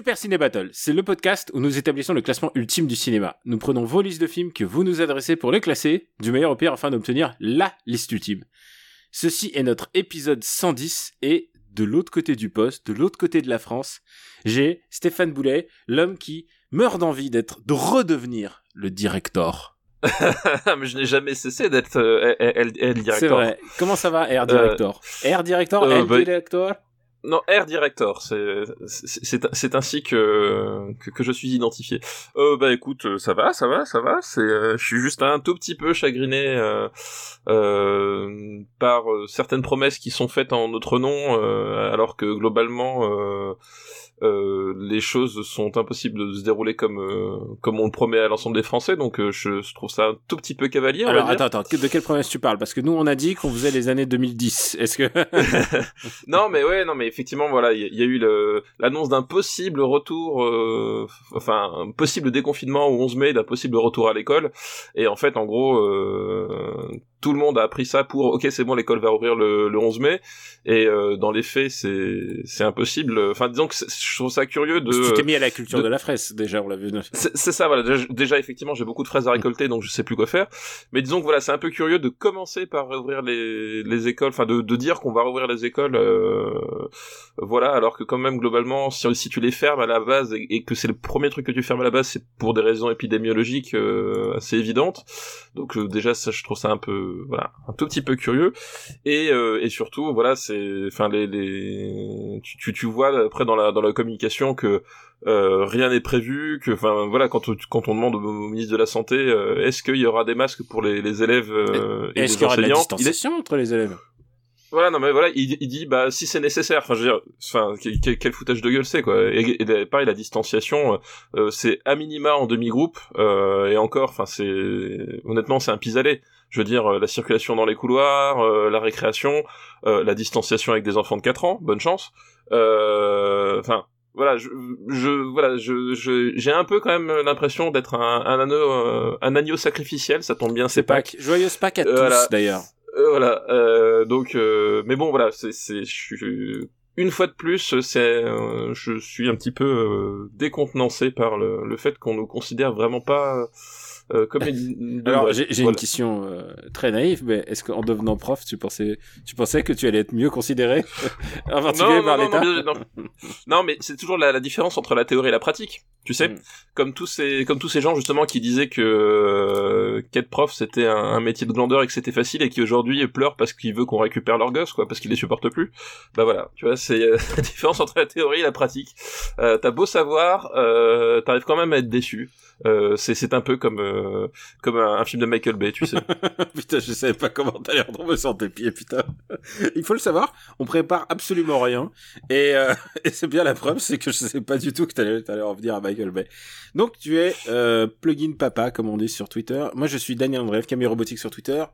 Super Ciné Battle, c'est le podcast où nous établissons le classement ultime du cinéma. Nous prenons vos listes de films que vous nous adressez pour les classer, du meilleur au pire afin d'obtenir LA liste ultime. Ceci est notre épisode 110 et de l'autre côté du poste, de l'autre côté de la France, j'ai Stéphane Boulet, l'homme qui meurt d'envie d'être, de redevenir le directeur. mais je n'ai jamais cessé d'être euh, L, L director. C'est vrai. Comment ça va, Air Director? Air Director, euh, L bah- Director? Non, Air Director, c'est ainsi que, que je suis identifié. Euh, bah écoute, euh, ça va, ça va, ça va. C'est, euh, je suis juste un tout petit peu chagriné euh, euh, par certaines promesses qui sont faites en notre nom, alors que globalement. Euh, les choses sont impossibles de se dérouler comme euh, comme on le promet à l'ensemble des Français, donc euh, je, je trouve ça un tout petit peu cavalier. Alors attends, attends, de quelle promesse tu parles? Parce que nous on a dit qu'on faisait les années 2010. Est-ce que non, mais ouais, non, mais effectivement, voilà, il y, y a eu l'annonce d'un possible retour, euh, enfin, un possible déconfinement au 11 mai, d'un possible retour à l'école. Et en fait, en gros, euh, tout le monde a appris ça pour, ok, c'est bon, l'école va ouvrir le, le 11 mai. Et euh, dans les faits, c'est c'est impossible. Enfin, disons que c'est- je trouve ça curieux de. tu t'es mis à la culture de- de la fraise déjà, on l'a vu. C'est ça, voilà. Déjà, déjà, effectivement, j'ai beaucoup de fraises à récolter, donc je sais plus quoi faire. Mais disons que voilà, c'est un peu curieux de commencer par rouvrir les, les écoles, enfin de, de dire qu'on va rouvrir les écoles, euh, voilà, alors que quand même globalement, si, si tu les fermes à la base et, et que c'est le premier truc que tu fermes à la base, c'est pour des raisons épidémiologiques euh, assez évidentes. Donc euh, déjà, ça, je trouve ça un peu, voilà, un tout petit peu curieux. Et, euh, et surtout, voilà, c'est, enfin les, les, tu, tu, tu vois après dans la dans la communication que euh, rien n'est prévu, que enfin voilà quand on, quand on demande au, ministre de la santé euh, est-ce qu'il y aura des masques pour les, les élèves et Est-ce qu'il y aura de la est- distanciation entre les élèves? Voilà non mais voilà il, il dit bah si c'est nécessaire enfin je veux dire enfin quel, quel- foutage de gueule c'est quoi. Et, et pareil la distanciation euh, c'est à minima en demi-groupe euh, et encore enfin c'est honnêtement c'est un pis-aller je veux dire euh, la circulation dans les couloirs euh, la récréation euh, la distanciation avec des enfants de 4 ans bonne chance Euh, enfin voilà, je, je voilà, je, je, j'ai un peu quand même l'impression d'être un, un anneau, un agneau sacrificiel. Ça tombe bien, c'est Pâques. Pâques. Joyeuse Pâques à tous d'ailleurs. Voilà, euh, donc, euh, mais bon, voilà, c'est, c'est, je suis- une fois de plus, c'est, euh, je suis un petit peu euh, décontenancé par le, le fait qu'on nous considère vraiment pas euh, comme une. Alors j'ai j'ai voilà. une question euh, très naïve, mais est-ce qu'en devenant prof, tu pensais, tu pensais que tu allais être mieux considéré, en particulier non, par non, l'État non, non. Non, mais c'est toujours la, la différence entre la théorie et la pratique. Tu sais, Mm. comme tous ces comme tous ces gens justement qui disaient que euh, qu'être prof c'était un, un métier de glandeur et que c'était facile et qui aujourd'hui pleurent parce qu'ils veulent qu'on récupère leurs gosses quoi, parce qu'ils les supportent plus. Bah voilà, tu vois, c'est euh, la différence entre la théorie et la pratique. Euh, T'as beau savoir, euh, t'arrives quand même à être déçu. Euh, c'est un peu comme euh, comme un, film de Michael Bay, tu sais. putain, je savais pas comment t'allais retomber sur tes pieds, putain. Il faut le savoir, on prépare absolument rien, et, euh, et c'est bien la preuve, c'est que je sais pas du tout que t'allais t'allais revenir à Michael Bay. Donc tu es euh, plugin papa, comme on dit sur Twitter. Moi, je suis Daniel Andreev, Camille Robotique sur Twitter,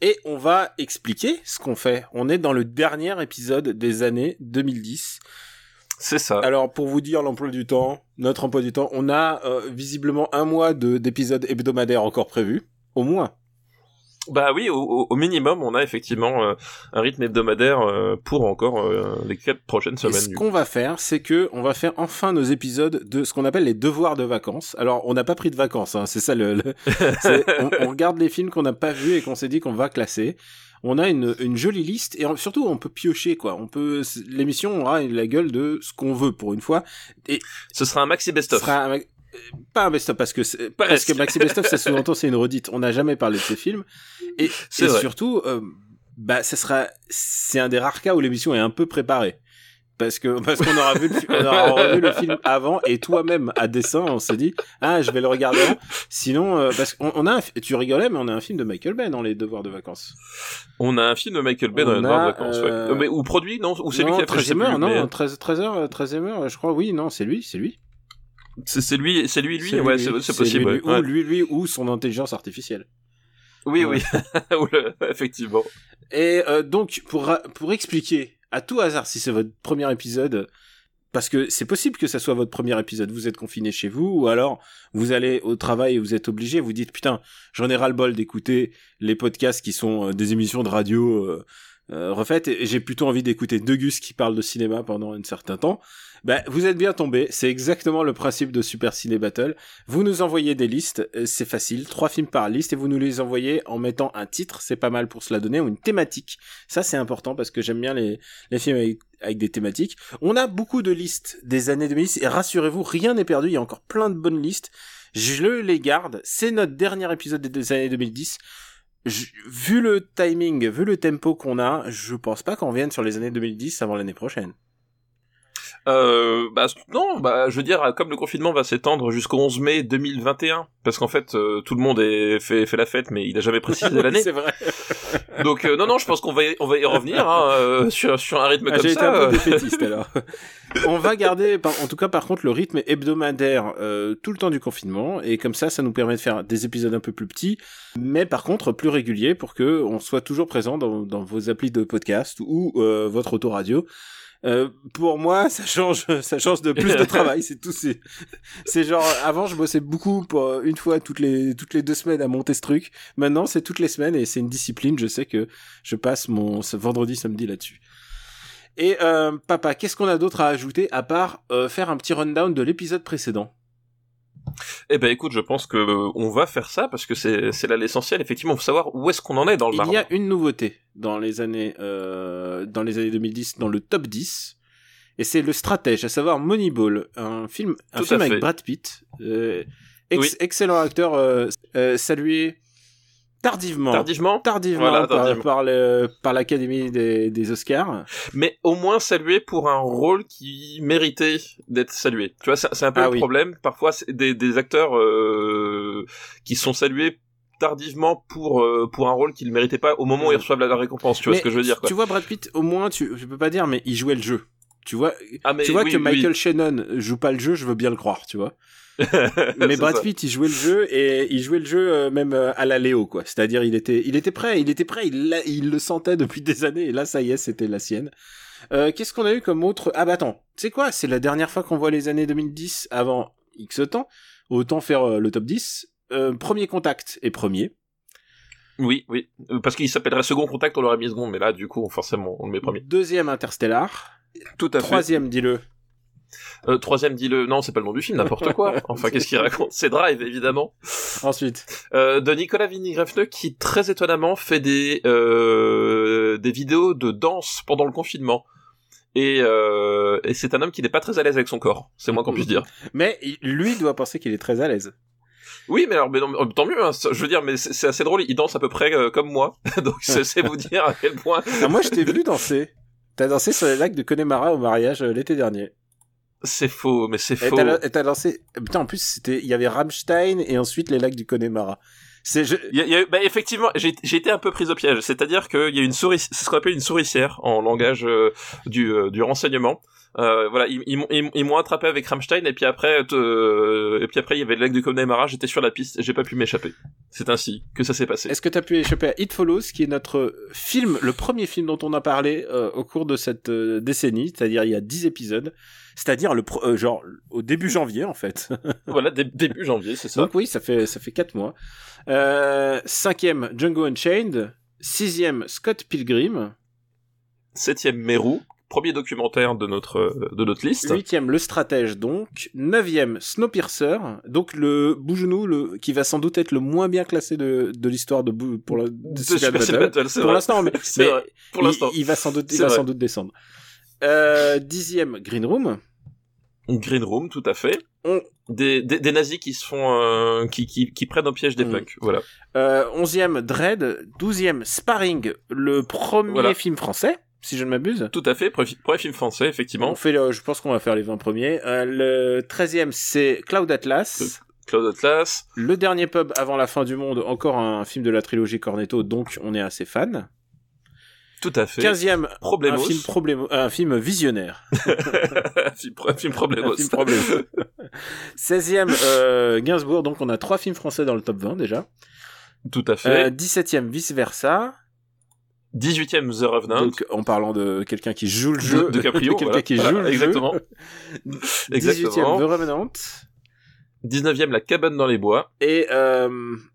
et on va expliquer ce qu'on fait. On est dans le dernier épisode des années 2010. C'est ça. Alors pour vous dire l'emploi du temps, notre emploi du temps, on a euh, visiblement un mois de d'épisodes hebdomadaires encore prévus, au moins. Bah oui, au, minimum, on a effectivement euh, un rythme hebdomadaire euh, pour encore euh, les quatre prochaines Et semaines. ce du qu'on va faire, c'est que on va faire enfin nos épisodes de ce qu'on appelle les devoirs de vacances. Alors on n'a pas pris de vacances, hein, c'est ça le. le- c'est- on, on regarde les films qu'on n'a pas vus et qu'on s'est dit qu'on va classer. On a une, une jolie liste et surtout on peut piocher quoi. On peut l'émission aura la gueule de ce qu'on veut pour une fois. Et Ce sera un maxi best-of. un- euh, pas un best-of parce que c'est- parce que Maxi Best-of ça sous-entend c'est une redite. On n'a jamais parlé de ces films et, et surtout euh, bah ça sera c'est un des rares cas où l'émission est un peu préparée parce que parce qu'on aura vu le, on aura revu le film avant et toi-même à dessin on s'est dit ah je vais le regarder avant. sinon euh, parce qu'on on a un, tu rigolais mais on a un film de Michael Bay dans les devoirs de vacances On a un film de Michael Bay dans les devoirs de vacances, ouais. euh, Mais, ou produit, non Ou c'est lui qui a fait, je sais 13e heure plus, non mais- 13 13 heures 13e heure je crois oui non c'est lui c'est lui C'est lui, c'est lui, lui, C'est ouais, possible. lui, ouais. Ou lui, lui, ou son intelligence artificielle. Oui, oui, effectivement. Et euh, donc, pour, pour expliquer, à tout hasard, si c'est votre premier épisode, parce que c'est possible que ça soit votre premier épisode, vous êtes confiné chez vous, ou alors vous allez au travail et vous êtes obligé, vous dites, putain, j'en ai ras-le-bol d'écouter les podcasts qui sont euh, des émissions de radio euh, euh, refaites, et j'ai plutôt envie d'écouter deux gus qui parlent de cinéma pendant un certain temps. Ben, vous êtes bien tombé, c'est exactement le principe de Super Ciné Battle. Vous nous envoyez des listes, euh, c'est facile, trois films par liste, et vous nous les envoyez en mettant un titre, c'est pas mal pour se donner, ou une thématique. Ça, c'est important parce que j'aime bien les, les films avec, avec des thématiques. On a beaucoup de listes des années 2010, et rassurez-vous, rien n'est perdu, il y a encore plein de bonnes listes. Je les garde, c'est notre dernier épisode des années 2010. Vu le timing, vu le tempo qu'on a, je pense pas qu'on vienne sur les années 2010 avant l'année prochaine. Euh, bah non, bah je veux dire, comme le confinement va s'étendre jusqu'au 11 mai 2021, parce qu'en fait euh, tout le monde est fait, fait la fête, mais il a jamais précisé l'année. c'est vrai. Donc euh, non, non, je pense qu'on va y, on va y revenir hein, euh, sur sur un rythme Ah, comme J'ai été ça. un peu défaitiste alors. On va garder, par- en tout cas par contre, le rythme hebdomadaire tout le temps du confinement et comme ça, ça nous permet de faire des épisodes un peu plus petits, mais par contre plus réguliers pour que on soit toujours présent dans, dans vos applis de podcast ou votre autoradio. Euh, pour moi, ça change, ça change de plus de travail. C'est tout. C'est, genre avant, je bossais beaucoup pour une fois toutes les toutes les deux semaines à monter ce truc. Maintenant, c'est toutes les semaines et c'est une discipline. Je sais que je passe mon ce vendredi, samedi là-dessus. Et euh, papa, qu'est-ce qu'on a d'autre à ajouter à part euh, faire un petit rundown de l'épisode précédent? Eh ben écoute, je pense que euh, on va faire ça parce que c'est c'est là l'essentiel. Effectivement, faut savoir où est-ce qu'on en est dans le Il marbre. y a une nouveauté dans les années euh, dans les années 2010 dans le top 10 et c'est le stratège, à savoir Moneyball, un film un Tout film à avec fait. Brad Pitt, euh, ex- Oui. excellent acteur euh, euh, salué tardivement. Tardivement, Tardivement, Voilà, par, tardivement. par le par l'Académie des, des Oscars. mais au moins salué pour un rôle qui méritait d'être salué. Tu vois, c'est un peu Ah le oui. problème. Parfois, des, des acteurs euh, qui sont salués tardivement pour euh, pour un rôle qu'ils ne méritaient pas au moment où ils reçoivent la, la récompense. Tu vois ce que je veux dire quoi. Tu vois Brad Pitt, au moins tu je peux pas dire mais il jouait le jeu. Tu vois, Ah, mais tu vois oui, que Michael oui. Shannon joue pas le jeu, je veux bien le croire, tu vois. mais C'est Brad. Pitt, il jouait le jeu et il jouait le jeu euh, même euh, à la Léo, quoi. C'est-à-dire, il était, il était prêt, il était prêt, il, le sentait depuis des années et là, ça y est, c'était la sienne. Euh, Qu'est-ce qu'on a eu comme autre? Ah bah attends, sais quoi? C'est la dernière fois qu'on voit les années 2010 avant X temps. Autant faire euh, le top 10. Euh, premier contact et premier. Oui, oui. Parce qu'il s'appellerait Second Contact, on l'aurait mis second, mais là, du coup, forcément, on le met premier. Deuxième Interstellar. Tout à fait. Troisième, dis-le. Euh, troisième, dis-le. Non, c'est pas le nom du film, n'importe quoi. Enfin, qu'est-ce qu'il raconte? C'est Drive, évidemment. Ensuite. Euh, de Nicolas Vinny-Greffneux, qui, très étonnamment, fait des, euh, des vidéos de danse pendant le confinement. Et, et c'est un homme qui n'est pas très à l'aise avec son corps. C'est moins qu'on puisse dire. Mais lui doit penser qu'il est très à l'aise. Oui, mais alors, mais non, mais tant mieux. hein. Je veux dire, mais c'est assez drôle. Il danse à peu près euh, comme moi. Donc, c'est vous dire à quel point Ah, moi, je t'ai vu danser. T'as dansé sur les lacs de Connemara au mariage euh, l'été dernier. C'est faux. Mais c'est faux. et t'as lancé. Putain, en plus, c'était, il y avait Rammstein et ensuite les lacs du Connemara. C'est, je... Il y a- il y a- bah, effectivement, j'ai j'ai été un peu prise au piège. C'est-à-dire qu'il y a une souris, c'est ce qu'on appelle une souricière en langage euh, du, euh, du renseignement. Euh, voilà, ils, ils m'ont- ils m'ont- ils m'ont attrapé avec Rammstein et puis après, euh, et puis après il y avait le lac du Connemara. J'étais sur la piste, j'ai pas pu m'échapper. C'est ainsi que ça s'est passé. Est-ce que t'as pu échapper à It Follows, qui est notre film, le premier film dont on a parlé euh, au cours de cette euh, décennie, c'est-à-dire il y a 10 épisodes, c'est-à-dire le pro- euh, genre au début janvier en fait. voilà, dé- début janvier, c'est ça. Donc oui, ça fait ça fait quatre mois. Euh, cinquième, Django Unchained. Sixième, Scott Pilgrim. Septième Meru, premier documentaire de notre euh, de notre liste. Huitième, Le Stratège, donc. Neuvième, Snowpiercer. Donc, le Bougenou, le, qui va sans doute être le moins bien classé de, de l'histoire de, pour la, de De Super Battle. Battle, Pour l'instant, mais, mais vrai. Pour il- l'instant. Il, va sans doute, il va vrai. sans doute descendre. Euh, dixième, Green Room. Green Room, tout à fait. On- Des, des, des nazis qui se font, euh, qui, qui, qui prennent au piège des Mm. punks. Voilà. Euh, onzième, Dread. Douzième, Sparring, le premier Voilà. film français, si je ne m'abuse. Tout à fait. Premier, premier film français, effectivement. On fait le- je pense qu'on va faire les 20 premiers. Euh, le treizième, c'est Cloud Atlas. Claude Atlas. Le dernier pub avant la fin du monde, encore un film de la trilogie Cornetto, donc on est assez fan. Tout à fait. Quinzième, un Problemos. film, problémo- un film visionnaire. film, pro- film Problemos. Un film Problemos. 16e, euh, Gainsbourg. Donc, on a trois films français dans le top 20 déjà. Tout à fait. Euh, 17e, vice versa. 18e The Revenant. Donc, en parlant de quelqu'un qui joue le jeu. de, de Caprio. quelqu'un voilà. qui joue Voilà, le exactement. jeu. Exactement. 18e, The Revenant. 19e La Cabane dans les Bois. Et euh,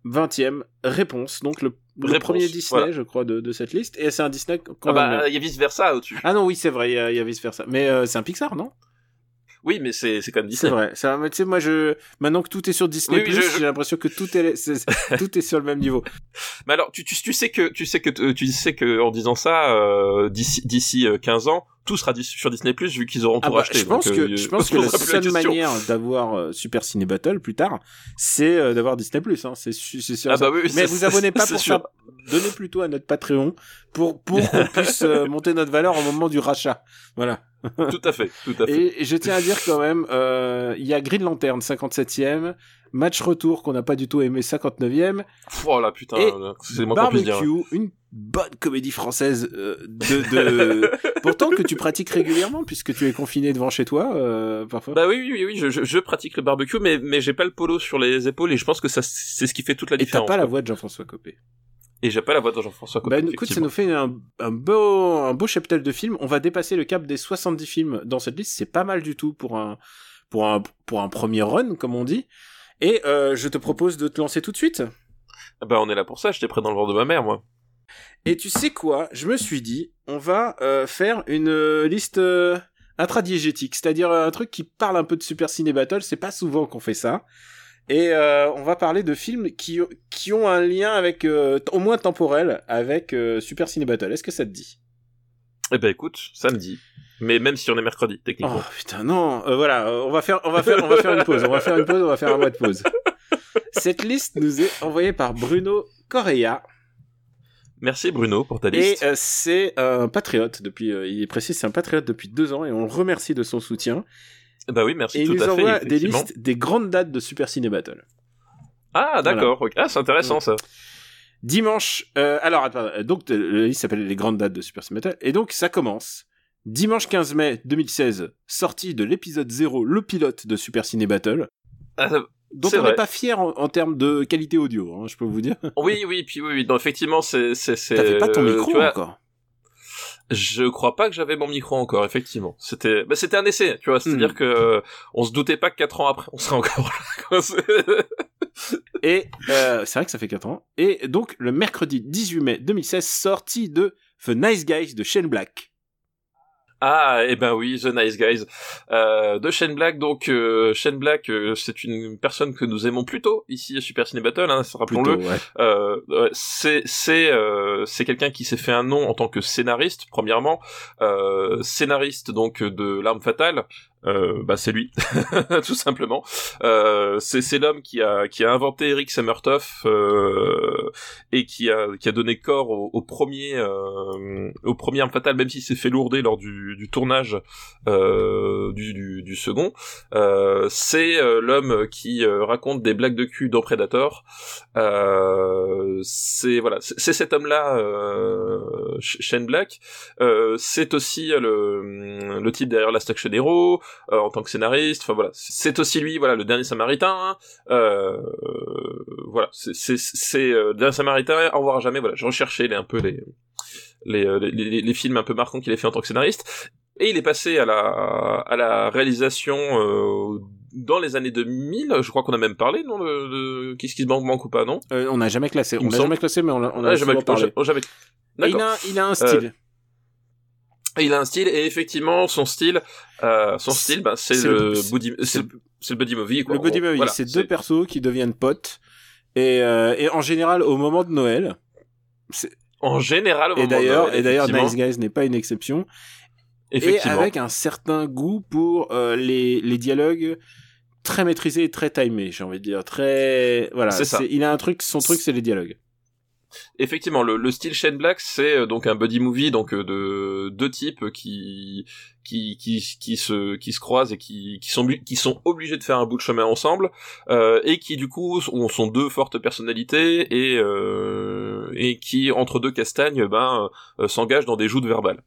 20e, Réponse. Donc, le, le Réponse, premier Disney, voilà. je crois, de, de cette liste. Et c'est un Disney quand Ah bah, il y a vice versa au-dessus. Ah non, oui, c'est vrai, il y a, il y a vice versa. Mais euh, c'est un Pixar, non? Oui, mais c'est, c'est quand même C'est Disney. vrai. Ça, mais tu sais, moi, je maintenant que tout est sur Disney+, Oui, oui, je- je- j'ai l'impression que tout est, c'est- tout est sur le même niveau. Mais alors, tu, tu, tu sais que, tu sais que, euh, tu sais que, en disant ça, euh, d'ici, d'ici euh, 15 ans, tout sera sur Disney Plus vu qu'ils auront Ah tout bah, racheté. je pense donc, que euh, je pense que la plus seule manière d'avoir euh, Super Ciné Battle plus tard, c'est euh, d'avoir Disney+. Hein. C'est sûr. Ah bah oui, Mais vous abonnez pas pour sûr. ça. Donnez plutôt à notre Patreon pour pour qu'on puisse euh, monter notre valeur au moment du rachat. Voilà. Tout à fait, tout à fait. Et, et je tiens à dire quand même, euh, il y a Green Lantern 57e, Match Retour qu'on n'a pas du tout aimé 59e, Pff, Oh là, putain, c'est puisse Barbecue, dire. une bonne comédie française euh, de, de... pourtant que tu pratiques régulièrement puisque tu es confiné devant chez toi euh, parfois. Bah oui, oui, oui, oui, je, je, je pratique le barbecue, mais, mais j'ai pas le polo sur les épaules et je pense que ça, c'est ce qui fait toute la et t'as différence. pas la voix de Jean-François Copé. Et pas la voix de Jean-François Copé. Bah écoute, ça nous fait un, un beau un beau cheptel de films. On va dépasser le cap des 70 films dans cette liste. C'est pas mal du tout pour un pour un pour un premier run comme on dit. Et euh, je te propose de te lancer tout de suite. Bah on est là pour ça, j'étais près dans le ventre de ma mère, moi. Et tu sais quoi? Je me suis dit, on va euh, faire une euh, liste intradiégétique, c'est-à-dire un truc qui parle un peu de Super Ciné Battle. C'est pas souvent qu'on fait ça. Et euh, on va parler de films qui, qui ont un lien avec, euh, au moins temporel, avec euh, Super Ciné Battle. Est-ce que ça te dit? Eh ben écoute, samedi. Mais même si on est mercredi, techniquement. Oh putain non, voilà, on va faire, on va faire, on va faire une pause, on va faire une pause, on va faire un mois de pause. Cette liste nous est envoyée par Bruno Correa. Merci Bruno pour ta Et liste. euh, c'est un patriote depuis, euh, il est précis, c'est un patriote depuis deux ans et on le remercie de son soutien. Bah oui, merci et il tout nous à fait. envoie des listes des grandes dates de Super Ciné Battle. Ah d'accord, ok. ah c'est intéressant ça. Dimanche, euh, alors attends, euh, donc euh, la liste s'appelle les grandes dates de Super Ciné Battle et donc ça commence. Dimanche 15 mai 2016, sortie de l'épisode 0, le pilote de Super Ciné Battle, Ah, ça- C'est on n'est pas fier en, en termes de qualité audio, hein, je peux vous dire. oui, oui, puis oui, oui. Non, effectivement, c'est. T'avais pas ton micro vois, encore. Je crois pas que j'avais mon micro encore, effectivement. C'était, bah, c'était un essai, tu vois. C'est-à-dire Hmm. que euh, on se doutait pas que quatre ans après, on serait encore là. Et euh, c'est vrai que ça fait 4 ans. Et donc le mercredi 18 mai 2016, sortie de The Nice Guys de Shane Black. Ah, eh ben oui, The Nice Guys euh, de Shane Black. Donc euh, Shane Black, euh, c'est une personne que nous aimons plutôt ici à Super Ciné Battle. Hein, rappelons-le. Ouais. Euh, c'est c'est euh, c'est quelqu'un qui s'est fait un nom en tant que scénariste premièrement euh, scénariste donc de l'arme fatale euh, bah c'est lui tout simplement. Euh, c'est l'homme qui a qui a inventé Eric Samertoff euh, et qui a qui a donné corps au, au premier euh, au premier arme même s'il s'est fait lourder lors du, du tournage euh, du, du, du second. Euh, c'est l'homme qui raconte des blagues de cul dans Predator. C'est voilà, c'est cet homme-là, Sh- Shane Black. C'est aussi le le type derrière Last Action Hero euh, en tant que scénariste. Enfin voilà, c'est aussi lui, voilà, le dernier Samaritain. Euh, voilà, c'est c'est euh, le dernier Samaritain. Au revoir à jamais. Voilà, je recherchais les un peu les les, euh, les, les, les films un peu marquants qu'il a fait en tant que scénariste. Et il est passé à la, à la réalisation euh, dans les années 2000. Je crois qu'on a même parlé, non, de, de Kiss Kiss Bang Bang ou pas, non? Euh, on n'a jamais classé. Il On n'a jamais classé, mais on a, on jamais, parlé. jamais. Et il, a, il a un style. Il a un style et effectivement son style, euh, son C'est- style, bah, c'est le, le- buddy, c'est le, le buddy movie quoi. le buddy movie, Voilà, c'est deux persos qui deviennent potes. Et, euh, et en général, au moment de Noël. En général. au Et moment de d'ailleurs, Noël, et d'ailleurs. Nice Guys n'est pas une exception. Et avec un certain goût pour euh, les, les dialogues très maîtrisés et très timés, j'ai envie de dire. Très, voilà. C'est ça. Il a un truc, son truc, c'est les dialogues. Effectivement, le, le style Shane Black, c'est euh, donc un buddy movie donc euh, de deux types qui qui qui qui se qui se croisent et qui qui sont qui sont obligés de faire un bout de chemin ensemble euh, et qui du coup sont, deux fortes personnalités et euh, et qui entre deux castagnes ben s'engage dans des joutes verbales.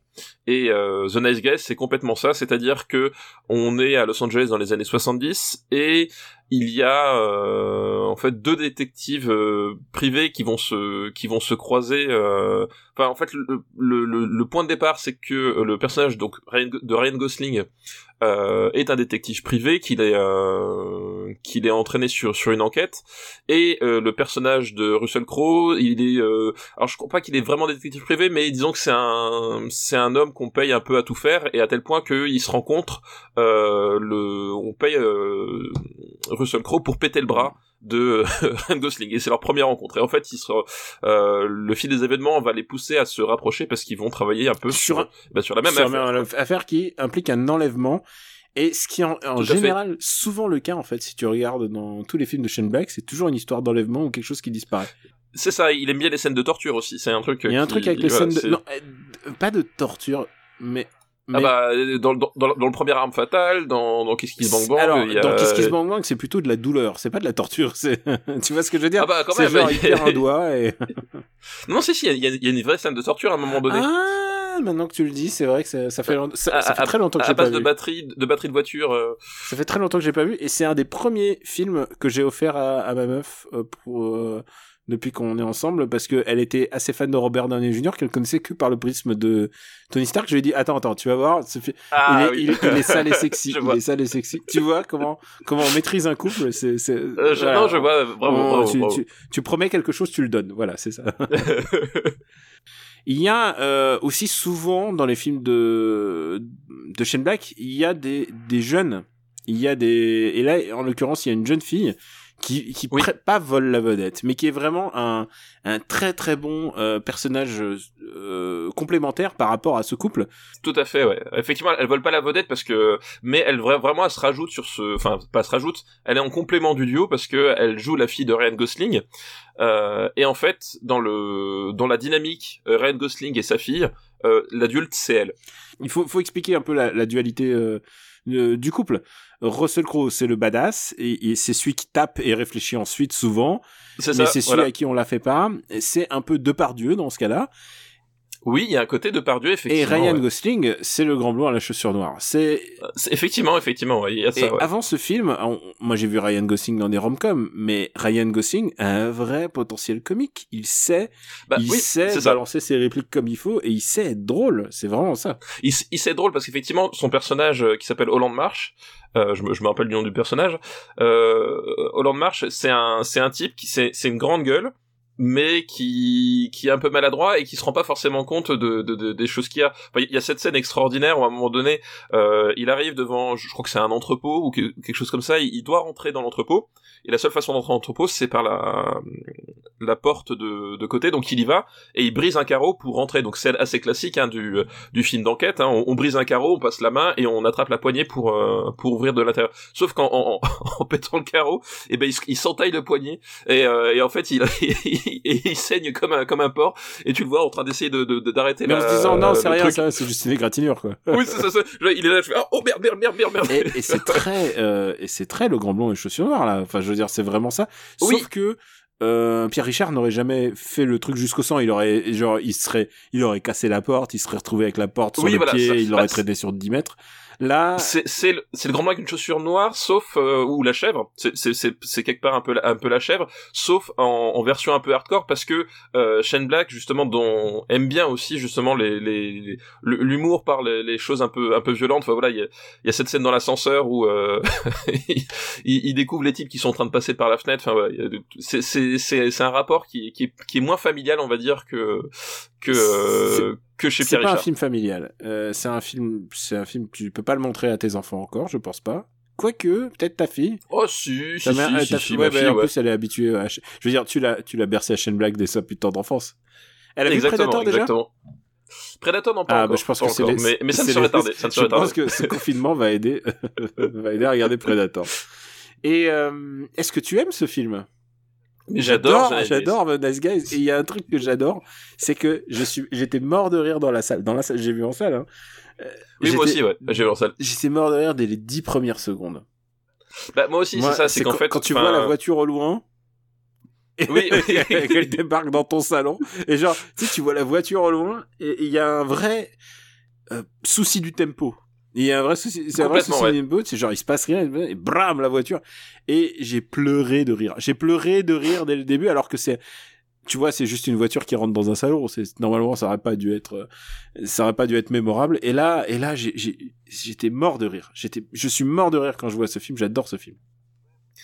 Et The Nice Guys c'est complètement ça, c'est-à-dire que on est à Los Angeles dans les années 70 et il y a euh, en fait deux détectives euh, privés qui vont se qui vont se croiser euh, enfin en fait le, le, le, point de départ c'est que le personnage donc de Ryan Gosling euh, est un détective privé qu'il est euh, est entraîné sur sur une enquête. Et euh, le personnage de Russell Crowe il est euh, alors je crois pas qu'il est vraiment détective privé mais disons que c'est un c'est un homme qu'on paye un peu à tout faire et à tel point qu'il se rencontre le on paye Russell Crowe pour péter le bras de Ryan Gosling et c'est leur première rencontre. Et en fait euh, le fil des événements va les pousser à se rapprocher parce qu'ils vont travailler un peu sur sur, bah, sur la même affaire. affaire qui implique un enlèvement. Et ce qui est en, en général souvent le cas en fait si tu regardes dans tous les films de Shane Black c'est toujours une histoire d'enlèvement ou quelque chose qui disparaît. C'est ça il aime bien les scènes de torture aussi. C'est un truc il y a un truc avec les scènes de non, euh, pas de torture mais ah bah dans, dans, dans, le premier arme fatale, dans, dans Kiss Kiss Bang Bang. Alors, y a... dans Kiss Kiss Bang Bang, c'est plutôt de la douleur, c'est pas de la torture. C'est, tu vois ce que je veux dire? Ah bah, C'est genre il perd un doigt et. non, si si, il y, a, y a une vraie scène de torture à un moment donné. Ah, maintenant que tu le dis, c'est vrai que ça, ça fait, ça, ça fait très longtemps que j'ai pas vu. de batterie, de batterie de voiture. Euh... Ça fait très longtemps que j'ai pas vu et c'est un des premiers films que j'ai offert à, à ma meuf euh, pour. Euh, depuis qu'on est ensemble parce qu'elle était assez fan de Robert Downey Jr. qu'elle connaissait que par le prisme de Tony Stark. Je lui ai dit attends attends tu vas voir ah, il, est, il, est, sale et sexy il est sale et sexy. Tu vois comment comment on maîtrise un couple c'est c'est euh, non je vois tu, Tu, tu, promets quelque chose tu le donnes voilà c'est ça. Il y a euh, aussi souvent dans les films de de Shane Black il y a des des jeunes. Il y a des et là en l'occurrence il y a une jeune fille qui qui pas vole la vedette, mais qui est vraiment un un très très bon euh, personnage euh, complémentaire par rapport à ce couple. Tout à fait, ouais. Effectivement, elle vole pas la vedette parce que, mais elle vraiment elle se rajoute sur ce, enfin pas se rajoute, elle est en complément du duo parce que elle joue la fille de Ryan Gosling. Euh, et en fait, dans le dans la dynamique euh, Ryan Gosling et sa fille, euh, l'adulte c'est elle. Il faut faut expliquer un peu la, la dualité du couple. Russell Crowe, c'est le badass, et, c'est celui qui tape et réfléchit ensuite souvent. Mais c'est celui à qui on la fait pas. C'est un peu de par Dieu dans ce cas-là. Oui, il y a un côté de Pardieu, effectivement. Et Ryan Gosling, c'est le grand blond à la chaussure noire. C'est effectivement, effectivement, ouais, il y a ça. Et avant ce film, moi j'ai vu Ryan Gosling dans des rom-coms, mais Ryan Gosling a un vrai potentiel comique. Il sait, bah, il sait balancer ses répliques comme il faut et il sait être drôle. C'est vraiment ça. Il, il sait être drôle parce qu'effectivement, son personnage euh, qui s'appelle Holland March, euh, je, me, je me rappelle du nom du personnage. Euh, Holland March, c'est un, c'est un type qui, c'est, c'est une grande gueule mais qui qui est un peu maladroit et qui se rend pas forcément compte de, de, des choses qu'il y a. il y a cette scène extraordinaire où à un moment donné, euh, il arrive devant, je crois que c'est un entrepôt ou quelque chose comme ça. Il, doit rentrer dans l'entrepôt et la seule façon d'entrer dans l'entrepôt, c'est par la la porte de, de côté. Donc il y va et il brise un carreau pour rentrer. Donc c'est assez classique hein, du du film d'enquête. Hein. On, brise un carreau, on passe la main et on attrape la poignée pour euh, pour ouvrir de l'intérieur. Sauf qu'en en, en, pétant le carreau, et eh ben il, il s'entaille le poignet et, euh, et en fait il et il saigne comme un comme un porc et tu le vois en train d'essayer de d'arrêter de, mais en se disant non c'est rien c'est juste une égratignure quoi oui c'est ça, ça, il est là je fais oh merde merde merde merde merde et, et c'est très euh, et c'est très le grand blond et chaussures noires là enfin je veux dire c'est vraiment ça sauf que euh, Pierre Richard n'aurait jamais fait le truc jusqu'au sang. Il aurait, genre, il serait, il aurait cassé la porte, il serait retrouvé avec la porte sur le pied, il l'aurait traîné sur 10 mètres. Là, c'est c'est le, le grand avec une chaussure noire, sauf euh, ou la chèvre. C'est c'est c'est quelque part un peu un peu la chèvre, sauf en, en version un peu hardcore parce que euh, Shane Black justement dont aime bien aussi justement les les l'humour par les, les, choses un peu un peu violentes. Enfin voilà, il y a, y a cette scène dans l'ascenseur où euh, il, il, découvre les types qui sont en train de passer par la fenêtre. Enfin voilà, c'est c'est c'est c'est un rapport qui qui est, qui est moins familial on va dire que que euh, que chez Pierre C'est pas un film familial. Euh, c'est un film, c'est un film tu peux pas le montrer à tes enfants encore, je pense pas. Quoique, peut-être ta fille. Oh si, si, mère, si, ta si, ouais, ma fille, en ouais. plus elle est habituée à... Je veux dire, tu l'as, tu l'as bercé à chaîne blague dès sa putain d'enfance. Elle a exactement, vu Predator déjà? exactement. Predator non pas ah, encore. Bah, je pense pas que c'est les... mais, mais ça ne serait les- tardé. Ça ne Je serait tardé. pense que ce confinement va aider, va aider à regarder Predator. Et euh, est-ce que tu aimes ce film? J'adore. J'adore The Nice Guys. Et il y a un truc que j'adore, c'est que je suis, j'étais mort de rire dans la salle. Dans la salle, j'ai vu en salle. Hein. Euh, Oui, moi aussi, ouais. J'ai vu en salle. J'étais mort de rire dès les dix premières secondes. Bah moi aussi, c'est ça. C'est qu'en fait, quand tu vois la voiture au loin, et Oui, oui. qu'elle débarque dans ton salon et genre tu sais tu vois la voiture au loin et il y a un vrai euh, souci du tempo il y a un vrai souci c'est un vrai souci ouais. c'est genre il se passe rien et bram la voiture et j'ai pleuré de rire j'ai pleuré de rire dès le début alors que c'est tu vois, c'est juste une voiture qui rentre dans un salon. C'est normalement, ça aurait pas dû être, euh, ça aurait pas dû être mémorable. Et là, et là, j'étais mort de rire. J'étais, je suis mort de rire quand je vois ce film. J'adore ce film.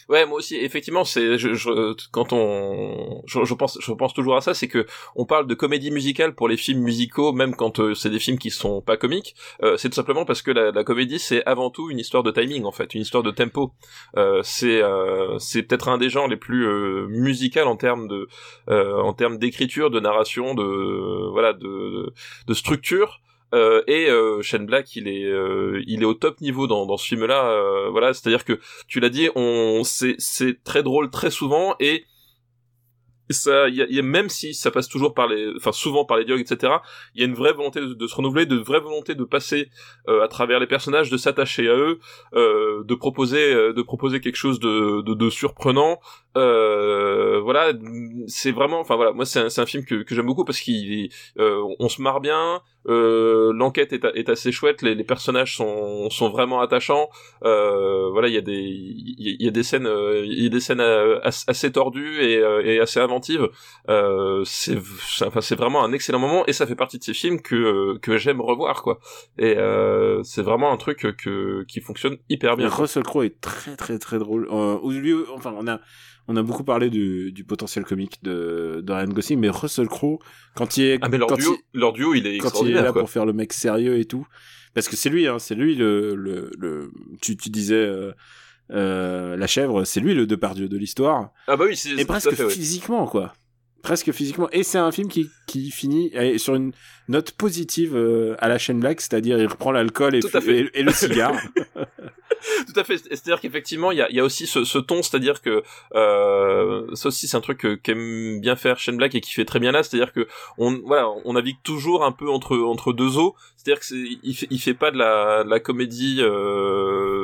Ouais, moi aussi. Effectivement, c'est je, je, quand on, je, je pense, je pense toujours à ça, c'est que on parle de comédie musicale pour les films musicaux, même quand euh, c'est des films qui sont pas comiques. Euh, c'est tout simplement parce que la, la comédie, c'est avant tout une histoire de timing, en fait, une histoire de tempo. Euh, c'est, euh, c'est peut-être un des genres les plus euh, musicales en termes de, en termes d'écriture, de narration, de, voilà, de, de structure. Euh, et euh, Shane Black, il est, euh, il est au top niveau dans, dans ce film-là. euh, voilà, c'est-à-dire que tu l'as dit, on, c'est, c'est très drôle très souvent et ça, y a, y a- même si ça passe toujours par les, enfin souvent par les dialogues, etc. Il y a une vraie volonté de, de se renouveler, de vraie volonté de passer euh, à travers les personnages, de s'attacher à eux, euh, de proposer, de proposer quelque chose de, de, de surprenant. Euh, voilà, c'est vraiment, enfin voilà, moi c'est un, un film que, que j'aime beaucoup parce qu'il, euh, on se marre bien, euh, l'enquête est, est assez chouette, les, les personnages sont, sont vraiment attachants. Euh, voilà, il y a des, il y, a- des scènes, euh, il y a des scènes euh, as- assez tordues et, euh, et assez inventives. Euh, c'est, enfin, c'est vraiment un excellent moment et ça fait partie de ces films que euh, que j'aime revoir quoi. Et euh, c'est vraiment un truc que qui fonctionne hyper bien. Russell Crowe est très très très drôle. Euh, lieu, enfin, on a on a beaucoup parlé du, du potentiel comique de, de Ryan Gosling, mais Russell Crowe, quand il est, Ah mais leur quand duo, il- leur duo, il est quand il est là quoi. pour faire le mec sérieux et tout, parce que c'est lui, hein, c'est lui le, le, le tu, tu disais euh, euh, la chèvre, c'est lui le Depardieu de l'histoire, Ah bah oui, c'est et presque ouais. physiquement quoi, presque physiquement. Et c'est un film qui qui finit euh, sur une note positive euh, à la chaîne Black, c'est-à-dire il reprend l'alcool et, et le cigare. Tout à fait. C'est-à-dire qu'effectivement, il y a, y a aussi ce, ton, c'est-à-dire que euh, ça aussi c'est un truc qu'aime bien faire Shane Black et qui fait très bien là, c'est-à-dire que on voilà, on navigue toujours un peu entre entre deux eaux. C'est-à-dire que il fait, pas de la, la comédie euh,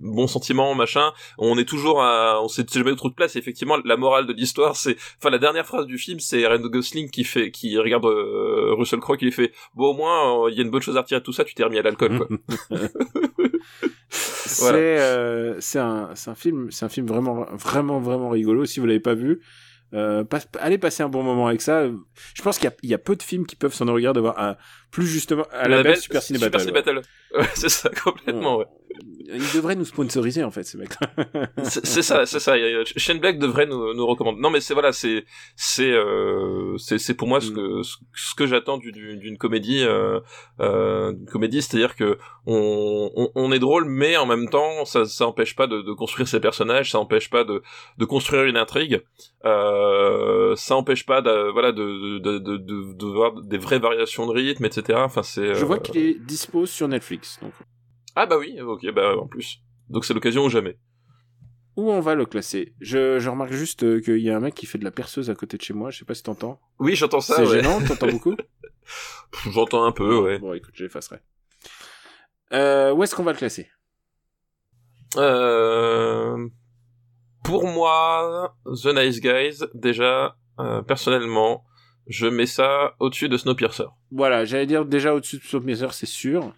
bon sentiment machin. On est toujours à, on sait jamais trop de place. Et effectivement, la morale de l'histoire, c'est, enfin la dernière phrase du film, c'est Ryan Gosling qui fait, qui regarde euh, Russell Crowe qui lui fait, bon au moins euh, il y a une bonne chose à retirer de tout ça, tu t'es remis à l'alcool quoi. Voilà. C'est euh, c'est un c'est un film c'est un film vraiment vraiment vraiment rigolo. Si vous l'avez pas vu, euh, passe- allez passer un bon moment avec ça. Je pense qu'il y a, il y a peu de films qui peuvent s'en regard d'avoir un plus justement à la belle Super Ciné Battle. ouais. Battle. Ouais, c'est ça complètement. Ouais. Ils devraient nous sponsoriser en fait ces mecs. c'est ça, c'est ça. A- Shane Black devrait nous, nous recommander. Non, mais c'est voilà, c'est c'est euh, c'est pour moi ce que ce, que j'attends du- du- d'une comédie, euh, euh, comédie, c'est-à-dire que on, on on est drôle, mais en même temps, ça ça empêche pas de, de construire ses personnages, ça empêche pas de de construire une intrigue, euh, ça empêche pas de voilà de de de de, de voir des vraies variations de rythme, etc. Enfin, c'est. Je euh, vois qu'il est dispo sur Netflix. Donc Ah bah oui, ok, bah en plus. Donc c'est l'occasion ou jamais. où on va le classer? Je, je remarque juste euh, qu'il y a un mec qui fait de la perceuse à côté de chez moi. Je sais pas si t'entends. Oui, j'entends ça. C'est ouais. gênant. T'entends beaucoup? J'entends un peu, ouais. Bon écoute, j'effacerai. Euh, où est-ce qu'on va le classer? Euh, pour moi, The Nice Guys, déjà, euh, personnellement, je mets ça au-dessus de Snowpiercer. Voilà, j'allais dire déjà au-dessus de Snowpiercer, c'est sûr.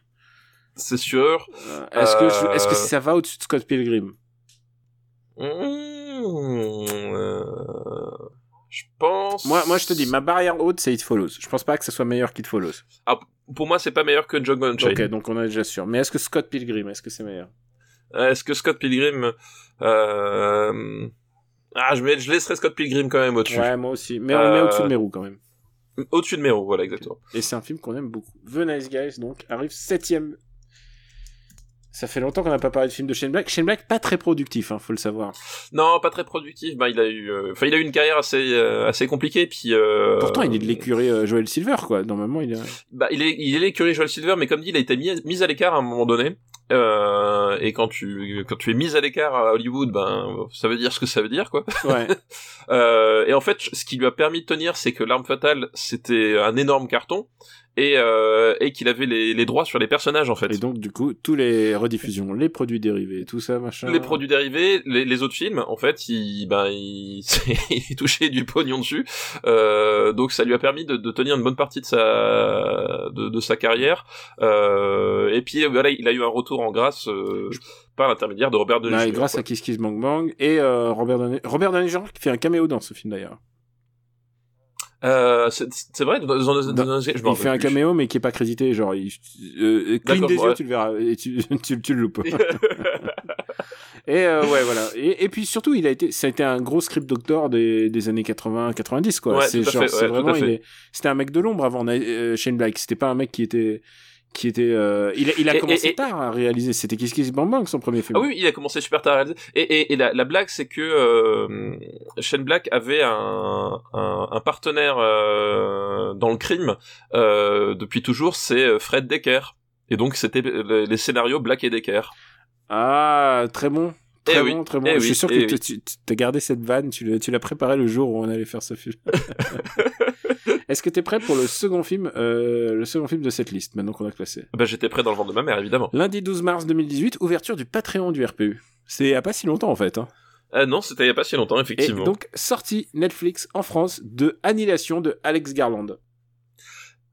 C'est sûr. Euh, Est-ce que Euh, est-ce que ça va au-dessus de Scott Pilgrim? Mmh, euh, je pense. Moi, moi, je te dis, ma barrière haute, c'est It Follows. Je pense pas que ça soit meilleur qu'It Follows. Pour moi, c'est pas meilleur que Django Unchained. Ok, donc on est déjà sûr. Mais est-ce que Scott Pilgrim, est-ce que c'est meilleur? Est-ce que Scott Pilgrim, euh... ah, je, mets, je laisserai Scott Pilgrim quand même au-dessus. Ouais, moi aussi. Mais on le met Euh, au-dessus de Meru quand même. Au-dessus de Mero, voilà, exactement. Et c'est un film qu'on aime beaucoup. The Nice Guys, donc, arrive septième. Ça fait longtemps qu'on n'a pas parlé de film de Shane Black. Shane Black, pas très productif, hein, faut le savoir. Non, pas très productif. Bah, il a eu, euh, enfin, il a eu une carrière assez, euh, assez compliquée. Puis, euh, Pourtant, il est de l'écurie euh, Joel Silver, quoi. Normalement, il est... Bah, il est, il est l'écurie Joel Silver, mais comme dit, il a été mis, mis à l'écart à un moment donné. Euh, et quand tu, quand tu es mis à l'écart à Hollywood, ben, ça veut dire ce que ça veut dire, quoi. Ouais. Euh, et en fait, ce qui lui a permis de tenir, c'est que l'arme fatale, c'était un énorme carton. Et euh, et qu'il avait les, les droits sur les personnages en fait. Et donc, du coup, tous les rediffusions, les produits dérivés, tout ça, machin. les produits dérivés, les, les autres films, en fait, il, ben, il, il touchait du pognon dessus. Euh, donc, ça lui a permis de, de tenir une bonne partie de sa, de, de sa carrière. Euh, et puis, voilà, il a eu un retour en grâce euh, par l'intermédiaire de Robert Downey Jr., grâce quoi. à Kiss Kiss Bang Bang et euh, Robert Downey Robert Downey Jr. qui fait un caméo dans ce film d'ailleurs. Euh, c'est vrai, dans, dans, dans- Dans- je Il fait un plus. caméo mais qui est pas crédité, genre il euh, cligne des ouais. yeux, tu le verras et tu tu, tu le loupes. et euh, ouais voilà. Et, et puis surtout, il a été ça a été un gros script doctor des, des années 80 90 quoi. Ouais, c'est genre ouais, vraiment c'était un mec de l'ombre avant euh, Shane Black, c'était pas un mec qui était qui était euh, il a, il a Et- commencé et- tard à réaliser, c'était Kiss Kiss Bang Bang son premier film. Ah oui, il a commencé super tard à réaliser. Et, et, la, la blague, c'est que euh, Shane Black avait un, un, un partenaire euh, dans le crime euh, depuis toujours, c'est Fred Decker. Et donc, c'était les, scénarios Black et Decker. Ah, très bon. Très Eh oui, bon, très bon. eh Je oui, suis sûr eh que oui. tu as gardé cette vanne, tu l'as, tu l'as préparé le jour où on allait faire ce film. Est-ce que t'es prêt pour le second film, euh, le second film de cette liste, maintenant qu'on a classé? Ben, j'étais prêt dans le ventre de ma mère, évidemment. Lundi 12 mars 2018, ouverture du Patreon du RPU. C'est il y a pas si longtemps en fait. Hein. Ah non, c'était il y a pas si longtemps, Et effectivement. donc, sortie Netflix en France de Annihilation de Alex Garland.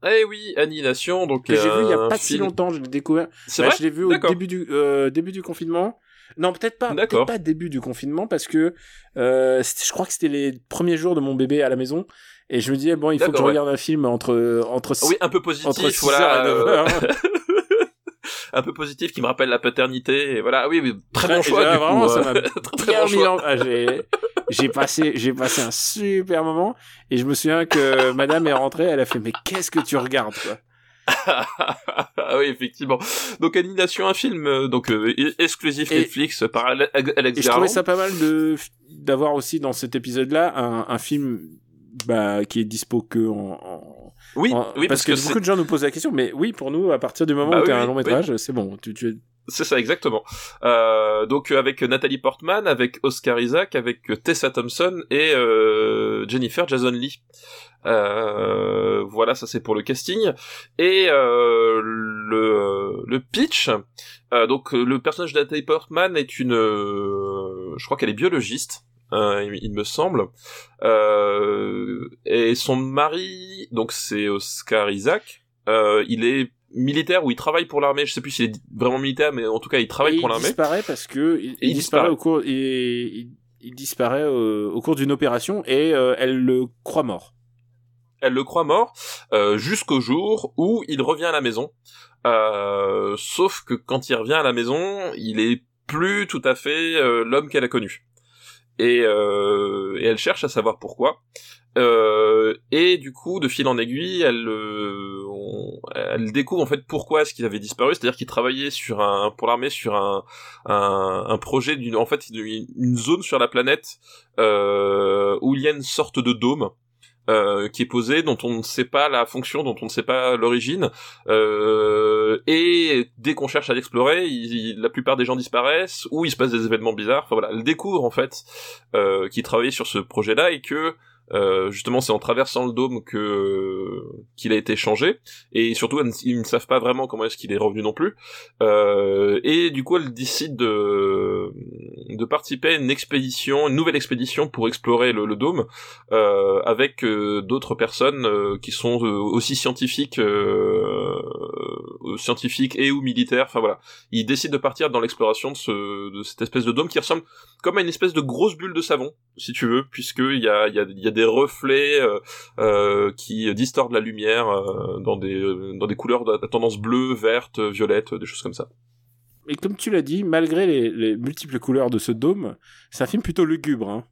Eh oui, Annihilation, donc Que j'ai vu il y a un pas si longtemps, je l'ai découvert. C'est Bah, vrai je l'ai vu au début du euh, début du confinement. Non, peut-être pas. Peut-être pas début du confinement parce que euh, je crois que c'était les premiers jours de mon bébé à la maison et je me disais bon, il faut que je ouais. regarde un film entre entre Oui, un peu positif, entre 6h voilà. et 9h. euh, un peu positif qui me rappelle la paternité, et voilà. Oui, oui, très bon choix, du vraiment, coup. ça euh, m'a très, bien bon ah, j'ai j'ai passé j'ai passé un super moment et je me souviens que madame est rentrée, elle a fait mais qu'est-ce que tu regardes quoi? Ah oui, effectivement. Donc, Annihilation, un film euh, donc euh, exclusif Et- Netflix par Ale- Alex Et je trouvais ça pas mal de d'avoir aussi dans cet épisode-là un, un film bah, qui est dispo que en, en- Oui, en- oui, parce, que, c'est- beaucoup de gens nous posent la question, mais oui, pour nous, à partir du moment Bah où oui, un oui, long métrage, c'est bon. Tu, tu es- C'est ça, exactement. Euh, donc euh, avec Nathalie Portman, avec Oscar Isaac, avec Tessa Thompson et euh, Jennifer Jason Lee. Euh, voilà, ça c'est pour le casting. Et euh, le, le pitch, euh, donc le personnage de Nathalie Portman est une, euh, je crois qu'elle est biologiste. Euh, il, il me semble, Euh, et son mari, donc c'est Oscar Isaac, euh, il est militaire ou il travaille pour l'armée. Je sais plus s'il est vraiment militaire, mais en tout cas il travaille Et pour il l'armée. disparaît parce que il, Et il il disparaît disparaît. au cours, il, il, il disparaît euh, au cours d'une opération et euh, elle le croit mort. Elle le croit mort euh, jusqu'au jour où il revient à la maison. Euh, sauf que quand il revient à la maison, il est plus tout à fait l'homme qu'elle a connu. Et, euh, et elle cherche à savoir pourquoi. Euh, et du coup, de fil en aiguille, elle, euh, elle découvre en fait pourquoi est-ce qu'il avait disparu. C'est-à-dire qu'il travaillait sur un pour l'armée sur un, un, projet d'une en fait d'une- une zone sur la planète euh, où il y a une sorte de dôme euh, qui est posé, dont on ne sait pas la fonction, dont on ne sait pas l'origine. Euh, et dès qu'on cherche à l'explorer, la plupart des gens disparaissent ou il se passe des événements bizarres. Enfin voilà, elle découvre en fait euh, qu'il travaillait sur ce projet-là et que euh, justement c'est en traversant le dôme que qu'il a été changé. Et surtout ils ne savent pas vraiment comment est-ce qu'il est revenu non plus. Euh, et du coup elle décide de de participer à une expédition une nouvelle expédition pour explorer le, le dôme euh, avec euh, d'autres personnes qui sont aussi scientifiques scientifiques et ou militaires. Enfin voilà. Ils décident de partir dans l'exploration de ce de cette espèce de dôme qui ressemble comme à une espèce de grosse bulle de savon si tu veux puisque il y a y a, il y a des reflets euh, euh, qui distordent la lumière euh, dans des dans des couleurs de- tendance bleue verte violette des choses comme ça Et comme tu l'as dit, malgré les, les multiples couleurs de ce dôme, c'est un film plutôt lugubre. Hein.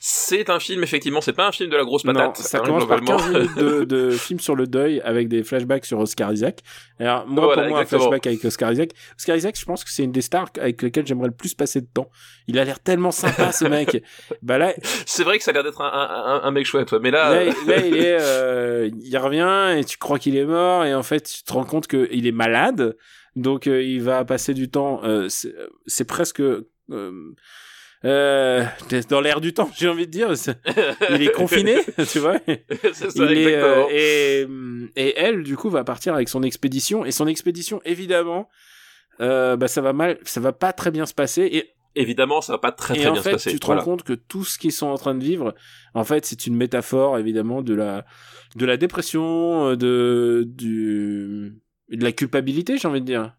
C'est un film effectivement c'est pas un film de la grosse Non, patate ça hein, commence par globalement. 15 minutes de, de film sur le deuil avec des flashbacks sur Oscar Isaac. Alors, moi, Voilà, pour moi, exactement. un flashback avec Oscar Isaac. Oscar Isaac, je pense que c'est une des stars avec lesquelles j'aimerais le plus passer de temps. Il a l'air tellement sympa, ce mec. Bah là, c'est vrai que ça a l'air d'être un, un, un- un mec chouette mais là, là, euh, là, il est, euh, il revient et tu crois qu'il est mort et en fait, tu te rends compte qu'il est malade. Donc, euh, il va passer du temps, euh, c'est c'est presque, euh, euh, dans l'air du temps, j'ai envie de dire. Il est confiné, tu vois. c'est ça, Il est, exactement. euh, et, et elle, du coup, va partir avec son expédition. Et son expédition, évidemment, euh, bah, ça va mal, ça va pas très bien se passer. Et, Évidemment, ça va pas très et très en bien fait, se passer. tu te Voilà. rends compte que tout ce qu'ils sont en train de vivre, en fait, c'est une métaphore, évidemment, de la, de la dépression, euh, de, du, de la culpabilité, j'ai envie de dire.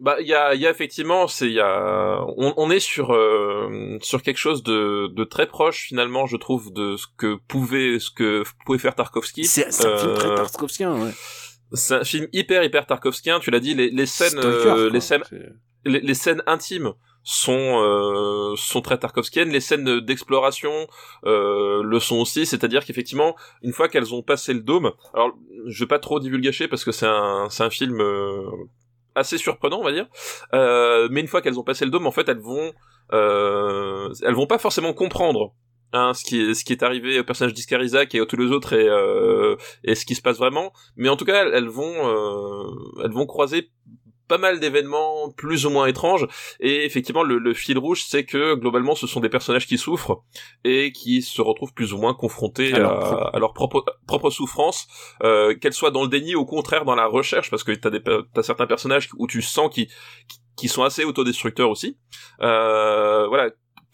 Bah, il y a, il y a effectivement, c'est, il y a, on, on est sur euh, sur quelque chose de, de très proche finalement, je trouve, de ce que pouvait, ce que pouvait faire Tarkovsky. C'est un film Euh, très Tarkovskien, ouais. C'est un film hyper hyper Tarkovskien. Tu l'as dit, les, les scènes, Stalker, euh, les scènes, les scènes intimes sont euh, sont très tarkovskiennes les scènes d'exploration euh, le sont aussi c'est-à-dire qu'effectivement une fois qu'elles ont passé le dôme alors je vais pas trop divulgacher parce que c'est un c'est un film euh, assez surprenant on va dire. Euh, mais une fois qu'elles ont passé le dôme en fait elles vont euh, elles vont pas forcément comprendre hein, ce qui est ce qui est arrivé au personnage d'Iscarizac et à tous les autres et euh, et ce qui se passe vraiment. Mais en tout cas elles, vont euh, elles vont croiser pas mal d'événements plus ou moins étranges. Et effectivement le, le fil rouge c'est que globalement ce sont des personnages qui souffrent et qui se retrouvent plus ou moins confrontés À leur propre- à leur propre propre souffrance euh, qu'elles soient dans le déni ou au contraire dans la recherche parce que t'as des t'as certains personnages où tu sens qu'ils qui sont assez autodestructeurs aussi. Euh, voilà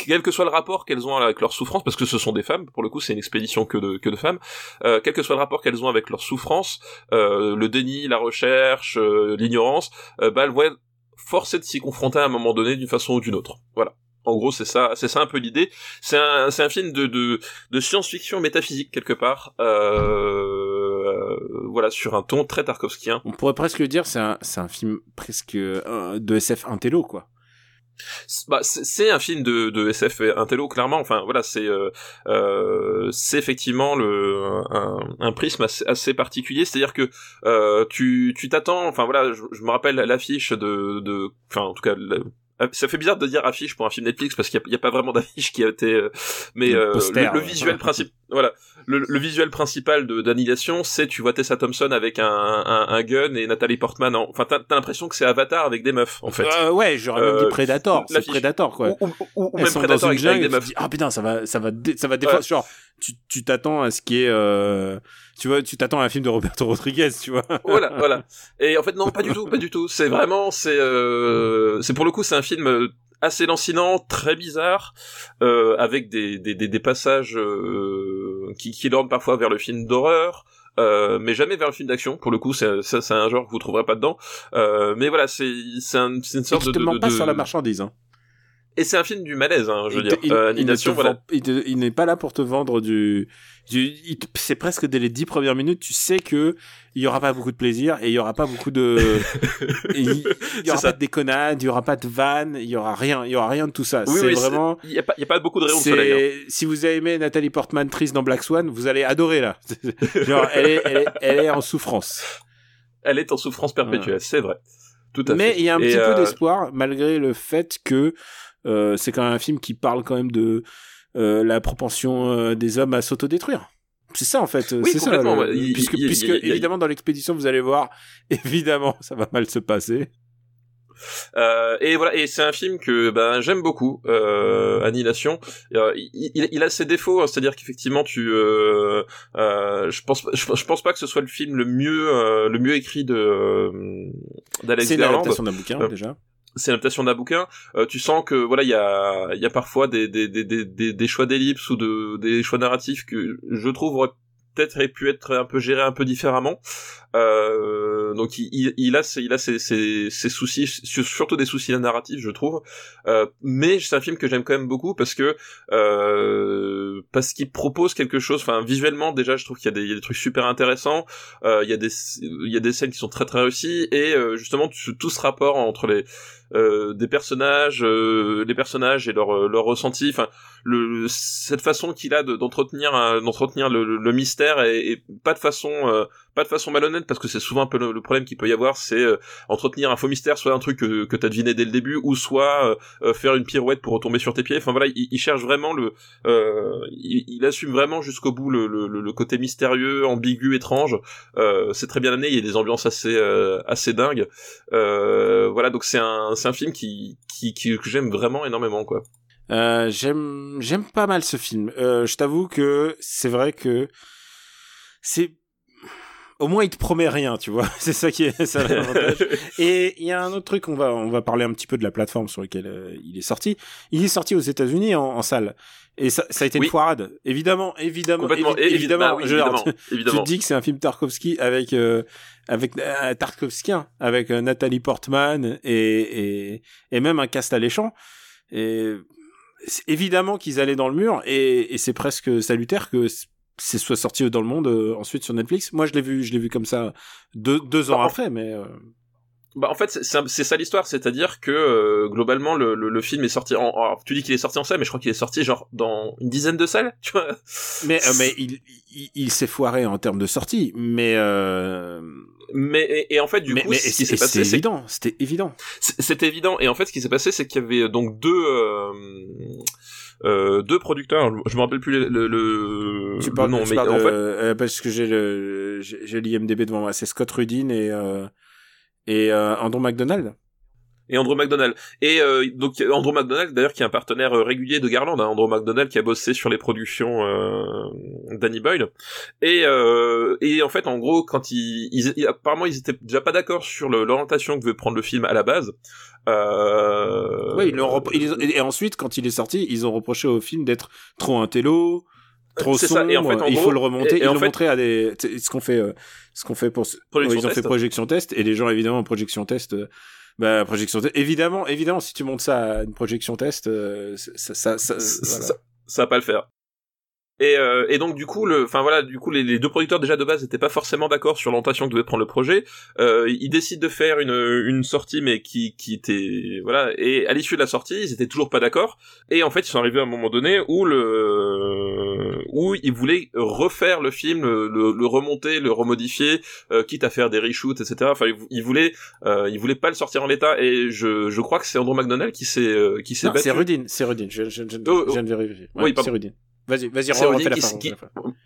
quel que soit le rapport qu'elles ont avec leur souffrance, parce que ce sont des femmes, pour le coup c'est une expédition que de, que de femmes, euh, quel que soit le rapport qu'elles ont avec leur souffrance, euh, le déni, la recherche, euh, l'ignorance, bah elles vont être forcées de s'y confronter à un moment donné d'une façon ou d'une autre. Voilà. En gros, c'est ça, c'est ça un peu l'idée. C'est un, c'est un film de, de, science-fiction métaphysique quelque part, euh, voilà, sur un ton très tarkovskien. On pourrait presque dire c'est un c'est un film presque de SF intello quoi. Bah, c'est un film de, de SF intello clairement. Enfin voilà c'est euh, euh, c'est effectivement le un, prisme assez, assez particulier. C'est à dire que euh, tu tu t'attends enfin voilà je, je me rappelle l'affiche de de enfin en tout cas ça fait bizarre de dire affiche pour un film Netflix parce qu'il n'y a, pas vraiment d'affiche qui a été euh, mais Le euh, poster, le, visuel principal voilà le, le visuel principal de d'annihilation c'est tu vois Tessa Thompson avec un, un, un gun et Nathalie Portman en- enfin t'as l'impression que c'est Avatar avec des meufs en fait Euh, ouais, j'aurais même Euh, dit Predator. C'est. Predator quoi. ou, ou, ou- Elles même sont Predator dans une avec des meufs dis, ah putain, ça va, ça va, ça va des fois, genre, tu, tu t'attends à ce qui est, euh, tu vois, tu t'attends à un film de Roberto Rodriguez, tu vois. voilà, voilà. Et en fait, non, pas du tout, pas du tout. C'est vraiment, c'est, euh, c'est pour le coup, c'est un film assez lancinant, très bizarre, euh, avec des, des, des, des passages euh, qui, qui l'ordent parfois vers le film d'horreur. Euh, mais jamais vers le film d'action. Pour le coup, c'est ça, c'est un genre que vous trouverez pas dedans. Euh, mais voilà, c'est c'est un, c'est une Et sorte qui de, te de, pas de- sur la marchandise, hein. Et c'est un film du malaise, hein, je veux Il dire. il- Euh, il ne voilà. vend- n'est pas là pour te vendre du, du c'est presque dès les dix premières minutes, tu sais que il y aura pas beaucoup de plaisir et il y aura pas beaucoup de, il, y aura ça. pas de déconnade, il y aura pas de vanne, il y aura rien, il y aura rien de tout ça. Oui, c'est oui, vraiment, Il y a pas, il y a pas beaucoup de rayons de soleil. hein. si vous avez aimé Nathalie Portman triste dans Black Swan, vous allez adorer là. Genre, elle est, elle est, elle est en souffrance. Elle est en souffrance perpétuelle, c'est vrai. Tout à Mais il y a un Et, petit euh, peu d'espoir, malgré le fait que euh, c'est quand même un film qui parle quand même de euh, la propension euh, des hommes à s'autodétruire. C'est ça en fait, Oui, c'est ça. le- ouais. Il- puisque il- puisque il- évidemment dans l'expédition vous allez voir, évidemment ça va mal se passer. Euh, et voilà, et c'est un film que ben j'aime beaucoup, euh, Annihilation. Euh, il, il- il a ses défauts, hein, c'est-à-dire qu'effectivement tu, euh, euh, je pense, je, je pense pas que ce soit le film le mieux, euh, le mieux écrit de euh, d'Alex C'est une Garland. adaptation d'un bouquin Euh, déjà. C'est l'adaptation d'un bouquin. Euh, tu sens que voilà, il y a, y a parfois des des, des, des, des, choix d'ellipse ou de des choix narratifs que je trouve auraient peut-être pu être un peu gérés un peu différemment. Euh, donc il, il, il a il a ses, ses, ses soucis, sur- surtout des soucis narratifs, je trouve. Euh, mais c'est un film que j'aime quand même beaucoup parce que euh, parce qu'il propose quelque chose. Enfin, visuellement déjà, je trouve qu'il y y a des trucs super intéressants. Euh, il y a des il y a des scènes qui sont très très réussies et euh, justement tout ce rapport entre les euh, des personnages, euh, les personnages et leur leur ressenti. Enfin, le cette façon qu'il a de- d'entretenir un- d'entretenir le, le- le mystère et, et pas de façon euh, pas de façon malhonnête parce que c'est souvent un peu le, problème qu'il peut y avoir, c'est euh, entretenir un faux mystère, soit un truc que, t'as deviné dès le début, ou soit euh, euh, faire une pirouette pour retomber sur tes pieds. Enfin voilà, il, il cherche vraiment le, euh, il, il assume vraiment jusqu'au bout le, le, le côté mystérieux, ambigu, étrange. Euh, c'est très bien amené, il y a des ambiances assez assez dingues. Voilà, donc c'est un c'est un film qui, qui, qui que j'aime vraiment énormément quoi. Euh, j'aime j'aime pas mal ce film. Euh, je t'avoue que c'est vrai que c'est au moins il te promet rien, tu vois. c'est ça qui est ça l'avantage. Et il y a un autre truc, on va on va parler un petit peu de la plateforme sur laquelle euh, il est sorti. Il est sorti aux États-Unis en, en salle. Et ça, ça a été Oui. une foirade. Évidemment, évidemment, Complètement. évi- évidemment. bah oui, je- alors, évidemment, tu évidemment. te dis que c'est un film Tarkovsky avec euh, avec euh, Tarkovskien, avec euh, Nathalie Portman et, et et même un cast alléchant. Et évidemment qu'ils allaient dans le mur et, et c'est presque salutaire que c'est soit sorti dans le monde euh, ensuite sur Netflix. Moi, je l'ai vu, je l'ai vu comme ça deux deux ans Bah, après, mais euh, Bah en fait c'est- ça l'histoire, c'est-à-dire que euh, globalement le, le, le film est sorti en alors, tu dis qu'il est sorti en salle mais je crois qu'il est sorti genre dans une dizaine de salles, tu vois. mais euh, mais il il, il s'est foiré en termes de sortie, mais euh, Mais et, et en fait du mais, coup mais ce qui c'est s'est passé c'est évident, c'était évident. C'était évident. Et en fait, ce qui s'est passé, c'est qu'il y avait donc deux euh, euh, deux producteurs. Je me rappelle plus le, le, le- Tu le parles, nom, tu mais parles en de- fait, euh, parce que j'ai le j'ai j'ai l'IMDb devant moi, c'est Scott Rudin et euh, et euh, Andrew McDonald. Et Andrew McDonald. Et euh, donc Andrew McDonald, d'ailleurs, qui est un partenaire euh, régulier de Garland. Hein, Andrew McDonald qui a bossé sur les productions euh, Danny Boyle. Et euh, et en fait, en gros, quand ils, ils, ils- apparemment, ils étaient déjà pas d'accord sur le- l'orientation que devait prendre le film à la base. Euh... Oui, ils l'ont et ensuite, quand il est sorti, ils ont reproché au film d'être trop intello, trop sombre. ça. Et en fait, en il gros- faut le remonter. et- et ils en l'ont fait- à des, ce qu'on fait, euh, ce qu'on fait pour, ce- Projection ils ont fait test. projection test et les gens évidemment en projection test. Bah, projection test. Évidemment, évidemment, si tu montes ça à une projection test, euh, ça, ça, ça, ça, voilà. ça, ça va pas le faire. Et, euh, et donc du coup, le, enfin voilà, du coup les, les deux producteurs déjà de base n'étaient pas forcément d'accord sur l'orientation que devait prendre le projet. Euh, ils décident de faire une, une sortie, mais qui, qui était voilà. Et à l'issue de la sortie, ils étaient toujours pas d'accord. Et en fait, ils sont arrivés à un moment donné où le, où ils voulaient refaire le film, le, le- remonter, le remodifier, euh, quitte à faire des reshoots, etc. Enfin, ils, voulaient, euh, ils voulaient pas le sortir en l'état. Et je, je crois que c'est Andrew McDonald qui s'est, euh, qui s'est battu. c'est Rudin, c'est Rudin. Je, je, je, Oh, oh. je viens de vérifier. Oui, Ouais, pardon. c'est Rudin. Vas-y, vas-y, la qui, fin, qui-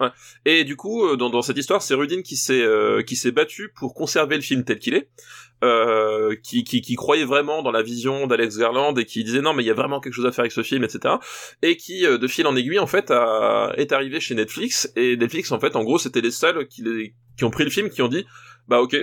la. Et du coup, euh, dans, dans cette histoire, c'est Rudin qui s'est euh, qui s'est battu pour conserver le film tel qu'il est, euh, qui, qui qui croyait vraiment dans la vision d'Alex Garland et qui disait non mais il y a vraiment quelque chose à faire avec ce film, etc. Et qui euh, de fil en aiguille en fait a, est arrivé chez Netflix et Netflix en fait en gros c'était les seuls qui les- qui ont pris le film qui ont dit bah ok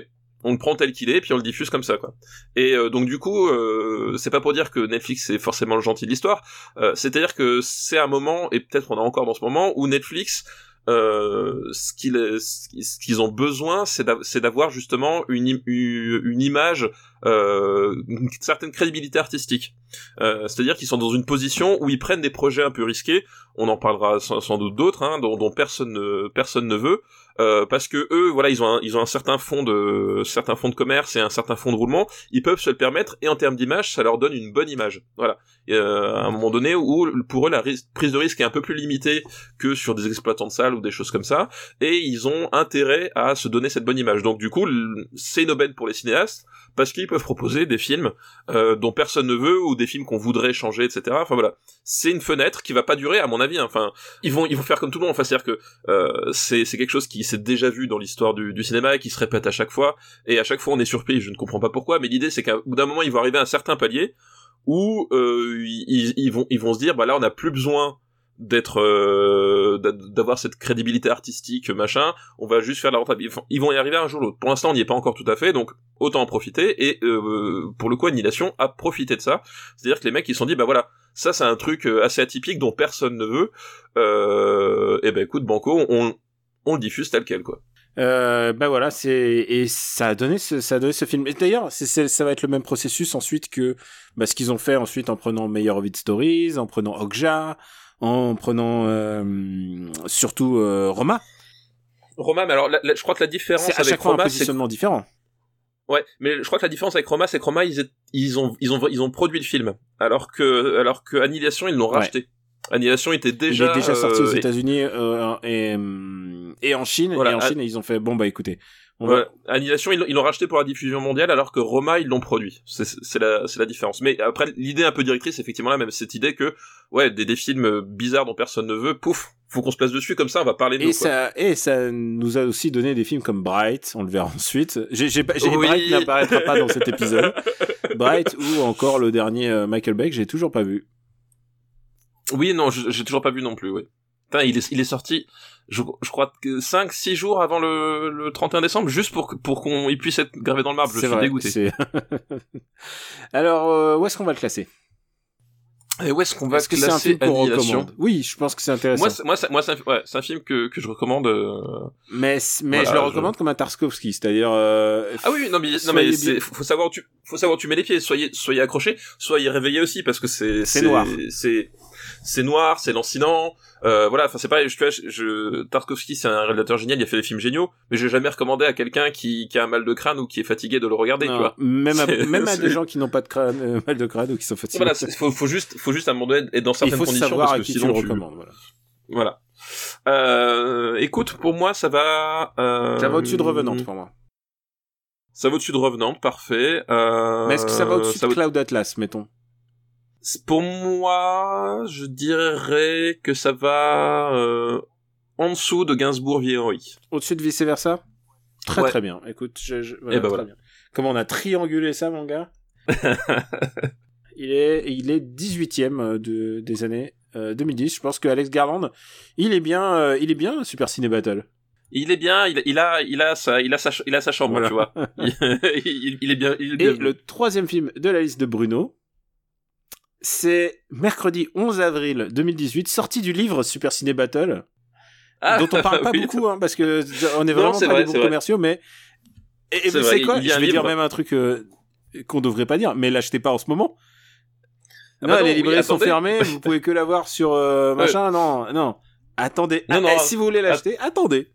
on le prend tel qu'il est puis on le diffuse comme ça quoi. Et euh, donc du coup euh, c'est pas pour dire que Netflix c'est forcément le gentil de l'histoire, euh, c'est-à-dire que c'est un moment, et peut-être on a encore dans ce moment, où Netflix, euh, ce qu'ils ont besoin, c'est d'av- c'est d'avoir justement une, une image, une certaine crédibilité artistique. Euh, C'est-à-dire qu'ils sont dans une position où ils prennent des projets un peu risqués, on en parlera sans, doute d'autres, hein, dont, personne ne, personne ne veut, euh, parce que eux, voilà, ils ont un, ils ont un certain fond de, de commerce et un certain fond de roulement, ils peuvent se le permettre, et en termes d'image, ça leur donne une bonne image. Voilà. Euh, à un moment donné où pour eux la ris- prise de risque est un peu plus limitée que sur des exploitants de salles ou des choses comme ça, et ils ont intérêt à se donner cette bonne image. Donc du coup, c'est une aubaine pour les cinéastes parce qu'ils peuvent proposer des films euh, dont personne ne veut ou des films qu'on voudrait changer, etc. Enfin voilà, c'est une fenêtre qui va pas durer à mon avis. hein. Enfin, ils vont ils vont faire comme tout le monde. Enfin, c'est-à-dire que euh, c'est quelque chose qui s'est déjà vu dans l'histoire du, du cinéma et qui se répète à chaque fois. Et à chaque fois, on est surpris. Je ne comprends pas pourquoi, mais l'idée c'est qu'à bout d'un moment, ils vont arriver à un certain palier où euh, ils, ils vont ils vont se dire bah là on n'a plus besoin d'être euh, d'a- d'avoir cette crédibilité artistique machin on va juste faire de la rentabilité. Ils vont y arriver un jour ou l'autre. Pour l'instant on n'y est pas encore tout à fait donc autant en profiter et euh, pour le coup Annihilation a profité de ça. C'est à dire que les mecs ils se sont dit bah voilà ça c'est un truc euh, assez atypique dont personne ne veut. Euh, et ben écoute Banco on on le diffuse tel quel quoi. Euh, bah voilà, c'est et ça a donné ce, ça a donné ce film. Et d'ailleurs, c'est, ça va être le même processus ensuite que bah, ce qu'ils ont fait ensuite en prenant Meilleur Its Stories, en prenant Okja, en prenant euh, surtout euh, Roma. Roma mais alors la- la- je crois que la différence à avec chaque fois un Roma c'est positionnement différent. Ouais, mais je crois que la différence avec Roma, c'est que Roma, ils, est- ils ont, ils ont, ils ont produit le film, alors que, alors que Annihilation, ils l'ont Ouais. racheté. Annihilation était Il déjà, est déjà sorti aux euh, États-Unis euh, et, hum, et en Chine. Voilà, et en à- Chine, ils ont fait bon bah écoutez, Ouais, Annihilation, ils l'ont- racheté pour la diffusion mondiale, alors que Roma, ils l'ont produit. C'est la, la différence. Mais après, l'idée un peu directrice, effectivement, là, même cette idée que, ouais, des, des films bizarres dont personne ne veut, pouf, faut qu'on se place dessus, comme ça, on va parler de Et nous, quoi. ça, et ça nous a aussi donné des films comme Bright, on le verra ensuite. J'ai, Oui. Bright n'apparaîtra pas dans cet épisode. Bright ou encore le dernier euh, Michael Bay que j'ai toujours pas vu. Oui, non, je- j'ai toujours pas vu non plus, oui. Putain, il est, il est sorti, je, je crois que 5 6 jours avant le, le 31 décembre, juste pour, pour qu'on il puisse être gravé dans le marbre. Je C'est suis vrai. dégoûté. Alors, euh, où est-ce qu'on va le classer? Et où est-ce qu'on va Est-ce que c'est un film qu'on recommande? Oui, je pense que c'est intéressant. Moi, c'est- moi, c'est- moi, c'est un, ouais, c'est un film que, que je recommande. euh, mais mais Voilà, je le je- recommande comme un Tarkovsky, c'est-à-dire. euh, Ah oui, non mais, non mais c'est, faut savoir où tu, faut savoir où tu mets les pieds. Soyez, soyez accrochés, soyez réveillés aussi parce que c'est, C'est noir. c'est, c'est noir, c'est lancinant. Euh, voilà, enfin c'est pareil. Je, je, je- Tarkovsky c'est un réalisateur génial, il a fait des films géniaux, mais j'ai jamais recommandé à quelqu'un qui, qui a un mal de crâne ou qui est fatigué de le regarder, non, tu vois. même à, même à des gens qui n'ont pas de crâne, euh, mal de crâne ou qui sont fatigués. Voilà, faut, faut juste, faut juste à un moment donné être dans il certaines faut conditions savoir parce à que tu sinon le tu, recommandes. Voilà. voilà. Euh, écoute, pour moi ça va. Euh, Ça va au-dessus de Revenante pour moi. Ça va au-dessus de Revenant, parfait. Euh, Mais est-ce que ça va au-dessus de Cloud Atlas, mettons? Pour moi, je dirais que ça va euh, en dessous de Gainsbourg Vieillery. Au-dessus de vice versa Très Ouais. très bien. Écoute, je, je- Eh ben très voilà. bien. Comment on a triangulé ça, mon gars? Il est, il est 18ème de, des années euh, 2010. Je pense que Alex Garland, il est bien, euh, il est bien Super Ciné Battle. Il est bien, il, il a, il a sa, il a sa, il a sa chambre, Voilà. tu vois. il, il- est bien, il est Et bien. le troisième film de la liste de Bruno, c'est mercredi 11 avril 2018, sortie du livre Super Ciné Battle, Ah, dont on parle pas oui. beaucoup, hein, parce que on est Non, vraiment c'est pas vrai, des bons commerciaux, mais et, et C'est vous vrai, savez quoi il y a Je vais dire livre. même un truc euh, qu'on devrait pas dire, mais l'achetez pas en ce moment. Ah non, bah non, les oui, librairies sont fermées, vous pouvez que l'avoir sur euh, machin. Non, non. Attendez. Non, Ah, non, eh, si vous voulez l'acheter, attendez.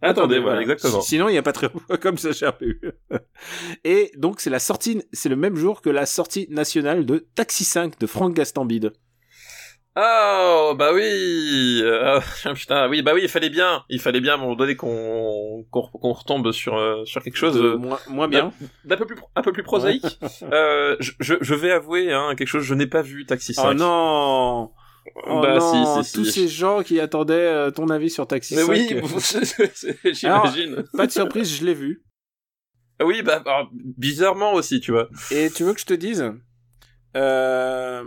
Attendez, voilà, exactement. Sinon, il n'y a pas très comme ça chez RPU. Et donc, c'est la sortie, c'est le même jour que la sortie nationale de Taxi 5 de Franck Gastambide. Oh, bah oui. euh, putain, oui, bah oui, il fallait bien, il fallait bien à un moment donné qu'on, qu'on, qu'on retombe sur, euh, sur quelque chose. Euh, euh, moins, moins bien. d'un peu plus un peu plus prosaïque. euh, je, je, je vais avouer hein, quelque chose, je n'ai pas vu Taxi 5. Oh non Oh bah non, si si tous si. ces gens qui attendaient euh, ton avis sur Taxi Mais 5. oui, euh, j'imagine. Pas de surprise, je l'ai vu. Oui, bah alors, bizarrement aussi, tu vois. Et tu veux que je te dise euh,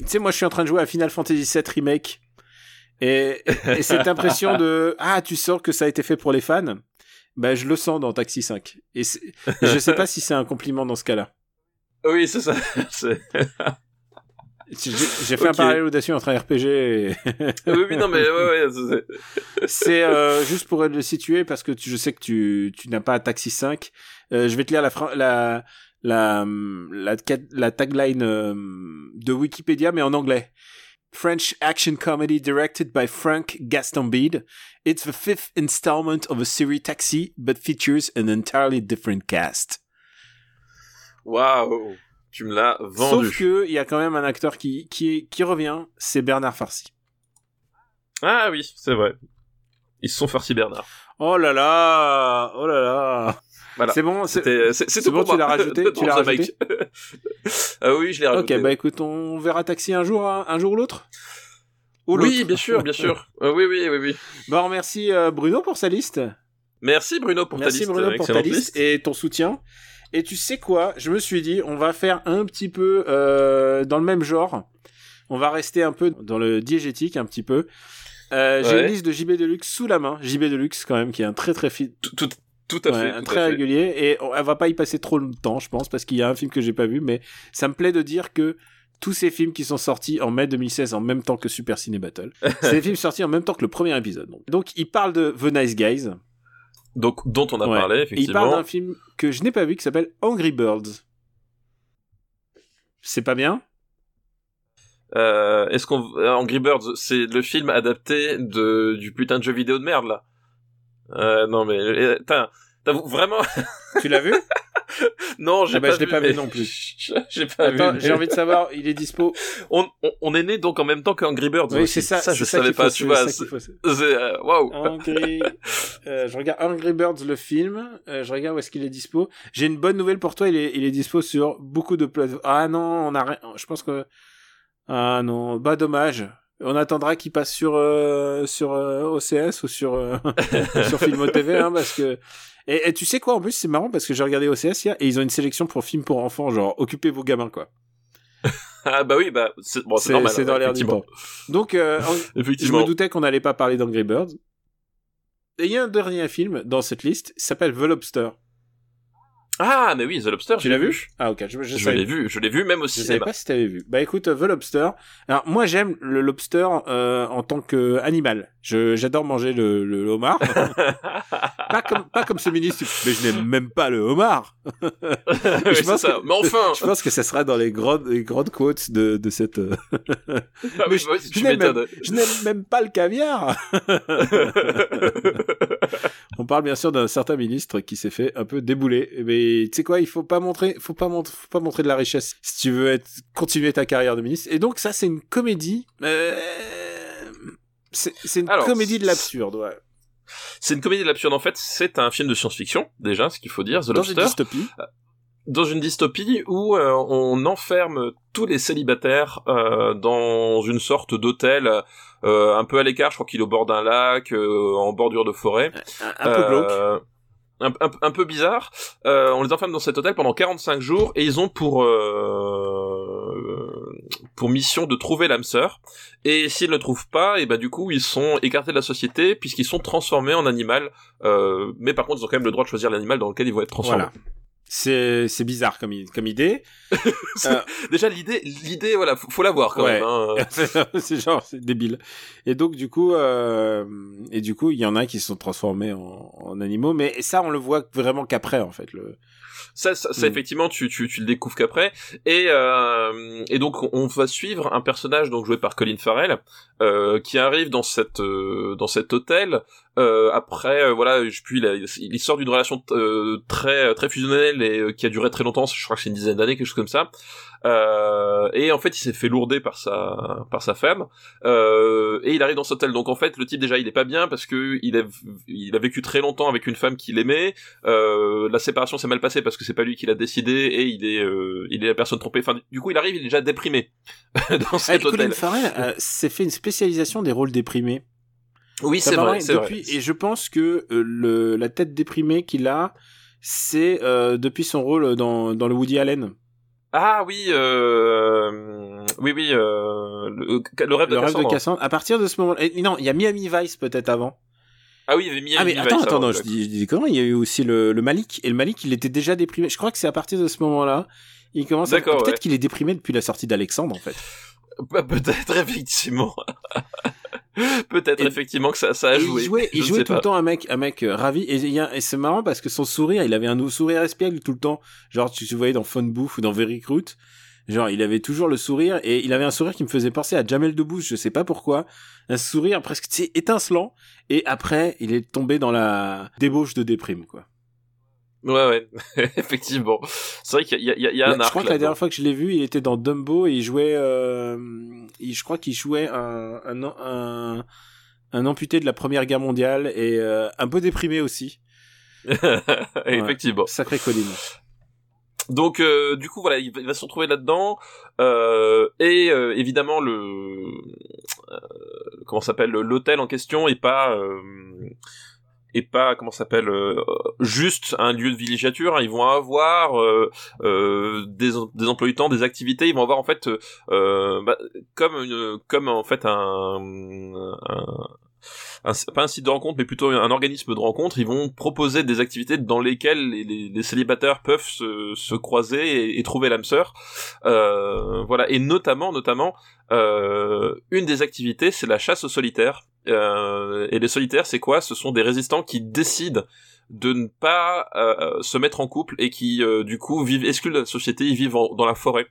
Tu sais, moi, je suis en train de jouer à Final Fantasy VII Remake. Et, et cette impression de Ah, tu sens que ça a été fait pour les fans bah, je le sens dans Taxi 5. Et je sais pas si c'est un compliment dans ce cas-là. Oui, c'est ça. J'ai fait un Ok. parallèle audacieux entre un RPG et... oui, oui, non, mais ouais, ouais. c'est- euh, juste pour le situer parce que tu- je sais que tu, tu n'as pas Taxi 5. Euh, je vais te lire la, la, la, la, la tagline euh, de Wikipédia, mais en anglais. French action comedy directed by Frank Gastambide. It's the fifth installment of a series Taxi, but features an entirely different cast. Waouh, tu me l'as vendu. Sauf que il y a quand même un acteur qui, qui, qui revient, c'est Bernard Farcy. Ah oui, c'est vrai. Ils se sont farcis Bernard. Oh là là, oh là là. Voilà. C'est bon, c'est bon, tu l'as rajouté, tu l'as mic. ah oui, je l'ai Ok, rajouté. bah écoute, on verra Taxi un jour, hein, un jour ou l'autre. Ou oui, bien sûr, bien sûr. Euh, oui, oui, oui, oui. Bon, on remercie euh, Bruno pour sa liste. Merci Bruno pour Merci ta liste. Bruno pour ta liste et ton soutien. Et tu sais quoi? Je me suis dit, on va faire un petit peu euh, dans le même genre. On va rester un peu dans le diégétique, un petit peu. Euh, J'ai une liste de JB Deluxe sous la main. JB Deluxe, quand même, qui est un très très fi- Tout, tout, tout à Ouais, fait. un tout très à fait. régulier et on- elle va pas y passer trop de temps, je pense, parce qu'il y a un film que j'ai pas vu, mais ça me plaît de dire que tous ces films qui sont sortis en mai 2016 en même temps que Super Ciné Battle, c'est des films sortis en même temps que le premier épisode. Donc il parle de The Nice Guys. Donc, dont on a Ouais. parlé, Et il effectivement. parle d'un film que je n'ai pas vu qui s'appelle Angry Birds. C'est pas bien? Euh, est-ce qu'on, euh, Angry Birds, c'est le film adapté de, du putain de jeu vidéo de merde, là? Euh, non, mais, euh, vraiment, Tu l'as vu? Non, j'ai Ah bah, pas je l'ai vu, pas vu non plus. j'ai pas Attends, j'ai envie de savoir, il est dispo. On, on, on est né donc en même temps qu'Angry Birds. Oui, c'est ça. je c'est savais pas, faut- tu vois. ça euh, Waouh. Angry, euh, je regarde Angry Birds le film. euh, je regarde où est-ce qu'il est dispo. J'ai une bonne nouvelle pour toi. Il est, il est dispo sur beaucoup de plateformes. Ah non, on a rien. Je pense que ah non, bah dommage. On attendra qu'il passe sur euh, sur euh, OCS ou sur euh, sur Filmo TV, hein, parce que. Et, et tu sais quoi en plus c'est marrant parce que j'ai regardé OCS hier et ils ont une sélection pour films pour enfants genre occupez vos gamins quoi. ah bah oui, bah c'est bon, c'est C'est normal. c'est dans l'air du temps. Donc, euh, je me doutais qu'on n'allait pas parler d'Angry Birds. Et il y a un dernier film dans cette liste, s'appelle The Lobster. Ah, mais oui, The Lobster, Tu l'as vu Ah ok, je, je, Je l'ai vu, je l'ai vu même au Je savais pas si t'avais vu. Bah écoute, The Lobster. Alors moi j'aime le lobster euh, en tant que animal. Je j'adore manger le, le homard. pas comme pas comme ce ministre. Mais je n'aime même pas le homard. Oui, Je c'est pense ça. que- Mais enfin, Je pense que ça sera dans les grandes les grandes quotes de de cette. euh, Ah mais je- bah je. Je n'aime même pas le caviar. On parle bien sûr d'un certain ministre qui s'est fait un peu débouler. Mais tu sais quoi, il faut pas montrer, faut pas montrer, faut pas montrer de la richesse si tu veux être continuer ta carrière de ministre. Et donc ça, c'est une comédie. euh, C'est une Alors, comédie de l'absurde, ouais. C'est une comédie de l'absurde. En fait, c'est un film de science-fiction, déjà, ce qu'il faut dire, The Dans une dystopie. dans une dystopie où euh, on enferme tous les célibataires euh, dans une sorte d'hôtel euh, un peu à l'écart, je crois qu'il est au bord d'un lac, euh, en bordure de forêt. Un, un peu glauque. Euh, un, un- un peu bizarre. Euh, on les enferme dans cet hôtel pendant 45 jours et ils ont pour euh, pour mission de trouver l'âme sœur. Et s'ils ne le trouvent pas, et ben du coup ils sont écartés de la société puisqu'ils sont transformés en animal. Euh, mais par contre ils ont quand même le droit de choisir l'animal dans lequel ils vont être transformés. Voilà. C'est c'est bizarre comme idée. Euh, Déjà l'idée, l'idée voilà, faut, faut l'avoir quand Ouais. même. Hein. c'est genre c'est débile. Et donc du coup euh, et du coup il y en a qui se sont transformés en, en animaux, mais ça on le voit vraiment qu'après en fait. Le... Ça, ça, ça, Mm. effectivement, tu, tu, tu le découvres qu'après. Et, euh, et donc, on va suivre un personnage donc joué par Colin Farrell euh, qui arrive dans cette euh, dans cet hôtel. Euh, après, euh, voilà, je puis il, il sort d'une relation euh, très très fusionnelle et qui a duré très longtemps. Je crois que c'est une dizaine d'années, quelque chose comme ça. Euh, et en fait, il s'est fait lourder par sa par sa femme. Euh, et il arrive dans cet hôtel. Donc en fait, le type déjà, il est pas bien parce que il a il a vécu très longtemps avec une femme qu'il aimait. Euh, la séparation s'est mal passée parce que c'est pas lui qui l'a décidé et il est euh, il est la personne trompée. Enfin, du coup, il arrive, il est déjà déprimé dans Eh, cet Colin hôtel. Farrell euh, s'est fait une spécialisation des rôles déprimés. Oui, c'est vrai, c'est vrai. depuis, Et je pense que euh, le, la tête déprimée qu'il a, c'est euh, depuis son rôle dans, dans le Woody Allen. Ah oui, euh... oui, oui, euh... le, le rêve de le rêve de Cassandre. Cassandre. À partir de ce moment, et non, il y a Miami Vice peut-être avant. Ah oui, il y avait Miami ah mais Vice attends, attends, non, je dis, je dis comment Il y a eu aussi le, le Malik et le Malik, il était déjà déprimé. Je crois que c'est à partir de ce moment-là, il commence. à... Peut-être ouais. qu'il est déprimé depuis la sortie d'Alexandre en fait. Bah, Peut-être effectivement. Peut-être Et- effectivement que ça, ça a Et joué. il jouait, il jouait tout pas. le temps un mec, un mec euh, ravi. Et, il y a- et c'est marrant parce que son sourire, il avait un sourire espiègle tout le temps. Genre, tu, tu voyais dans Phone Bouffe ou dans Very Recruit. Genre, il avait toujours le sourire et il avait un sourire qui me faisait penser à Jamel Debbouze, je sais pas pourquoi. Un sourire presque, étincelant. Et après, il est tombé dans la débauche de déprime, quoi. Ouais, ouais, effectivement. C'est vrai qu'il y a, il y a- il y a un je arc crois que la dernière fois que je l'ai vu, il était dans Dumbo et il jouait, euh, il- je crois qu'il jouait un, un, un, un amputé de la Première Guerre mondiale et euh, un peu déprimé aussi. effectivement. Sacré Colin. Donc euh, du coup voilà, il va, se retrouver là-dedans euh, et euh, évidemment le euh, comment s'appelle l'hôtel en question est pas est pas comment s'appelle euh, juste un lieu de villégiature. hein. Ils vont avoir euh, euh, des des emplois du temps, des activités. Ils vont avoir en fait euh, bah, comme une comme en fait un, pas un site de rencontre, mais plutôt un organisme de rencontre, ils vont proposer des activités dans lesquelles les, célibataires peuvent se, se croiser et, et trouver l'âme sœur. Euh, voilà, et notamment, notamment, une des activités, c'est la chasse aux solitaires. Euh, et les solitaires, c'est quoi? Ce sont des résistants qui décident de ne pas euh, se mettre en couple et qui, euh, du coup, vivent exclus de la société, ils vivent en- dans la forêt.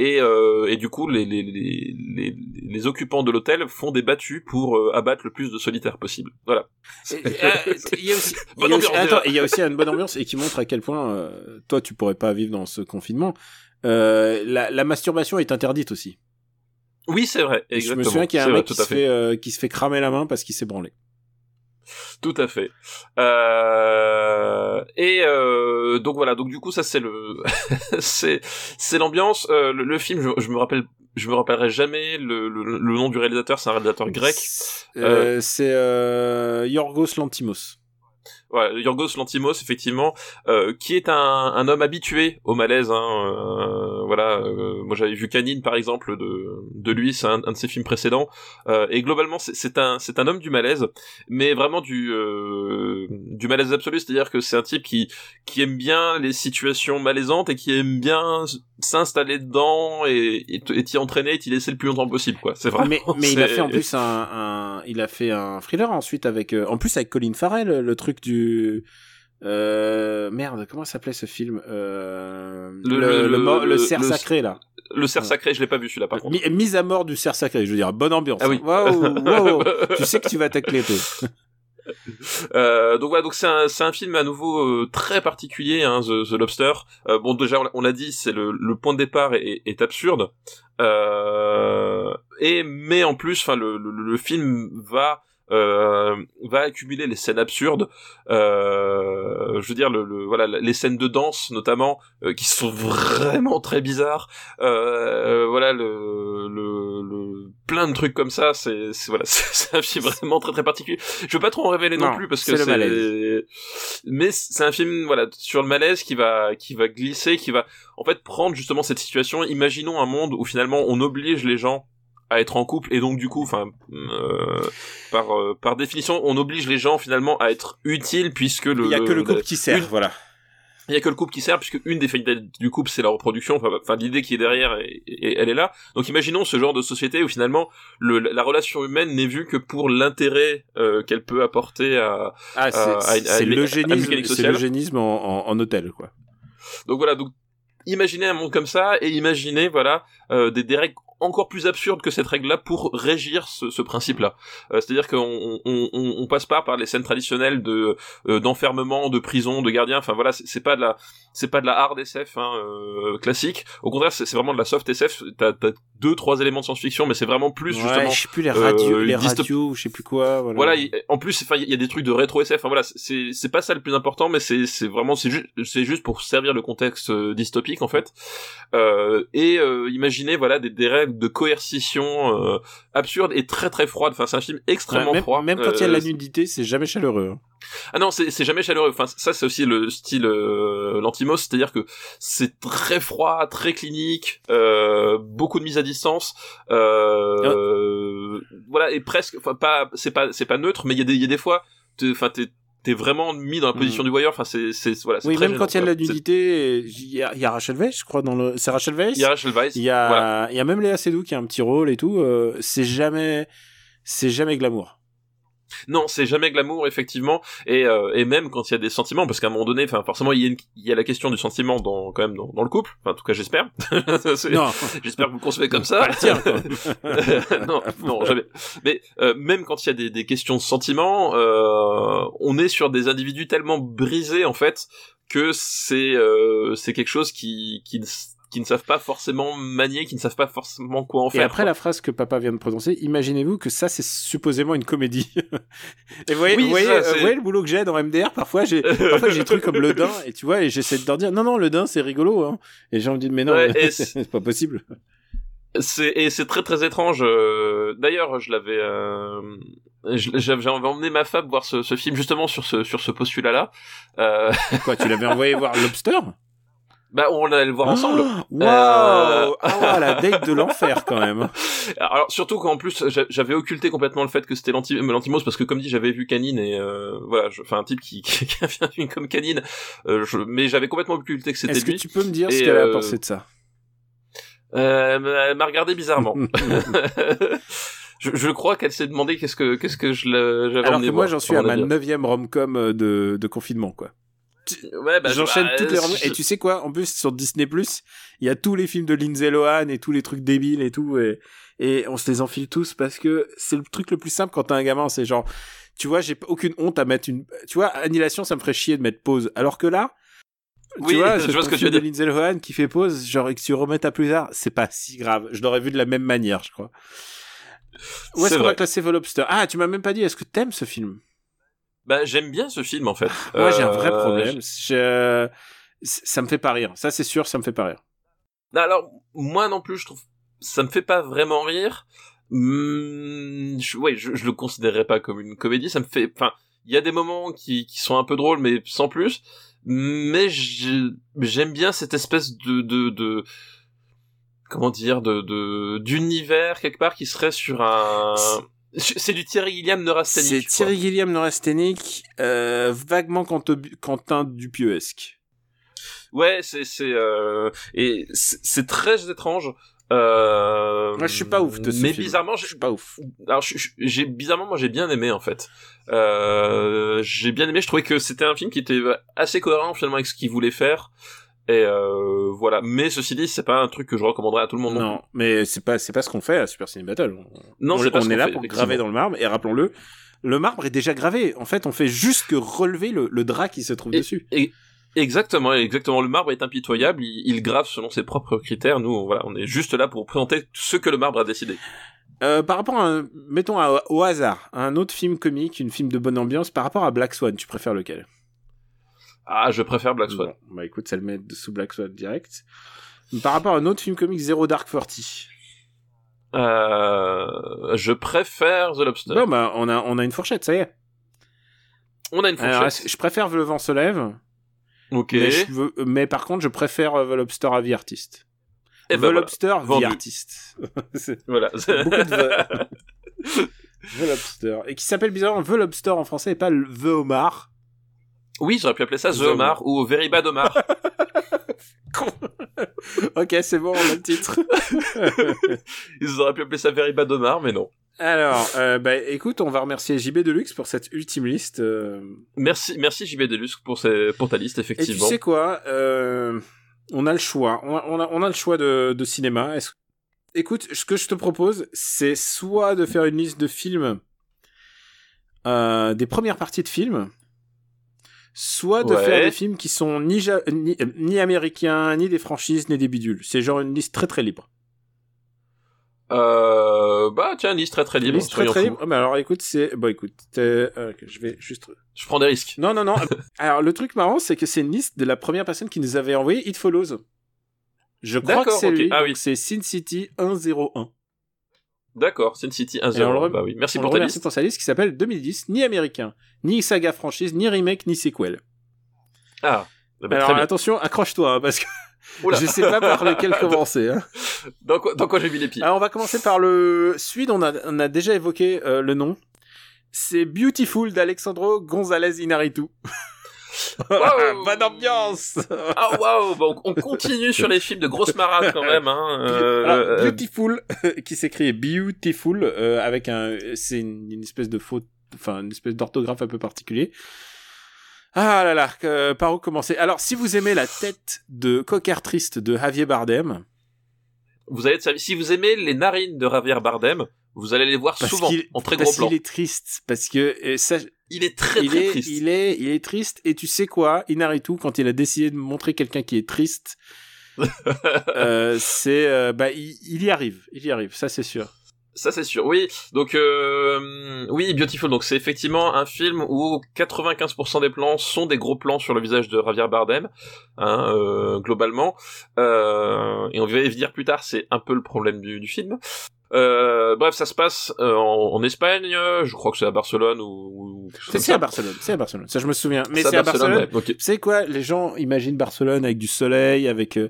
Et, euh, et du coup, les, les, les, les, les occupants de l'hôtel font des battues pour euh, abattre le plus de solitaires possible. Voilà. Euh, Il y a aussi, il y Bonne a aussi- ambiance, attends, déjà. il y a aussi une bonne ambiance et qui montre à quel point euh, toi tu pourrais pas vivre dans ce confinement. Euh, la, la masturbation est interdite aussi. Oui, c'est vrai. Et je Exactement. me souviens qu'il y a un vrai, mec qui se, fait, euh, qui se fait cramer la main parce qu'il s'est branlé. Tout à fait. Euh, et euh, donc voilà, donc du coup ça c'est le c'est c'est l'ambiance. Euh, le, le film, je, je me rappelle, je me rappellerai jamais le, le, le nom du réalisateur. C'est un réalisateur grec. Euh, C'est euh, Yorgos Lantimos. Voilà, Yorgos Lantimos effectivement, euh, qui est un, un homme habitué au malaise. Hein, euh, voilà, euh, moi j'avais vu Canine par exemple de de lui, c'est un, un, de ses films précédents. Euh, et globalement, c'est un c'est un homme du malaise, mais vraiment du du malaise absolu, c'est-à-dire que c'est un type qui qui aime bien les situations malaisantes et qui aime bien s'installer dedans et et t'y entraîner et t'y laisser le plus longtemps possible quoi. C'est vraiment. Mais mais il a fait en plus un, un il a fait un thriller ensuite avec en plus avec Colin Farrell le truc du euh, merde, comment s'appelait ce film euh, le, le, le, le, cerf sacré là. Le cerf sacré, je l'ai pas vu celui-là par contre. mise à mort du cerf sacré, je veux dire, bonne ambiance. Ah oui. Waouh, tu sais que tu vas t'éclater. Euh, donc voilà, donc c'est un, film à nouveau euh, très particulier, hein, The, The Lobster. Euh, bon, déjà on l'a dit, c'est le, le point de départ est, est absurde, et mais en plus, enfin le, le, le, film va va accumuler les scènes absurdes. Euh, je veux dire, le, le, voilà, les scènes de danse notamment, euh, qui sont vraiment très bizarres. Euh, voilà, le, le, le, plein de trucs comme ça. C'est voilà, c'est un film vraiment très très particulier. Je veux pas trop en révéler non, plus parce que c'est. Mais c'est un film voilà sur le malaise qui va qui va glisser, qui va en fait prendre justement cette situation. Imaginons un monde où finalement on oblige les gens à être en couple et donc du coup enfin euh, par euh, par définition on oblige les gens finalement à être utiles puisque le il y a que le couple qui sert voilà. Il y a que le couple qui sert puisque une des finalités du couple c'est la reproduction enfin, l'idée qui est derrière et, elle est là. Donc imaginons ce genre de société où finalement le, la relation humaine n'est vue que pour l'intérêt euh, qu'elle peut apporter à ah, c'est l'eugénisme en, en, en hôtel quoi. Donc voilà. Donc imaginez un monde comme ça et imaginez voilà euh, des, des règles encore plus absurde que cette règle-là pour régir ce, ce principe-là. Euh, C'est-à-dire qu'on on, on, on, passe pas par les scènes traditionnelles de euh, d'enfermement, de prison, de gardien. Enfin voilà, c'est pas de la c'est pas de la hard SF hein, euh, classique. Au contraire, c'est vraiment de la soft SF. T'as as deux trois éléments de science-fiction, mais c'est vraiment plus ouais, justement. Je sais plus les radios, euh, les radios, je sais plus quoi. Voilà. voilà en plus, enfin, il y a des trucs de rétro SF. Enfin voilà, c'est c'est pas ça le plus important, mais c'est c'est vraiment c'est juste c'est juste pour servir le contexte euh, dystopique en fait. et imaginez voilà des, des de coercition euh, absurde et très très froide. Enfin, c'est un film extrêmement même, froid. Même quand il y a la nudité, c'est jamais chaleureux. Hein. Ah non, c'est jamais chaleureux. Enfin, ça c'est aussi le style euh, Lantimos, c'est-à-dire que c'est très froid, très clinique, euh, beaucoup de mise à distance. Euh, Voilà, et presque, enfin pas, c'est pas, c'est pas neutre, mais il y a des, il y a des fois, enfin t'es t'es vraiment mis dans la position mm. du voyeur. Enfin, c'est, c'est, voilà. Oui, même quand il y a de la nudité, il y a, y a Rachel Weisz, je crois, dans le, c'est Rachel Weisz. Il y a Rachel Weisz. Il y a, voilà. il y a même Léa Seydoux qui a un petit rôle et tout. Euh, c'est jamais, c'est jamais glamour. Non, c'est jamais glamour effectivement, et, euh, et même quand il y a des sentiments, parce qu'à un moment donné, enfin forcément il y, a il y a la question du sentiment dans quand même dans, dans le couple, enfin en tout cas j'espère. j'espère que vous le concevez comme ça. non, non jamais. Mais euh, même quand il y a des, des questions de sentiments, euh, on est sur des individus tellement brisés en fait que c'est euh, c'est quelque chose qui qui qui ne savent pas forcément manier, qui ne savent pas forcément quoi en faire. Et après la phrase que papa vient de prononcer, imaginez-vous que ça c'est supposément une comédie. et vous voyez, vous, voyez, euh, vous voyez, le boulot que j'ai dans MDR, parfois j'ai parfois j'ai des trucs comme le dain et tu vois et j'essaie de leur dire non non le dain c'est rigolo hein. Et j'ai envie de mais non, ouais, c'est pas possible. C'est et c'est très très étrange. Euh, d'ailleurs, je l'avais, euh... j'avais emmené ma femme voir ce, ce, film justement sur ce sur ce postulat-là. Euh... Quoi, tu l'avais envoyé voir Lobster? Bah, on allait le voir ensemble. Waouh! Euh... Ah, la date de l'enfer, quand même. Alors, surtout qu'en plus, j'avais occulté complètement le fait que c'était l'antimos, parce que comme dit, j'avais vu Canine et, euh, voilà, enfin, un type qui, qui, a fait un film comme Canine, euh, je... mais j'avais complètement occulté que c'était lui. Est-ce que tu peux me dire ce qu'elle a pensé de ça? Euh, elle m'a regardé bizarrement. je, je, crois qu'elle s'est demandé qu'est-ce que, qu'est-ce que je j'avais Alors que moi, j'en suis à ma neuvième rom-com de, de confinement, quoi. Ouais, bah, J'enchaîne bah, toutes les Et tu sais quoi? En plus, sur Disney+, il y a tous les films de Lindsay Lohan et tous les trucs débiles et tout. Et, et on se les enfile tous parce que c'est le truc le plus simple quand t'as un gamin. C'est genre, tu vois, j'ai aucune honte à mettre une... Tu vois, Annihilation, ça me ferait chier de mettre pause. Alors que là... Oui, tu vois, je vois ce que tu veux de Lindsay Lohan qui fait pause, genre, et que tu remets à plus tard, c'est pas si grave. Je l'aurais vu de la même manière, je crois. Où est-ce qu'on va classer The Lobster Ah, tu m'as même pas dit, est-ce que t'aimes ce film? Bah, j'aime bien ce film en fait. Moi, j'ai un vrai euh, problème. Je... Ça me fait pas rire. Ça, c'est sûr, ça me fait pas rire. Alors, moi non plus, je trouve, ça me fait pas vraiment rire. Mmh, je, ouais, je, je le considérerais pas comme une comédie. Ça me fait, enfin, il y a des moments qui, qui sont un peu drôles, mais sans plus. Mais j'aime bien cette espèce de, de, de comment dire de de d'univers quelque part qui serait sur un c'est du Thierry Gilliam neurasthénique. C'est Thierry Gilliam neurasthénique, euh, vaguement Quentin Dupieuesque. Ouais, c'est c'est euh, et c'est très étrange. Euh, moi, je suis pas ouf de ce mais film. bizarrement, je suis pas ouf. Alors, j'ai bizarrement, moi, j'ai bien aimé en fait. Euh, j'ai bien aimé. Je trouvais que c'était un film qui était assez cohérent finalement avec ce qu'il voulait faire. Et euh, voilà. Mais ceci dit, c'est pas un truc que je recommanderais à tout le monde. Non, mais c'est pas c'est pas ce qu'on fait à Super Ciné Battle. Non, on, pas on ce est là fait, pour graver dans le marbre. Et rappelons-le, le marbre est déjà gravé. En fait, on fait juste que relever le, le drap qui se trouve Et- dessus. Et, exactement, exactement. Le marbre est impitoyable. Il, il grave selon ses propres critères. Nous, voilà, on est juste là pour présenter ce que le marbre a décidé. Euh, par rapport à, mettons à- au hasard, un autre film comique, une film de bonne ambiance, par rapport à Black Swan, tu préfères lequel? Ah, je préfère Black Swan. Bon, bah écoute, ça le met sous Black Swan direct. Par rapport à un autre film comique, Zero Dark Forty. Euh, je préfère The Lobster. Bon bah on a on a une fourchette, ça y est. on a une fourchette. Alors, je préfère Le Vent se lève, ok. mais, je veux- mais par contre je préfère euh, The Lobster à vie artiste. Et The ben voilà. Lobster Vendu. vie artiste. Voilà. beaucoup de The. The Lobster et qui s'appelle bizarrement The Lobster en français et pas le The Homard. Oui, j'aurais pu appeler ça The The Omar ou Very Bad Omar. ok, c'est bon, on a le titre. Ils auraient pu appeler ça Very Bad Omar, mais non. Alors, euh, bah écoute, on va remercier JB Deluxe pour cette ultime liste. euh, Merci, merci JB Deluxe pour, ces, pour ta liste, Et tu effectivement. sais quoi euh, On a le choix. On a, on a, on a le choix de, de cinéma. Est-ce- Écoute, ce que je te propose, c'est soit de faire une liste de films, euh, des premières parties de films, soit de Ouais. faire des films qui sont ni, ja- ni, euh, ni américains, ni des franchises, ni des bidules. C'est genre une liste très très libre. Euh, bah, tiens, une liste très très Une libre. liste très très libre. Ah, bah alors écoute, c'est bon. Écoute, euh, je vais juste Je prends des risques. Non, non, non. Alors, le truc marrant, c'est que c'est une liste de la première personne qui nous avait envoyé It Follows. Je crois que c'est lui. Ah oui. C'est Sin City 101. D'accord, Sin City 1-0. Et on le rem- Bah oui, merci On pour ta liste. pour sa liste qui s'appelle 2010, ni américain, ni saga franchise, ni remake, ni sequel. Ah, bah, bah, Alors attention, accroche-toi, hein, parce que je sais pas par lequel commencer. Hein. Dans quoi, dans quoi j'ai mis les pieds Alors on va commencer par le on a, on a déjà évoqué euh, le nom. C'est Beautiful d'Alexandro González Inarritu. Wow. Bonne ambiance Ah waouh, bon, on continue sur les films de grosse marade quand même. Hein. Euh, Alors, euh, beautiful, qui s'écrit beautiful, euh, avec un, c'est une, une espèce de faute, enfin, une espèce d'orthographe un peu particulier. Ah là là, par où commencer? Alors, si vous aimez la tête de cocker triste de Javier Bardem, vous allez être servi. Si vous aimez les narines de Javier Bardem, vous allez les voir parce souvent en très gros parce plan. qu'il est triste, parce que euh, ça, Il est très il très est, triste. il est, il est triste, et tu sais quoi, Inaritu, quand il a décidé de montrer quelqu'un qui est triste, euh, c'est, euh, bah, il, il y arrive, il y arrive, ça c'est sûr. Ça c'est sûr. Oui, donc euh, oui, Beautiful. Donc c'est effectivement un film où 95% des plans sont des gros plans sur le visage de Javier Bardem, hein, euh, globalement. Euh, et on va y venir plus tard. C'est un peu le problème du, du film. Euh, bref, ça se passe euh, en, en Espagne. Je crois que c'est à Barcelone ou. ou quelque chose C'est, à. Barcelone, c'est à Barcelone, ça je me souviens. Mais C'est à Barcelone. ouais, ok. Tu sais quoi, les gens imaginent Barcelone avec du soleil, avec euh,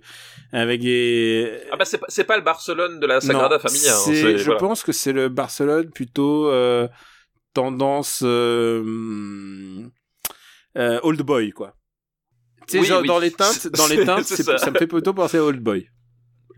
avec des. Ah bah c'est pas, c'est pas le Barcelone de la Sagrada Non, Familia. hein, je voilà. pense que c'est le Barcelone plutôt euh, tendance euh, euh, old boy quoi. Tu sais Oui, genre oui. dans les teintes, dans les teintes, ça. ça. me fait plutôt penser à old boy.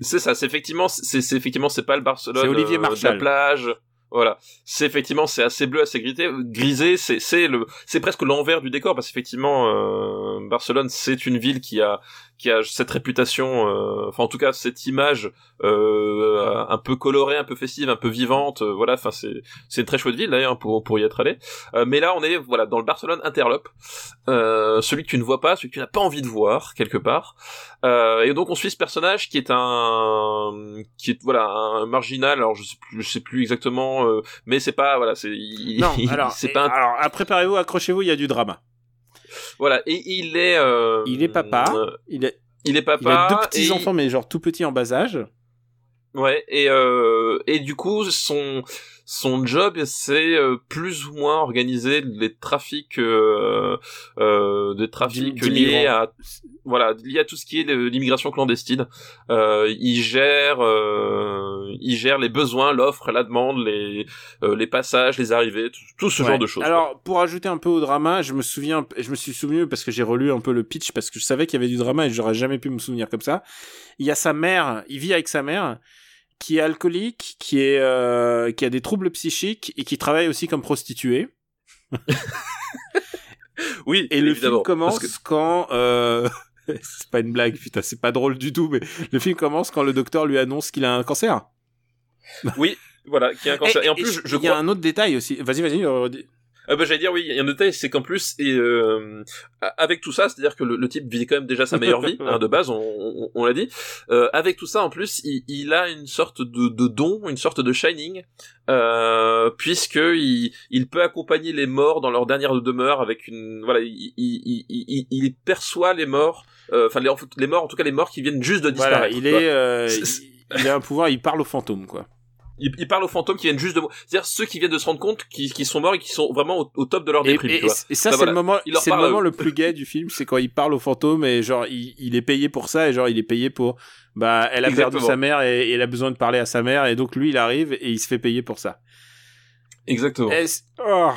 C'est ça, c'est effectivement, c'est effectivement, c'est pas le Barcelone C'est Olivier euh, de la Marchal. plage. Voilà, c'est effectivement, c'est assez bleu, assez grisé, grisé. C'est c'est le, c'est presque l'envers du décor parce qu'effectivement, euh, Barcelone, c'est une ville qui a qui a cette réputation, euh, enfin en tout cas cette image euh, un peu colorée, un peu festive, un peu vivante. euh, voilà, enfin c'est c'est une très chouette ville d'ailleurs pour pour y être allé. Euh, mais là, on est voilà dans le Barcelone interlope, euh, celui que tu ne vois pas, celui que tu n'as pas envie de voir quelque part. Euh, et donc on suit ce personnage qui est un qui est voilà un marginal. Alors je sais plus, je sais plus exactement, euh, mais c'est pas voilà c'est Non, alors, c'est pas un- alors préparez-vous, accrochez-vous, il y a du drama. Voilà et il est euh, Il est papa. euh, Il est, il est il papa. a deux petits et- enfants mais genre tout petits en bas âge. Ouais et euh, et du coup son son job c'est euh, plus ou moins organiser les trafics euh, euh, des trafics liés à voilà liés à tout ce qui est l'immigration clandestine. Euh, il gère euh, il gère les besoins l'offre la demande les les passages les arrivées tout, ce genre de choses alors pour ajouter un peu au drama je me souviens je me suis souvenu parce que j'ai relu un peu le pitch parce que je savais qu'il y avait du drama et j'aurais jamais pu me souvenir comme ça. Il y a sa mère il vit avec sa mère qui est alcoolique, qui est euh, qui a des troubles psychiques et qui travaille aussi comme prostituée. oui. Et le film commence quand euh... c'est pas une blague, putain, c'est pas drôle du tout, mais le film commence quand le docteur lui annonce qu'il a un cancer. oui, voilà, qu'il a un cancer. Et, en plus, je, il y a un autre détail aussi. Vas-y, vas-y. Euh, bah, j'allais dire oui, il y a un détail, c'est qu'en plus, et euh, avec tout ça, c'est-à-dire que le, type vit quand même déjà sa meilleure vie, hein, de base, on, on, l'a dit. Euh, avec tout ça, en plus, il, il a une sorte de, de, don, une sorte de shining, euh, puisque il, il peut accompagner les morts dans leur dernière demeure avec une, voilà, il, il, il, il perçoit les morts, euh, enfin les, les morts, en tout cas les morts qui viennent juste de disparaître. Voilà, il est, euh, il, il a un pouvoir, il parle aux fantômes, quoi il, il, parle aux fantômes qui viennent juste de c'est-à-dire ceux qui viennent de se rendre compte qu'ils qui sont morts et qui sont vraiment au, top de leur déprime. Et, et, ça, c'est le moment, c'est le moment le plus gay du film, c'est quand il parle aux fantômes et genre il, il, est payé pour ça et genre il est payé pour bah elle a perdu sa mère et, et, elle a besoin de parler à sa mère et donc lui il arrive et il se fait payer pour ça. Exactement. Oh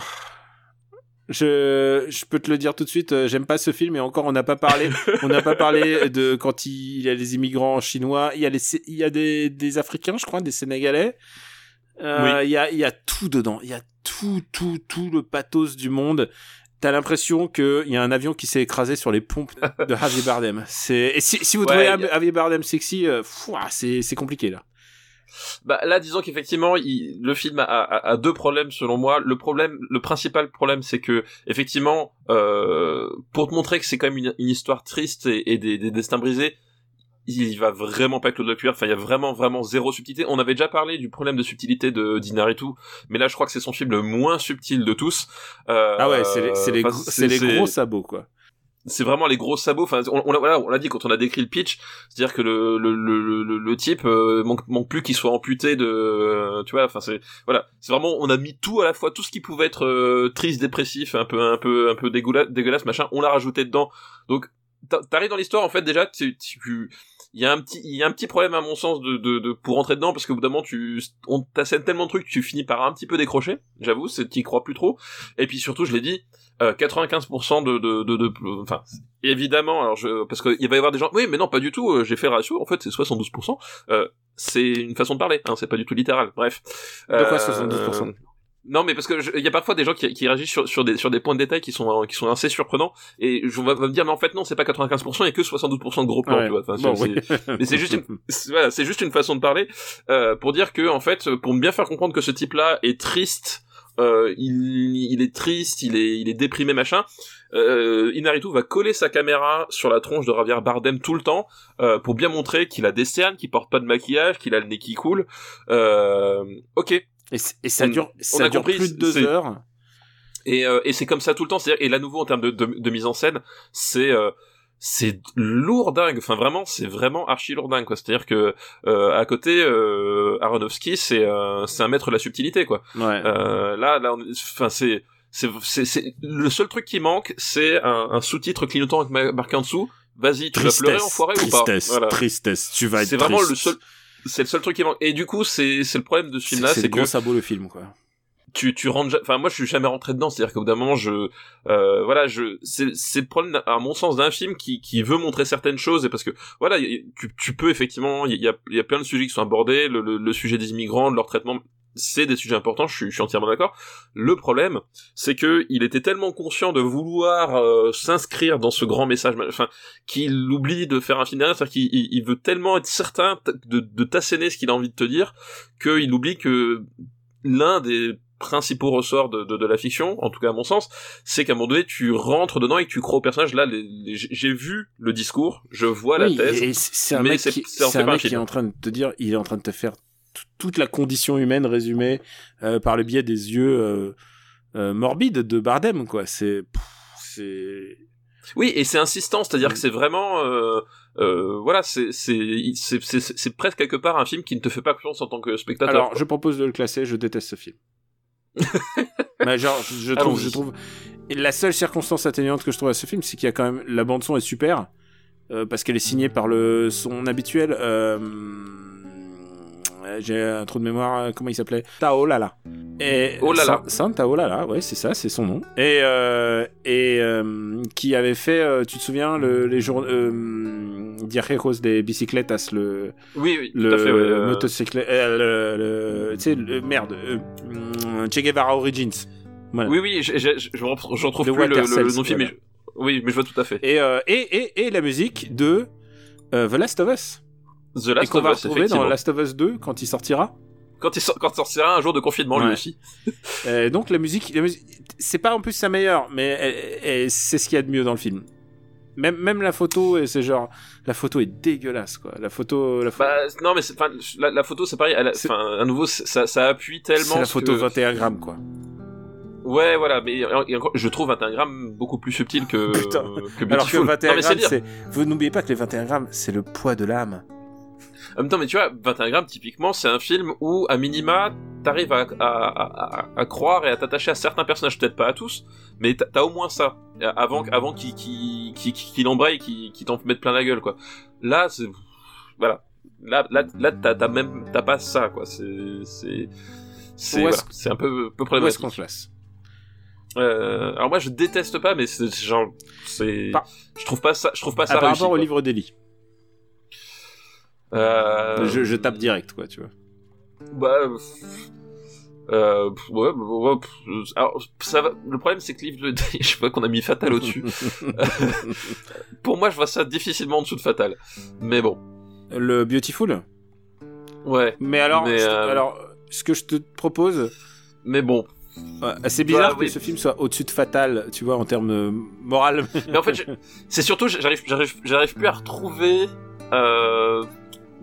je, je peux te le dire tout de suite, euh, j'aime pas ce film et encore on n'a pas parlé, on n'a pas parlé de quand il y a les immigrants chinois, il y a les, il y a des, des Africains, je crois, des Sénégalais. Euh, Il y a, il y a tout dedans, il y a tout, tout, tout le pathos du monde. T'as l'impression qu'il y a un avion qui s'est écrasé sur les pompes de Javier Bardem. C'est, si, si vous trouvez Javier Bardem sexy, euh, c'est, c'est compliqué là. Bah là, disons qu'effectivement, le film a, a, a, deux problèmes selon moi. Le problème, le principal problème, c'est que effectivement, euh, pour te montrer que c'est quand même une, une histoire triste et, et des, des, destins brisés, il va vraiment pas Claude cuir Enfin, il y a vraiment vraiment zéro subtilité. On avait déjà parlé du problème de subtilité de tout mais là, je crois que c'est son film le moins subtil de tous. Euh, ah ouais, c'est les, c'est les, c'est les gros sabots quoi c'est vraiment les gros sabots. Enfin, on, on, voilà, on l'a dit quand on a décrit le pitch, c'est-à-dire que le le le, le, le type euh, manque, manque plus qu'il soit amputé de, euh, tu vois. Enfin, c'est voilà, c'est vraiment, on a mis tout à la fois, tout ce qui pouvait être euh, triste, dépressif, un peu un peu un peu dégueulasse, dégueulasse, machin, on l'a rajouté dedans. Donc, t'arrives dans l'histoire en fait déjà, tu, il y a un petit il y a un petit problème à mon sens de, de, de pour rentrer dedans parce que bout tu on t'assène tellement de trucs tu finis par un petit peu décrocher j'avoue c'est t'y crois plus trop et puis surtout je l'ai dit 95% euh, de, de, de, enfin, évidemment, alors je, parce qu'il va y avoir des gens, oui, mais non, pas du tout, euh, j'ai fait ratio, en fait, c'est 72%, euh, c'est une façon de parler, hein, c'est pas du tout littéral, bref. De quoi 72% non, mais parce que il y a parfois des gens qui, qui réagissent sur, sur, des, sur des points de détail qui sont, qui sont assez surprenants, et je vais me dire, mais en fait, non, c'est pas 95%, il y a que 72% de gros plans, tu vois. Enfin, Mais c'est juste une, voilà, c'est juste une façon de parler, euh, pour dire que, en fait, pour bien faire comprendre que ce type-là est triste, euh, il, il, est triste, il est, il est déprimé, machin. Euh, Inaritu va coller sa caméra sur la tronche de Javier Bardem tout le temps euh, pour bien montrer qu'il a des cernes, qu'il porte pas de maquillage, qu'il a le nez qui coule. Euh, ok. Et, et ça dure, ça dure plus de deux heures. Et, euh, et c'est comme ça tout le temps. Et là, nouveau en termes de, de, de mise en scène, c'est euh, c'est lourd dingue enfin vraiment c'est vraiment archi lourd dingue quoi. C'est à dire que euh, à côté euh, Aronofsky c'est euh, c'est un maître de la subtilité quoi. Ouais. euh, là là enfin c'est c'est c'est le seul truc qui manque c'est un, un sous-titre clignotant avec marqué en dessous. Vas-y tu vas pleurer enfoiré ou pas voilà. tristesse tu vas être c'est vraiment le seul c'est le seul truc qui manque. Et du coup c'est c'est le problème de ce film là c'est que gros sabot le film quoi tu tu rentres enfin moi je suis jamais rentré dedans. C'est à dire qu'au bout d'un moment je euh, voilà je c'est c'est le problème à mon sens d'un film qui qui veut montrer certaines choses. Et parce que voilà tu tu peux effectivement il y a il y a plein de sujets qui sont abordés. Le, le, le sujet des immigrants de leur traitement c'est des sujets importants, je suis, je suis entièrement d'accord. Le problème, c'est que il était tellement conscient de vouloir euh, s'inscrire dans ce grand message, enfin, qu'il oublie de faire un film derrière, c'est-à-dire qu'il il veut tellement être certain de, de t'asséner ce qu'il a envie de te dire, qu'il oublie que l'un des principaux ressorts de, de, de, la fiction, en tout cas à mon sens, c'est qu'à un moment donné, tu rentres dedans et tu crois au personnage. Là, j'ai vu le discours, je vois la thèse. C'est un mec, qui, est, un mec qui est en train de te dire, il est en train de te faire toute la condition humaine résumée euh, par le biais des yeux euh, euh, morbides de Bardem, quoi. C'est, oui, et c'est insistant, c'est-à-dire que c'est vraiment, voilà, c'est presque quelque part un film qui ne te fait pas confiance en tant que spectateur. Alors, quoi. je propose de le classer, je déteste ce film. Mais genre, je, je trouve, je trouve. et la seule circonstance atténuante que je trouve à ce film, c'est qu'il y a quand même. La bande-son est super. euh, parce qu'elle est signée par le son habituel. euh, J'ai un trou de mémoire, euh, comment il s'appelait? Tao Lala. Et Oh là là. San- San Tao Lala, ouais, c'est ça, c'est son nom. Et, euh, et euh, qui avait fait, tu te souviens, le, les jours. Diarreros des Bicicletas, le, Oui, oui, tout le à fait. ouais, motocycle euh, le, tu sais le merde hum, Che Guevara Origins voilà. Oui, oui, je retrouve plus le, Walter le, Sells, le nom mais je- oui, mais je vois tout à fait. et, euh, et, et, et la musique de euh, The Last of Us The et Last qu'on of va Us, retrouver dans. Last of Us 2 quand il sortira Quand il sort- quand il sortira un jour de confinement lui aussi. Euh, donc la musique, c'est pas en plus sa meilleure mais c'est ce qu'il y a de mieux dans le film même, même la photo et c'est genre la photo est dégueulasse quoi la photo la pho- Bah non, mais la, la photo c'est pareil. elle à nouveau, ça ça appuie tellement. c'est la photo que- 21 grammes quoi Ouais, voilà, mais et je trouve 21 grammes beaucoup plus subtil que Putain. que alors que Beautiful. 21 non, mais c'est grammes vous n'oubliez pas que les 21 grammes c'est le poids de l'âme En même temps, mais tu vois, 21 grammes, typiquement, c'est un film où, à minima, t'arrives à, à, à, à- à croire et à t'attacher à certains personnages, peut-être pas à tous, mais t'as au moins ça, avant, avant qu'il qu'il qu'il qu'il embraye, qu'il qu'il t'en mette plein la gueule, quoi. Là, c'est... Voilà. Là, là, là t'as t'as même... T'as pas ça, quoi. C'est... C'est... C'est voilà, c'est un peu, peu où est-ce qu'on problématique. se place? Euh, alors moi, je déteste pas, mais c'est genre... C'est... Je trouve pas ça, je trouve pas ça Ah, par réussi, rapport au livre d'Eli je, je tape direct quoi tu vois Bah. euh, Euh, ouais, bah, ouais, euh, alors, ça va. Le problème, c'est que de je vois qu'on a mis Fatal au-dessus. Pour moi, je vois ça difficilement en dessous de Fatal. Mais bon. le Beautiful? Ouais. Mais alors, Mais, euh, alors, ce que je te propose, Mais bon. ouais, c'est bizarre Bah, que oui. ce film soit au-dessus de Fatal, tu vois, en termes euh, moral. Mais en fait, c'est surtout, j'arrive plus à retrouver, euh,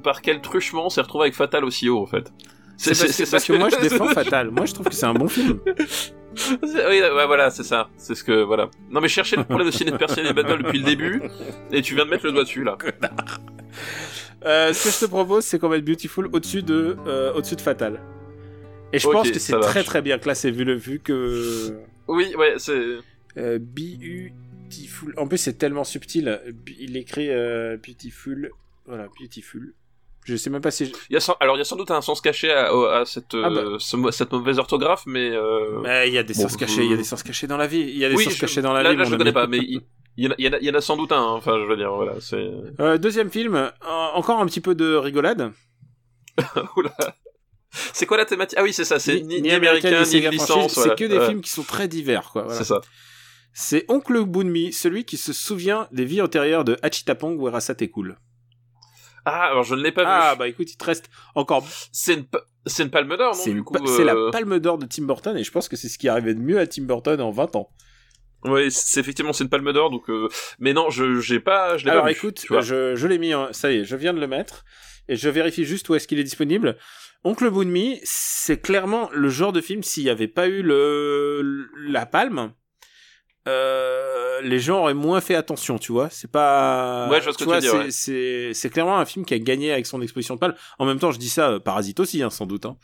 par quel truchement on s'est retrouvé avec Fatal aussi haut, en fait. C'est parce, que- parce que moi, je défends Fatal. Moi, je trouve que c'est un bon film. Oui, voilà, c'est ça. C'est ce que, voilà. Non, mais chercher le problème de Ciné de Persienne et Battle depuis le début, et tu viens de mettre le doigt dessus, là. Euh, ce que je te propose, c'est qu'on mette Beautiful au-dessus de, euh, au-dessus de Fatal. Et je pense que c'est très très bien classé vu le vu que Oui, ouais, c'est, euh, Beautiful. En plus, c'est tellement subtil. Il écrit euh, Beautiful. Voilà, Beautiful. Je sais même pas si. je- Il y a sans- alors il y a sans doute un sens caché à, à cette, Ah bah. euh, cette mauvaise orthographe, mais euh, Mais il y a des Bon, sens cachés. Il y a des sens cachés dans la vie. Il y a des oui, sens je- cachés dans la là, vie. là, je ami. connais pas, mais il, y en a, il y en a- il y en a sans doute un. hein. Enfin, je veux dire, voilà, c'est. Euh, deuxième film, euh, encore un petit peu de rigolade. Oula. C'est quoi la thématique? Ah oui, c'est ça. C'est ni, ni américain, ni sega licence. voilà. C'est que des Ouais, films qui sont très divers, quoi. voilà. C'est ça. C'est Oncle Bunmi, celui qui se souvient des vies antérieures de Hachitapong ou Arasate Cool. Ah, alors je ne l'ai pas Ah vu. bah écoute, il te reste encore. C'est une, c'est une palme d'or, non C'est pa- c'est la euh, palme d'or de Tim Burton et je pense que c'est ce qui arrivé de mieux à Tim Burton en 20 ans. Oui, c'est effectivement c'est une palme d'or, donc. euh, Mais non, je j'ai pas, je l'ai Alors pas vu, écoute, je, je l'ai mis, en- ça y est, je viens de le mettre et je vérifie juste où est-ce qu'il est disponible. Oncle Bunmi, c'est clairement le genre de film s'il n'y avait pas eu le la palme, euh, les gens auraient moins fait attention, tu vois. C'est pas. Ouais, je vois ce que tu veux dire, c'est- ouais. C'est clairement un film qui a gagné avec son exposition de palme. En même temps, je dis ça, euh, Parasite aussi, hein, sans doute. Hein.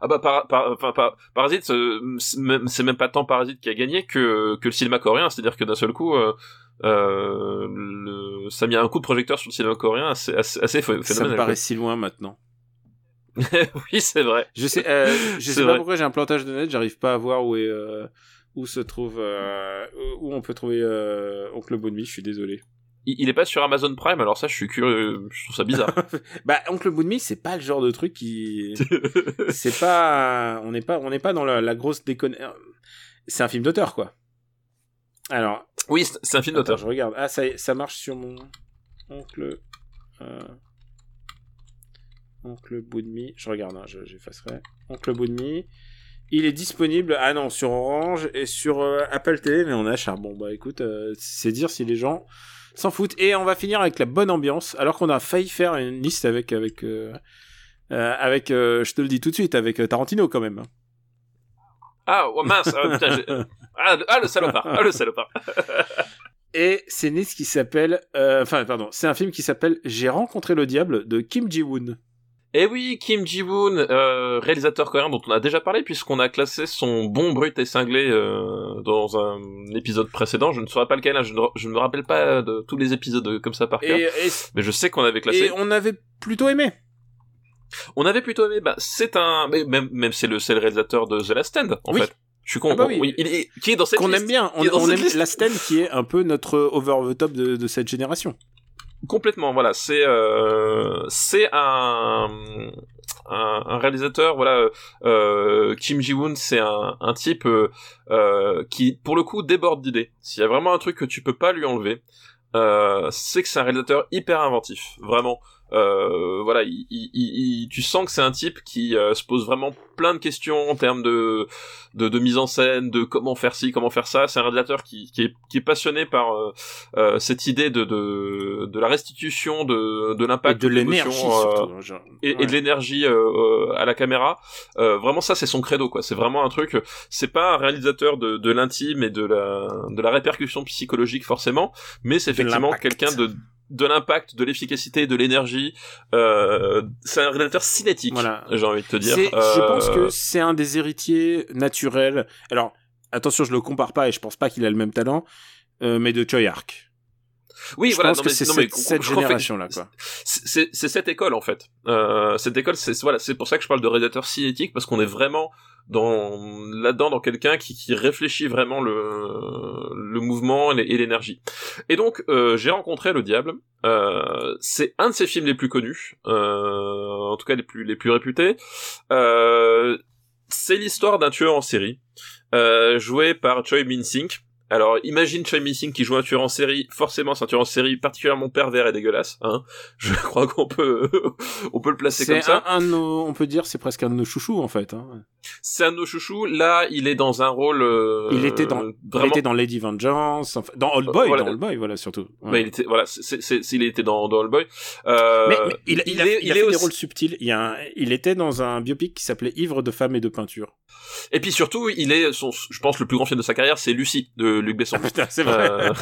Ah bah par, par, enfin, par- Parasite, c'est même- pas tant Parasite qui a gagné que, que le cinéma coréen, c'est-à-dire que d'un seul coup, euh, euh, le, ça a mis un coup de projecteur sur le cinéma coréen assez, assez, assez ph- Ça me phénoménal. paraît si loin maintenant. oui, c'est vrai. Je sais, euh, je sais pas vrai. pourquoi j'ai un plantage de net, j'arrive pas à voir où est euh, où se trouve euh, où on peut trouver euh, Oncle Bunmi. Je suis désolé. Il, il est pas sur Amazon Prime, alors ça, je suis curieux, je trouve ça bizarre. Bah Oncle Bunmi, c'est pas le genre de truc qui, c'est pas, on n'est pas, on n'est pas dans la, la grosse déconne. C'est un film d'auteur quoi. Alors, oui, c'est un film d'auteur. je regarde. Ah ça, ça marche sur mon Oncle. Euh... Oncle Bunmi. Je regarde, hein, je- j'effacerai. Oncle Bunmi. Il est disponible, ah non, sur Orange et sur euh, Apple TV, mais on a Bon, bah écoute, euh, c'est dire si les gens s'en foutent. Et on va finir avec la bonne ambiance, alors qu'on a failli faire une liste avec, avec, euh, avec, je te le dis tout de suite, avec Tarantino quand même. Ah, oh, mince, ah, putain, ah, le- ah, le salopard, ah, le salopard. et c'est une liste qui s'appelle, enfin pardon, c'est un film qui s'appelle J'ai rencontré le diable de Kim Ji-woon. Eh oui, Kim Ji-woon, euh, réalisateur coréen dont on a déjà parlé puisqu'on a classé son bon brut et cinglé euh, dans un épisode précédent. Je ne saurais pas lequel, hein, je, ne, je ne me rappelle pas de tous les épisodes comme ça par cœur, Et, et, mais je sais qu'on avait classé. et on avait plutôt aimé. On avait plutôt aimé. Bah, c'est un, mais même, même c'est le, c'est le réalisateur de The Last Stand en Oui. fait. Je suis con. Ah bah oui. il est, qui est dans cette Qu'on aime bien. On, aime liste. la Sten qui est un peu notre over the top de, de cette génération. Complètement, voilà, c'est euh, c'est un, un réalisateur, voilà, euh, Kim Ji-woon, c'est un un type euh, euh, qui, pour le coup, déborde d'idées. S'il y a vraiment un truc que tu peux pas lui enlever, euh, c'est que c'est un réalisateur hyper inventif, vraiment. Euh, voilà, il, il- il- tu sens que c'est un type qui euh, se pose vraiment plein de questions en termes de, de de mise en scène, de comment faire ci, comment faire ça. C'est un réalisateur qui qui est, qui est passionné par euh, euh, cette idée de, de de la restitution de de l'impact de l'énergie genre. et, de l'énergie à la caméra. Euh, vraiment, ça, c'est son credo, quoi. C'est vraiment un truc. C'est pas un réalisateur de, de l'intime et de la de la répercussion psychologique forcément, mais c'est effectivement quelqu'un de de l'impact, de l'efficacité, de l'énergie. Euh, c'est un réalisateur cinétique. Voilà. J'ai envie de te dire. Je Euh, pense que c'est un des héritiers naturels. Alors, attention, je le compare pas et je pense pas qu'il a le même talent, euh, mais de Choi Ark. Oui, je voilà. pense non, que mais- c'est cette, génération-là, quoi. c'est cette école en fait. Euh, cette école, c'est voilà, c'est pour ça que je parle de réalisateur cinétique parce qu'on est vraiment dans là-dedans dans quelqu'un qui, qui réfléchit vraiment le le mouvement et l'é- et l'énergie. Et donc euh, j'ai rencontré le diable. Euh, c'est un de ses films les plus connus, euh, en tout cas les plus les plus réputés. Euh, c'est l'histoire d'un tueur en série euh, joué par Choi Min-sing. Alors, imagine Choi Min-sing qui joue un tueur en série, forcément c'est un tueur en série particulièrement pervers et dégueulasse, hein. Je crois qu'on peut, on peut le placer comme ça. un, nos, on peut dire, c'est presque un de nos chouchous, en fait. Hein. C'est un de nos chouchous. Là, il est dans un rôle, euh, Il était dans- Il était dans Lady Vengeance, enfin, dans Old Boy, voilà. dans Old Boy, voilà, surtout. Ouais. bah, il était, voilà, c'est, il était dans, dans All Boy. Euh, mais, mais il, il a, est, il a fait aussi- des rôles subtils. Il, y a un- il était dans un biopic qui s'appelait Ivre de femmes et de peinture. et puis surtout, il est son, je pense, le plus grand film de sa carrière, c'est Lucie de Luc Besson. Putain, c'est vrai. Euh,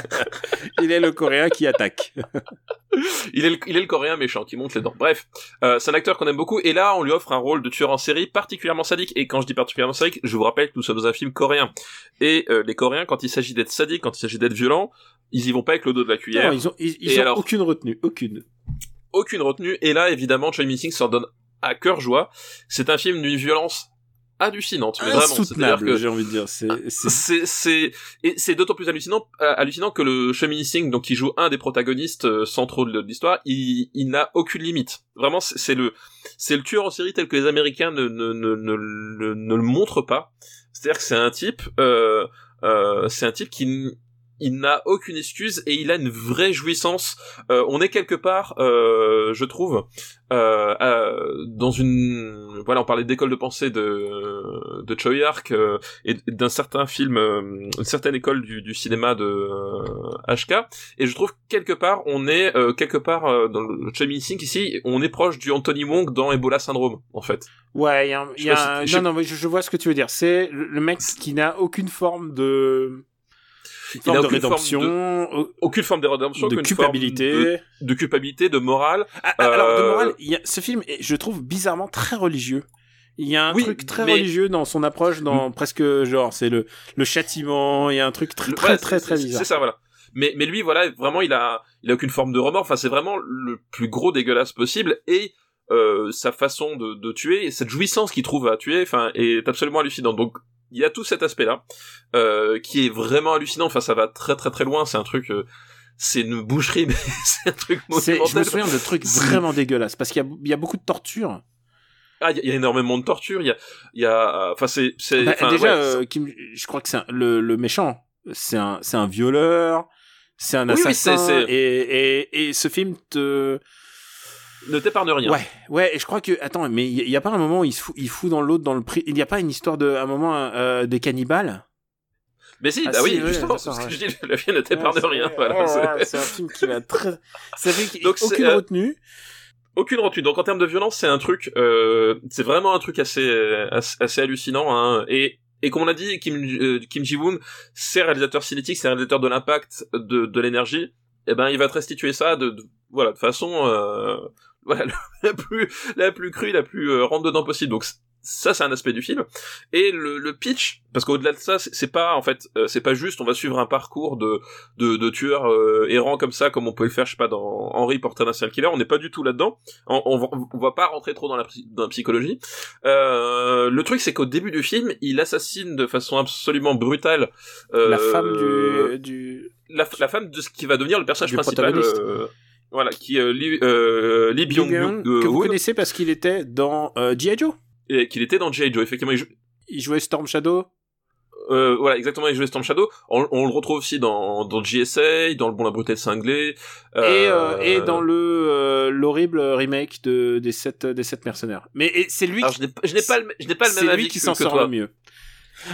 il est le coréen qui attaque. il est le, il est le coréen méchant qui monte les dents. Bref, euh, c'est un acteur qu'on aime beaucoup et là on lui offre un rôle de tueur en série particulièrement sadique et quand je dis particulièrement sadique, je vous rappelle que nous sommes dans un film coréen et euh, les coréens quand il s'agit d'être sadique, quand il s'agit d'être violent, ils y vont pas avec le dos de la cuillère, Non, ils ont, ils, ils Et ont alors aucune retenue, aucune. aucune retenue et là évidemment Choi Min-sing s'en donne à cœur joie. C'est un film d'une violence hallucinante, mais vraiment, Insoutenable, que j'ai envie de dire. C'est, c'est, c'est c'est et c'est d'autant plus hallucinant euh, hallucinant que le Choi Singh donc qui joue un des protagonistes euh, centraux de l'histoire il, il n'a aucune limite vraiment c'est le c'est le tueur en série tel que les Américains ne ne ne ne, ne- ne le montrent pas c'est-à-dire que c'est un type euh, euh, c'est un type qui il n'a aucune excuse et il a une vraie jouissance. Euh, on est quelque part, euh, je trouve, euh, euh, dans une, voilà, on parlait d'école de pensée de de Choi Ark euh, et d'un certain film, euh, une certaine école du, du cinéma de HK. Et je trouve que quelque part, on est euh, quelque part euh, dans le Choi Min-sing ici, on est proche du Anthony Wong dans Ebola Syndrome, en fait. ouais, il y a, un- y a un- si- non, non, mais je, je vois ce que tu veux dire. C'est le mec qui n'a aucune forme de, une Il forme a de aucune forme au- Aucune forme de rédemption, de culpabilité. forme de, de culpabilité, de morale. Ah, ah, Alors, de Euh, morale, il y a, ce film je trouve, bizarrement très religieux. Il y a un Oui, truc très mais- religieux dans son approche, dans presque genre, c'est le, le châtiment, il y a un truc très, très, très, très bizarre. C'est ça, voilà. Mais, mais lui, voilà, vraiment, il a, il a aucune forme de remords. Enfin, c'est vraiment le plus gros dégueulasse possible. Et euh, sa façon de, de tuer, et cette jouissance qu'il trouve à tuer, enfin, est absolument hallucinante. Donc, il y a tout cet aspect-là euh, qui est vraiment hallucinant. Enfin, ça va très, très, très loin. C'est un truc. euh, c'est une boucherie, mais c'est un truc C'est- je me monumental. souviens de trucs vraiment dégueulasses, parce qu'il y y a beaucoup de torture. Ah, il y, a- il y a énormément de torture. Il y a, il y a, enfin, c'est, c'est, Bah, déjà, ouais, euh, Kim- je crois que c'est le, le méchant, c'est un, c'est un violeur, c'est un Oui, oui, assassin, c'est- c'est- Et, et, et ce film te, ne t'épargne rien. ouais, ouais, et je crois que, attends, mais il y, y a pas un moment où il se fout, il fout dans l'autre, dans le prix, il n'y a pas une histoire de, un moment, euh, des cannibales? Mais si, Ah, bah si, oui, justement, c'est ce que je dis, la vie ne t'épargne Ouais, rien. c'est- Voilà, c'est- un film qui va très, ça fait qu'il- Donc, aucune euh, retenue. aucune retenue. Donc en termes de violence, c'est un truc, euh, c'est vraiment un truc assez assez, assez hallucinant. Hein. Et et comme on a dit, Kim, euh, Kim Ji-woon, c'est réalisateur cinétique, c'est réalisateur de l'impact, de, de l'énergie. Et ben, il va te restituer ça de, de voilà, de façon, euh, voilà, la plus, la plus crue, la plus euh, rentre dedans possible. Donc ça c'est un aspect du film. Et le, le pitch parce qu'au-delà de ça c'est pas en fait euh, c'est pas juste on va suivre un parcours de de, de tueurs euh, errants comme ça comme on peut le faire je sais pas dans Henry Portrait d'un serial killer. On n'est pas du tout là-dedans. On, on, va, on va pas rentrer trop dans la, dans la psychologie. Euh, le truc c'est qu'au début du film il assassine de façon absolument brutale euh, La femme du, du... la, la femme de ce qui va devenir le personnage Du principal euh, voilà qui est euh, Lee, euh, Lee Lee Byung Byung, que vous connaissez parce qu'il était dans euh, G.I. Joe. et qu'il était dans G.I. Joe effectivement il jouait Storm Shadow. Euh, voilà, exactement, il jouait Storm Shadow. On, on le retrouve aussi dans, dans GSA, dans Le Bon, la Brute et le Cinglé. Et, euh, et dans le euh, l'horrible remake de des sept des sept mercenaires. Mais et c'est lui Alors, qui, je n'ai pas- je n'ai pas, le- je n'ai pas le même c'est avis lui qui s'en sort toi. le mieux.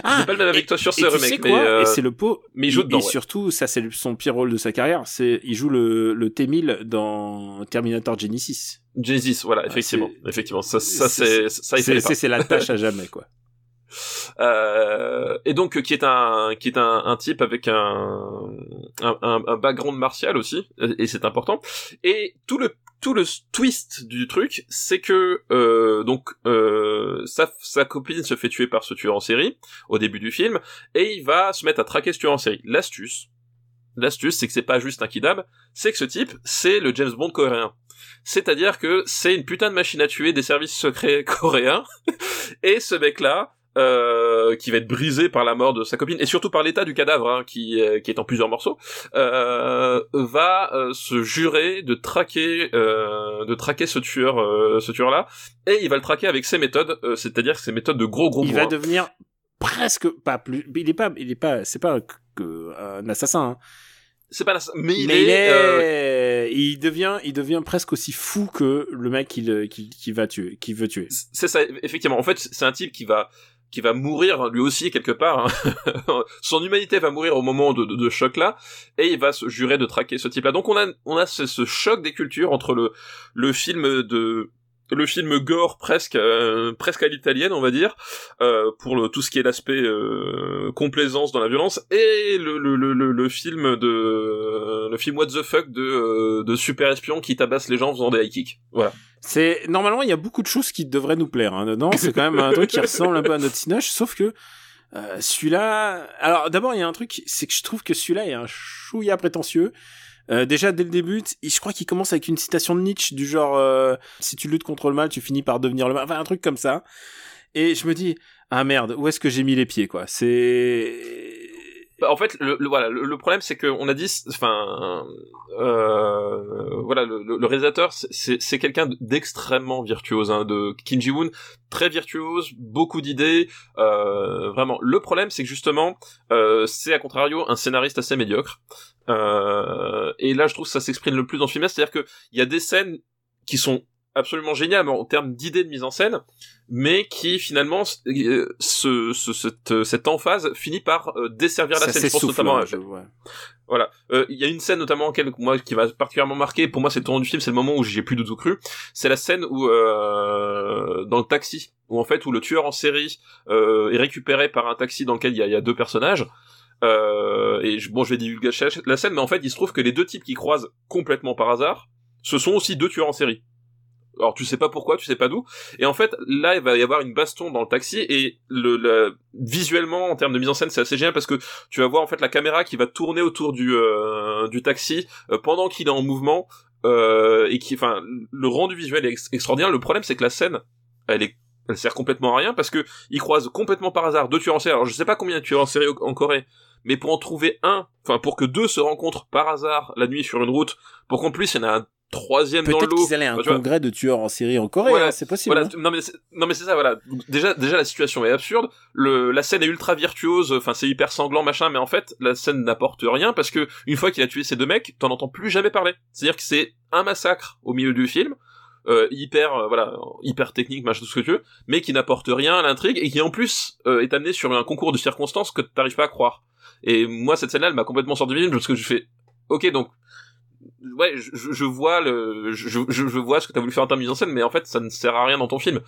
Je n'ai pas le même que toi sur ce tu remake, sais mais, quoi? Euh, Et c'est le pot. mais il joue dedans, Et ouais. surtout, ça c'est son pire rôle de sa carrière. C'est il joue le le T1000 dans Terminator Genesis. Genesis, voilà, Ah, effectivement, effectivement, ça, ça c'est- ça il C'est la tâche à jamais quoi. Euh, et donc qui est un qui est un, un type avec un, un un un background martial aussi et c'est important et tout le tout le twist du truc c'est que euh, donc euh, sa copine se fait tuer par ce tueur en série au début du film et il va se mettre à traquer ce tueur en série. L'astuce l'astuce c'est que c'est pas juste un kidab c'est que ce type c'est le James Bond coréen. C'est-à-dire que c'est une putain de machine à tuer des services secrets coréens et ce mec là euh, qui va être brisé par la mort de sa copine et surtout par l'état du cadavre hein, qui, euh, qui est en plusieurs morceaux euh, va euh, se jurer de traquer euh, de traquer ce tueur euh, ce tueur là et il va le traquer avec ses méthodes euh, c'est-à-dire ses méthodes de gros gros Il va devenir presque pas plus. Il est pas il est pas c'est pas que un assassin. hein. c'est pas mais il mais il est, est, il devient, il devient presque aussi fou que le mec qui, qui, qui va tuer, qui veut tuer. c'est ça effectivement en fait c'est un type qui va qui va mourir lui aussi quelque part hein. son humanité va mourir au moment de, de, choc là et il va se jurer de traquer ce type là donc on a on a ce, ce choc des cultures entre le le film de le film gore presque euh, presque à l'italienne on va dire euh, pour le, tout ce qui est l'aspect euh, complaisance dans la violence et le, le, le, le, film de le film what the fuck de euh, de super espion qui tabasse les gens en faisant des high kicks voilà C'est normalement il y a beaucoup de choses qui devraient nous plaire hein, dedans. C'est quand même un truc qui ressemble un peu à notre cinoche, sauf que euh, celui-là. Alors d'abord il y a un truc, c'est que je trouve que celui-là est un chouïa prétentieux. Euh, déjà dès le début, je crois qu'il commence avec une citation de Nietzsche du genre euh, si tu luttes contre le mal, tu finis par devenir le mal. Enfin un truc comme ça. Et je me dis ah merde, où est-ce que j'ai mis les pieds quoi? C'est en fait, le, le- voilà, le, le problème c'est que on a dit, enfin, euh, voilà, le, le- réalisateur c'est quelqu'un d'extrêmement virtuose, hein, de Kim Ji Woon, très virtuose, beaucoup d'idées, euh, vraiment. Le problème c'est que justement, euh, c'est à contrario un scénariste assez médiocre. Euh, et là, je trouve que ça s'exprime le plus dans le film, c'est-à-dire que il y a des scènes qui sont absolument géniales en termes d'idées de mise en scène, mais qui finalement euh, ce, ce- cette, cette emphase finit par euh, desservir la ça scène. Je pense notamment ouais. voilà. Euh, Il y a une scène notamment quelle, moi qui m'a particulièrement marqué. Pour moi, c'est le tournant du film. C'est le moment où j'ai plus de tout cru. C'est la scène où euh, dans le taxi, où en fait où le tueur en série euh, est récupéré par un taxi dans lequel il y y a deux personnages. Euh, et je- bon, je vais divulguer la scène, mais en fait, il se trouve que les deux types qui croisent complètement par hasard, ce sont aussi deux tueurs en série. Alors tu sais pas pourquoi, tu sais pas d'où. Et en fait, là, il va y avoir une baston dans le taxi et le, le- visuellement, en termes de mise en scène, c'est assez génial parce que tu vas voir en fait la caméra qui va tourner autour du euh, du taxi euh, pendant qu'il est en mouvement euh, et qui, enfin, le rendu visuel est ex- extraordinaire. Le problème, c'est que la scène, elle est elle sert complètement à rien parce que ils croisent complètement par hasard deux tueurs en série. Alors je sais pas combien de tueurs en série en Corée, mais pour en trouver un, enfin pour que deux se rencontrent par hasard la nuit sur une route, pour qu'en plus il y en a un troisième dans Peut-être l'eau. qu'ils allaient à un Bah, vois, congrès de tueurs en série en Corée, Voilà, hein, c'est possible. voilà, hein. non mais c'est- non mais c'est ça voilà. Déjà déjà la situation est absurde, le la scène est ultra virtuose, enfin c'est hyper sanglant machin mais en fait la scène n'apporte rien parce que une fois qu'il a tué ces deux mecs, t'en entends plus jamais parler. C'est-à-dire que c'est un massacre au milieu du film. euh, hyper euh, voilà hyper technique machin tout ce que tu veux mais qui n'apporte rien à l'intrigue et qui en plus euh, est amené sur un concours de circonstances que t'arrives pas à croire et moi cette scène là elle m'a complètement sorti du film parce que je fais ok donc ouais je, je- vois le je, je, je vois ce que t'as voulu faire en termes de mise en scène mais en fait ça ne sert à rien dans ton film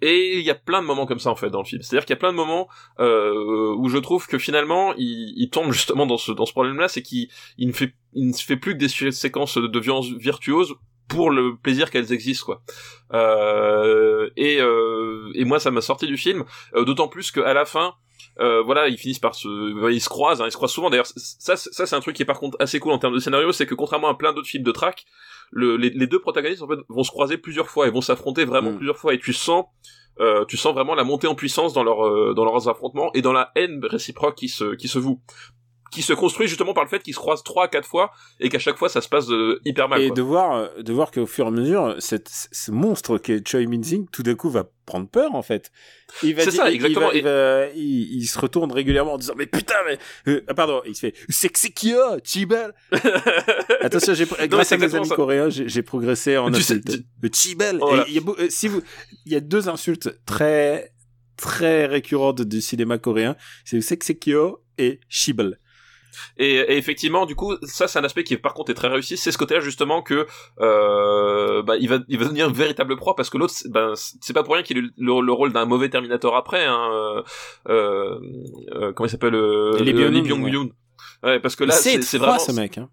Et il y a plein de moments comme ça en fait dans le film. C'est-à-dire qu'il y a plein de moments euh, où je trouve que finalement il, il tombe justement dans ce dans ce problème-là, c'est qu'il il ne fait il ne fait plus que des séquences de violence virtuose pour le plaisir qu'elles existent quoi. Euh, et euh, et moi ça m'a sorti du film, euh, d'autant plus qu'à la fin. Euh, voilà, ils finissent par se, ils se croisent, hein, ils se croisent souvent. D'ailleurs, ça, ça c'est un truc qui est par contre assez cool en termes de scénario, c'est que contrairement à plein d'autres films de track, le, les, les, deux protagonistes en fait vont se croiser plusieurs fois et vont s'affronter vraiment mm. plusieurs fois et tu sens euh, tu sens vraiment la montée en puissance dans leur euh, dans leurs affrontements et dans la haine réciproque qui se qui se voue qui se construit justement par le fait qu'ils se croisent trois à quatre fois et qu'à chaque fois ça se passe euh, hyper mal. Et de voir, euh, de voir qu'au fur et à mesure, cette, ce monstre qui est Choi Min-sing, tout d'un coup va prendre peur en fait. Il va C'est ça, exactement. Il, va, il, il, se retourne régulièrement en disant mais putain mais euh, ah, pardon, il se fait c'est c'est qui a Chibel. Attention, j'ai grâce à mes amis coréens, j'ai progressé en insulte. Le Chibel. Oh il y a, si vous, il y a deux insultes très très récurrentes du cinéma coréen, c'est Seksekyo et Chibel. Et, et, effectivement, du coup, ça c'est un aspect qui par contre est très réussi. C'est ce côté-là justement que euh, bah, il va il va devenir une véritable proie parce que l'autre, ben c'est pas pour rien qu'il ait le, le, rôle d'un mauvais Terminator après. Hein, euh, euh, comment il s'appelle euh, Lee Byung-Yoon. Ouais, parce que là c'est vraiment ce mec. Hein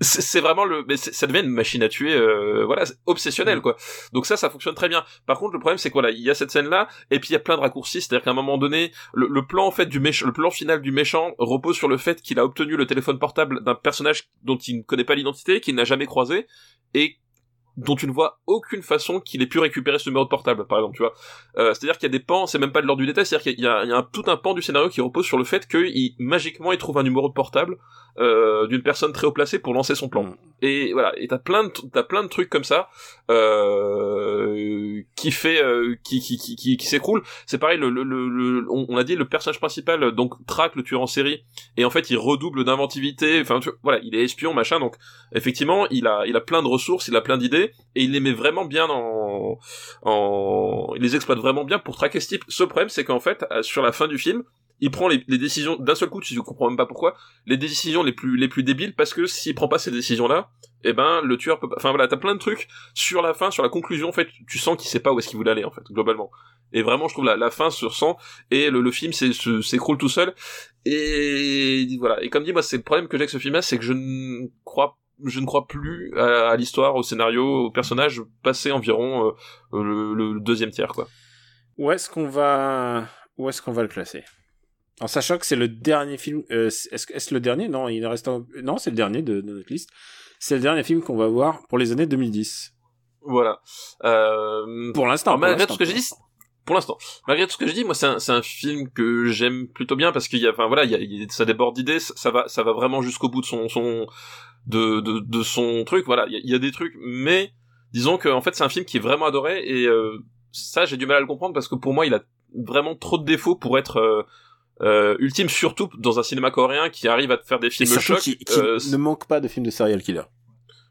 c'est vraiment le mais ça devient une machine à tuer euh, voilà obsessionnelle mm. quoi. Donc ça ça fonctionne très bien. Par contre le problème c'est que voilà il y a cette scène là et puis il y a plein de raccourcis. C'est à dire qu'à un moment donné le, plan en fait du méchant le plan final du méchant repose sur le fait qu'il a obtenu le téléphone portable d'un personnage dont il ne connaît pas l'identité qu'il n'a jamais croisé et dont tu ne vois aucune façon qu'il ait pu récupérer ce numéro de portable, par exemple, tu vois. Euh, c'est-à-dire qu'il y a des pans, c'est même pas de l'ordre du détail, c'est-à-dire qu'il y a, il y a un, tout un pan du scénario qui repose sur le fait qu'il magiquement il trouve un numéro de portable euh, d'une personne très haut placée pour lancer son plan. Mm. Et voilà, et t'as plein de t'as plein de trucs comme ça euh, qui fait euh, qui qui qui qui, qui s'écroule. C'est pareil, le, le, le, on, a dit le personnage principal donc traque le tueur en série et en fait il redouble d'inventivité. Enfin voilà, il est espion machin donc effectivement il a il a plein de ressources, il a plein d'idées et il les met vraiment bien en il les exploite vraiment bien pour traquer ce type. Ce problème c'est qu'en fait sur la fin du film il prend les, décisions d'un seul coup, tu ne comprends même pas pourquoi, les décisions les plus les plus débiles parce que s'il prend pas ces décisions là, eh ben le tueur peut pas. Enfin voilà, t'as plein de trucs sur la fin, sur la conclusion. En fait, tu sens qu'il sait pas où est-ce qu'il voulait aller en fait globalement. Et vraiment, je trouve la, la fin se ressent et le, le film s'écroule tout seul. Et voilà. Et comme dit moi, c'est le problème que j'ai avec ce film-là, c'est que je ne crois je ne crois plus à, l'histoire, au scénario, au personnage passé environ euh, le, le, deuxième tiers quoi. Où est-ce qu'on va où est-ce qu'on va le classer? En sachant que c'est le dernier film, euh, est-ce est le dernier? Non, il reste non, c'est le dernier de, de, notre liste. C'est le dernier film qu'on va voir pour les années 2010. Voilà. Euh... Pour l'instant. Malgré tout ce que j'ai dit, pour l'instant, malgré tout ce que je dis, moi c'est un, un, film que j'aime plutôt bien parce qu'il y a, enfin voilà, il y a, ça déborde d'idées, ça va, ça va vraiment jusqu'au bout de son, son, de, de, de son truc. Voilà, il y, a, il y a des trucs, mais disons que en fait c'est un film qui est vraiment adoré et euh, ça j'ai du mal à le comprendre parce que pour moi il a vraiment trop de défauts pour être euh, euh, ultime surtout dans un cinéma coréen qui arrive à te faire des films chocs qui, qui ne manque pas de films de serial killer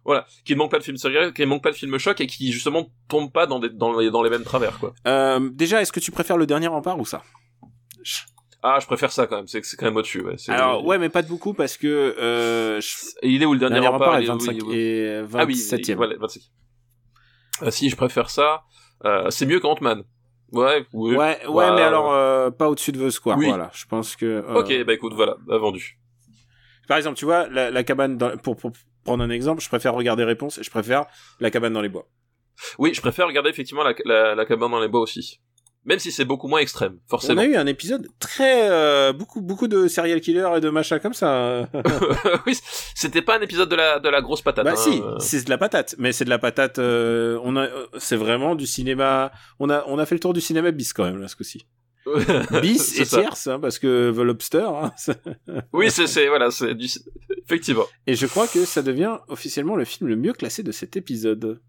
voilà qui ne manque pas de films serial qui ne manque pas de films chocs et qui justement tombe pas dans des, dans les dans les mêmes travers quoi euh, déjà est-ce que tu préfères le dernier rempart ou ça? Ah, je préfère ça quand même. C'est quand même au-dessus. Ouais. Alors ouais, mais pas de beaucoup parce que euh, il est où le dernier, dernier rempart, rempart est 25 et 27 ah oui, voilà, 25. Ah, si je préfère ça, euh, c'est mieux qu'Ant-Man. Ouais, ouais, ouais, mais alors euh, pas au-dessus de The Square. Oui. Voilà, je pense que. Euh... Ok, bah écoute, voilà, vendu. Par exemple, tu vois, la, la cabane, dans, pour, pour prendre un exemple, je préfère regarder Réponse et je préfère la cabane dans les bois. Oui, je préfère regarder effectivement la, la, la cabane dans les bois aussi même si c'est beaucoup moins extrême, forcément. On a eu un épisode très euh, beaucoup beaucoup de serial killers et de machins comme ça. oui, c'était pas un épisode de la de la grosse patate. Bah hein. si, c'est de la patate, mais c'est de la patate. Euh, on a, c'est vraiment du cinéma. On a on a fait le tour du cinéma bis quand même là ce coup-ci. bis et tierce, hein, parce que The Lobster. Hein, oui, c'est c'est voilà, c'est du effectivement. Et je crois que ça devient officiellement le film le mieux classé de cet épisode.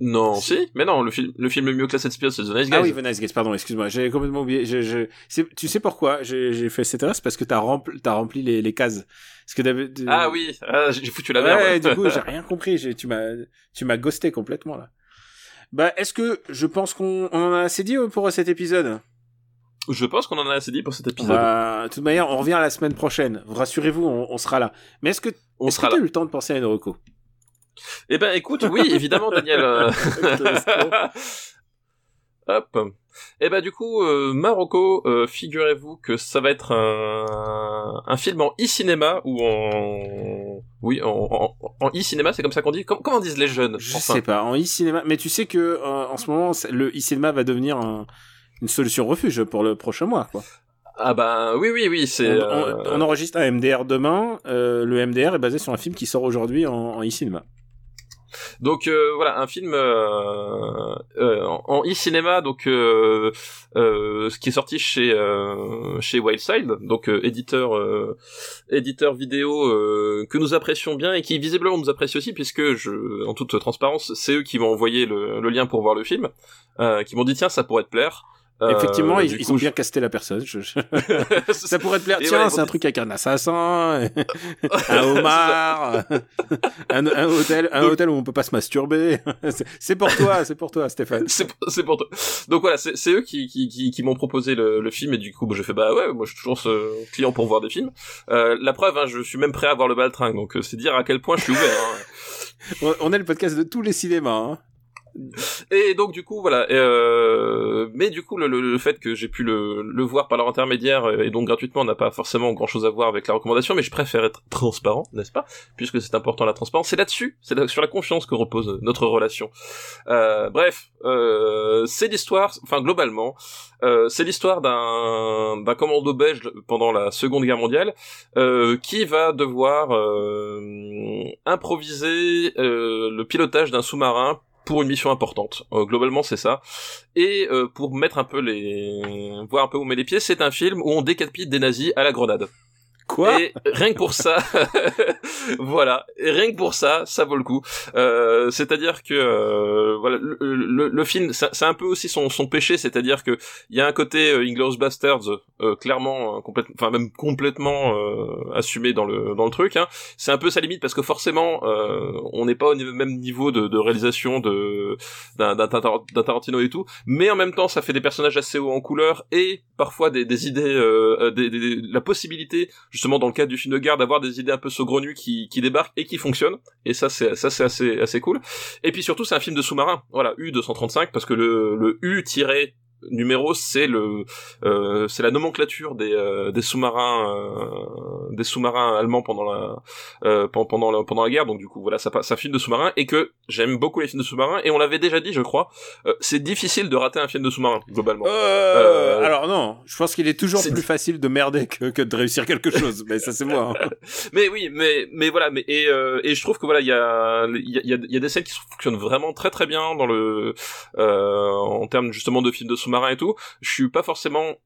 Non, si. mais non, le film, le film le mieux classé de Spears, c'est The Nice Guys. Ah oui, The Nice Guys, pardon, excuse-moi, j'ai complètement oublié. Je, je, tu sais pourquoi j'ai fait cette erreur, c'est parce que t'as rempli, as rempli les, les cases. Parce que Ah oui, ah, j'ai foutu la merde. Ouais, du coup, j'ai rien compris. Tu m'as, ghosté complètement là. Bah, est-ce que je pense qu'on en a assez dit euh, pour cet épisode? Je pense qu'on en a assez dit pour cet épisode. Bah, de toute manière, on revient la semaine prochaine. Rassurez-vous, on, sera là. Mais est-ce que, on est-ce que t'as eu le temps de penser à une reco eh ben, écoute, oui, évidemment, Daniel. Euh. Hop. Et bah du coup, euh, Marocco, euh, figurez-vous que ça va être un, un film en e-cinéma ou en... Oui, en, en, en e-cinéma, c'est comme ça qu'on dit comment, comment disent les jeunes Je enfin? sais pas, en e-cinéma. Mais tu sais que euh, en ce moment, le e-cinéma va devenir un- une solution refuge pour le prochain mois. Quoi. Ah bah oui, oui, oui, On, c'est... on- on enregistre un MDR demain. euh, le MDR est basé sur un film qui sort aujourd'hui en, en e-cinéma. Donc euh, voilà, un film euh, euh, en e-cinéma, donc euh, euh, ce qui est sorti chez chez Wildside, donc éditeur éditeur vidéo que nous apprécions bien et qui visiblement nous apprécie aussi puisque je, en toute transparence, c'est eux qui m'ont envoyé le, le lien pour voir le film, qui m'ont dit tiens ça pourrait te plaire. Euh, Effectivement, ils, du ils coup, ont je- bien casté la personne. Je- ça pourrait te plaire. Et Tiens, c'est ils un truc avec un assassin, un homard, un, un hôtel, un Donc- hôtel où on peut pas se masturber. C'est- pour toi, c'est pour toi, Stéphane. c'est pour toi. Donc voilà, c'est eux qui qui qui, qui m'ont proposé le, le film et du coup bah, j'ai fait bah ouais, moi je suis toujours ce client pour voir des films. Euh, la preuve, hein, je suis même prêt à voir le baltringue, donc euh, c'est dire à quel point je suis ouvert. hein. On- On est le podcast de tous les cinémas. Hein. Et donc du coup voilà, euh, mais du coup le, le, le fait que j'ai pu le, le voir par leur intermédiaire euh, et donc gratuitement n'a pas forcément grand chose à voir avec la recommandation, mais je préfère être transparent, n'est-ce pas? Puisque c'est important la transparence, c'est là-dessus, c'est sur la confiance que repose notre relation. Euh, bref, euh, c'est l'histoire, enfin globalement, euh, c'est l'histoire d'un d'un commando belge pendant la Seconde Guerre mondiale euh, qui va devoir improviser le pilotage d'un sous-marin pour une mission importante. Euh, globalement, c'est ça. Et euh, pour mettre un peu les, voir un peu où on met les pieds, c'est un film où on décapite des nazis à la grenade. Et rien que pour ça, voilà, rien que pour ça, ça vaut le coup. Euh, c'est-à-dire que euh, voilà, le, le, le film, c'est un peu aussi son, son péché, c'est-à-dire que il y a un côté euh, Inglourious Bastards euh, clairement, euh, complètement, enfin même complètement euh, assumé dans le dans le truc. Hein. C'est un peu sa limite parce que forcément, on n'est pas au même niveau de, de réalisation de d'un d'un Tar- d'un Tarantino et tout, mais en même temps, ça fait des personnages assez hauts en couleur et parfois des, des idées, des, des- la possibilité justement dans le cadre du film de guerre d'avoir des idées un peu saugrenues qui, qui débarquent et qui fonctionnent. Et ça c'est ça c'est assez assez cool. Et puis surtout c'est un film de sous-marin. Voilà U 235 parce que le le U tiré numéro c'est le euh, c'est la nomenclature des euh, des sous-marins euh, des sous-marins allemands pendant la euh, pen- pendant la pendant la guerre donc du coup voilà ça un film de sous-marin et que j'aime beaucoup les films de sous-marins et on l'avait déjà dit je crois euh, c'est difficile de rater un film de sous-marin globalement Euh, alors non, je pense qu'il est toujours plus facile de merder que, que de réussir quelque chose. Mais ça c'est moi. hein. mais oui, mais mais voilà, mais et euh, et je trouve que voilà, il y a il y a, il y a des scènes qui fonctionnent vraiment très très bien dans le euh, en termes justement de films de sous-marins et tout. Je suis pas forcément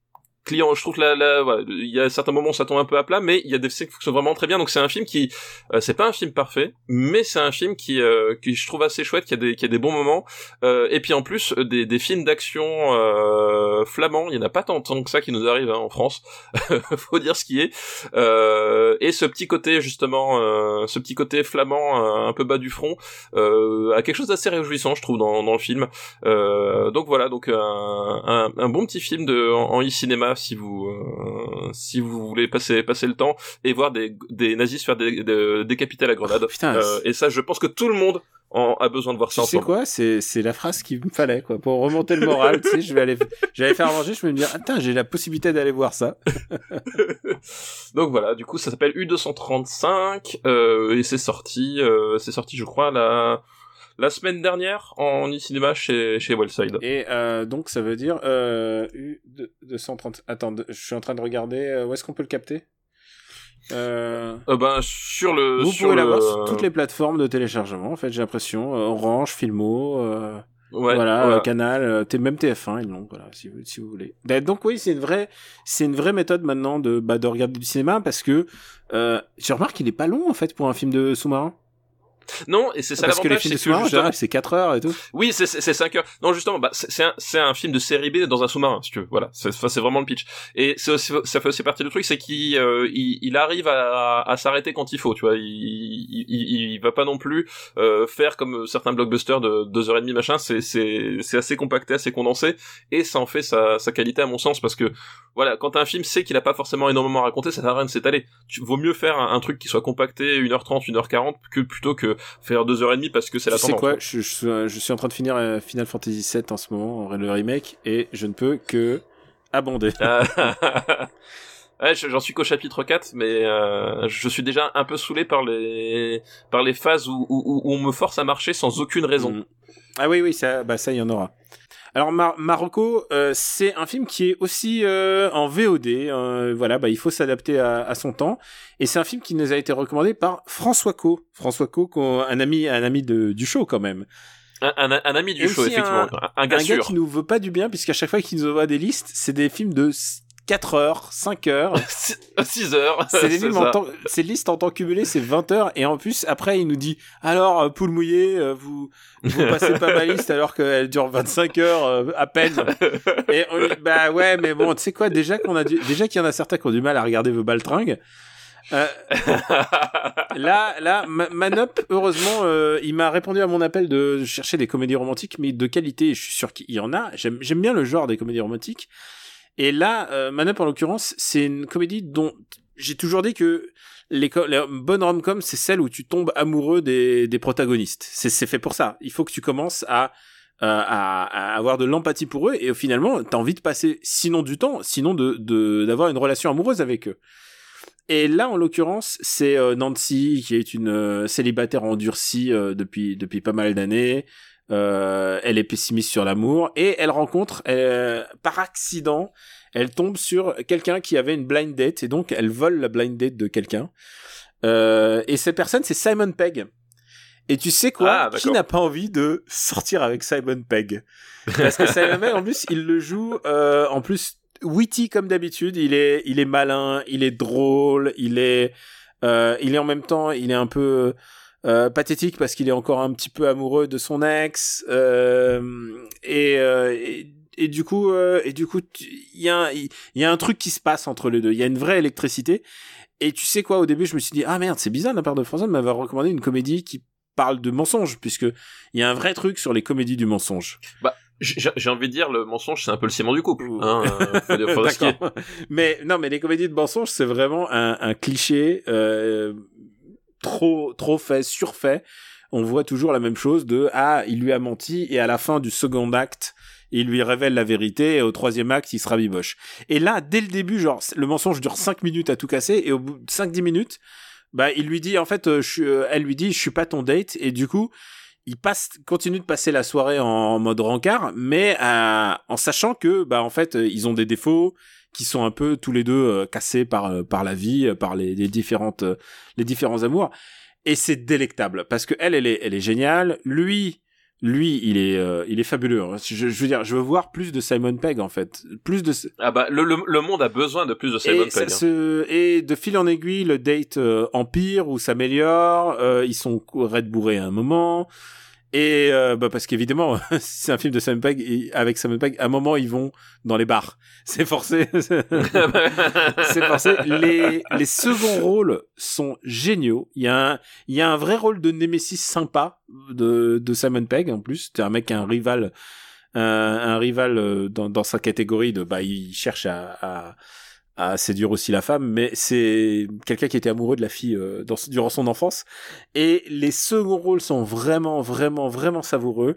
client je trouve que là, là voilà, il y a certains moments où ça tombe un peu à plat mais il y a des scènes qui fonctionnent vraiment très bien. Donc c'est un film qui euh, c'est pas un film parfait mais c'est un film qui euh, qui je trouve assez chouette qui a des qui a des bons moments. Euh, et puis en plus des, des films d'action euh, flamands il y en a pas tant, tant que ça qui nous arrive hein, en France. Faut dire ce qui est. Euh, et ce petit côté justement euh, ce petit côté flamand un peu bas du front a quelque chose d'assez réjouissant je trouve dans, dans le film. Donc voilà. Donc un, un, un bon petit film de en, en e-cinéma si vous euh, si vous voulez passer passer le temps et voir des, des nazis faire des, des- décapiter à la grenade Oh, putain, Euh, et ça je pense que tout le monde en a besoin de voir ça Tu sais quoi C'est c'est la phrase qu'il me fallait quoi pour remonter le moral. tu sais, je vais aller, j'allais faire manger, je vais me dire, attends, j'ai la possibilité d'aller voir ça. Donc voilà, du coup ça s'appelle U235 euh, et c'est sorti, c'est sorti je crois la la semaine dernière en e-cinéma chez chez Wellside. Et euh, donc ça veut dire euh, U 230. Attends, je suis en train de regarder. euh, où est-ce qu'on peut le capter? Euh, Euh, ben sur le Vous sur pouvez le l'avoir sur toutes les plateformes de téléchargement. En fait, j'ai l'impression euh, Orange, Filmo. euh, ouais, voilà, voilà. Canal, même TF1, ils l'ont, voilà, si vous, si vous voulez. Ben, donc oui, c'est une vraie, c'est une vraie méthode maintenant de, bah, de regarder du cinéma parce que, euh, je remarque qu'il est pas long en fait pour un film de sous-marin. Non, et c'est ça Parce que les films de c'est que sous-marin, en justement- général, c'est 4 heures et tout. Oui, c'est c'est c'est 5 heures. Non, justement, bah c'est un un film de série B dans un sous-marin, si tu veux. Voilà, c'est vraiment le pitch. Et aussi ça fait aussi partie du truc, c'est qu'il euh, il, il arrive à, à s'arrêter quand il faut, tu vois. Il, il, il, va pas non plus euh, faire comme certains blockbusters de deux heures et demie machin. C'est assez compacté, assez condensé, et ça en fait sa sa qualité à mon sens parce que voilà, quand un film sait qu'il a pas forcément énormément à raconter, ça sert à rien de s'étaler. Vaut mieux faire un, un truc qui soit compacté 1h30, 1h40 que plutôt que faire deux heures et demie parce que c'est la Tu sais quoi je, je, je suis en train de finir euh, Final Fantasy VII en ce moment, le remake, et je ne peux que abonder. Ah. Ouais, j'en suis qu'au chapitre 4, mais euh, je suis déjà un peu saoulé par les par les phases où, où, où on me force à marcher sans aucune raison. Mm. Ah oui, oui, ça, bah ça, il y en aura. Alors Mar Marocco, euh, c'est un film qui est aussi euh, en VOD. euh, voilà, bah il faut s'adapter à, à son temps. Et c'est un film qui nous a été recommandé par François Co. François Co, un ami, un ami de, du show quand même. Un, un, un ami du Et show, effectivement, un, un gars un gars qui nous veut pas du bien, puisqu'à chaque fois qu'il nous envoie des listes, c'est des films de 4 heures, 5 heures. 6 heures. C'est films en temps, ces listes en temps cumulé, c'est 20 heures. Et en plus, après, il nous dit, alors, euh, poule mouillée, euh, vous, vous passez pas ma liste alors qu'elle dure 25 heures euh, à peine. Et on dit, bah ouais, mais bon, tu sais quoi, déjà qu'on a du, déjà qu'il y en a certains qui ont du mal à regarder vos baltringues. Euh, là, là, Ma- Manop, heureusement, euh, il m'a répondu à mon appel de chercher des comédies romantiques, mais de qualité. Je suis sûr qu'il y en a. J'aime bien le genre des comédies romantiques. Et là, euh, Manop, en l'occurrence, c'est une comédie dont j'ai toujours dit que les, les bonnes rom-com, c'est celle où tu tombes amoureux des, des protagonistes. C'est, fait pour ça. Il faut que tu commences à, euh, à, à avoir de l'empathie pour eux et finalement, t'as envie de passer, sinon du temps, sinon de, de, d'avoir une relation amoureuse avec eux. Et là, en l'occurrence, c'est euh, Nancy qui est une euh, célibataire endurcie euh, depuis depuis pas mal d'années. Euh, elle est pessimiste sur l'amour et elle rencontre euh, par accident, elle tombe sur quelqu'un qui avait une blind date et donc elle vole la blind date de quelqu'un. Euh, et cette personne, c'est Simon Pegg. Et tu sais quoi? Ah, Qui n'a pas envie de sortir avec Simon Pegg? Parce que Simon Pegg, en plus, il le joue euh, en plus witty comme d'habitude. Il est, il est malin, il est drôle, il est, euh, il est en même temps, il est un peu euh, pathétique parce qu'il est encore un petit peu amoureux de son ex. euh, et, euh, et et du coup, euh, et du coup, tu- il y a, un- il y a un truc qui se passe entre les deux. Il y a une vraie électricité. Et tu sais quoi, au début, je me suis dit, ah merde, c'est bizarre la part de François de m'avoir recommandé une comédie qui parle de mensonge, puisque il y a un vrai truc sur les comédies du mensonge. J'ai j'ai envie de dire, le mensonge, c'est un peu le ciment du couple. Hein, euh. Mais non, mais les comédies de mensonge, c'est vraiment un, un cliché euh, trop trop fait, surfait. On voit toujours la même chose de ah, il lui a menti et à la fin du second acte, il lui révèle la vérité et au troisième acte, il sera biboche. Et là, dès le début, genre le mensonge dure 5 minutes à tout casser et au bout de 5 10 minutes, bah il lui dit en fait euh, je, euh, elle lui dit je suis pas ton date et du coup, il passe continue de passer la soirée en, mode rencard mais euh, en sachant que bah en fait ils ont des défauts qui sont un peu tous les deux euh, cassés par euh, par la vie, euh, par les, les différentes euh, les différents amours et c'est délectable parce que elle elle est elle est géniale, lui lui il est euh, il est fabuleux. hein. Je, je veux dire, je veux voir plus de Simon Pegg en fait, plus de Ah bah, le, le, le monde a besoin de plus de Simon et, Pegg. hein. se- et de fil en aiguille, le date euh, empire ou s'améliore. euh, ils sont red bourrés à un moment. Et euh, bah parce qu'évidemment, si c'est un film de Simon Pegg, et avec Simon Pegg, à un moment ils vont dans les bars. C'est forcé. c'est forcé. Les, les seconds rôles sont géniaux. Il y a un, il y a un vrai rôle de Nemesis sympa de, de Simon Pegg en plus. C'est un mec, un rival, un, un rival euh, dans, dans sa catégorie de, bah, il cherche à, à, à séduire aussi la femme, mais c'est quelqu'un qui était amoureux de la fille euh, dans, durant son enfance. Et les seconds rôles sont vraiment, vraiment, vraiment savoureux.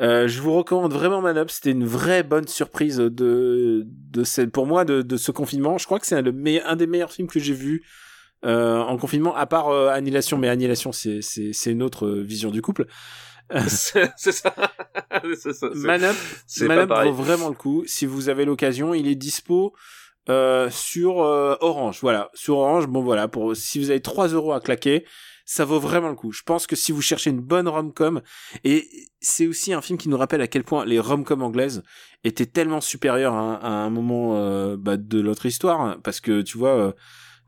Euh, je vous recommande vraiment Man Up. C'était une vraie bonne surprise de, de pour moi de, de ce confinement. Je crois que c'est un, un des meilleurs films que j'ai vu euh, en confinement, à part euh, Annihilation. Mais Annihilation, c'est c'est une autre euh, vision du couple. c'est ça. Ça, c'est- Man Up, c'est Man pas Up pareil. vaut vraiment le coup. Si vous avez l'occasion, il est dispo euh, sur euh, Orange. Voilà, sur Orange. Bon voilà, pour si vous avez 3 euros à claquer, ça vaut vraiment le coup. Je pense que si vous cherchez une bonne rom-com, et c'est aussi un film qui nous rappelle à quel point les rom-com anglaises étaient tellement supérieures à, un- moment euh, bah, de notre histoire, hein, parce que tu vois.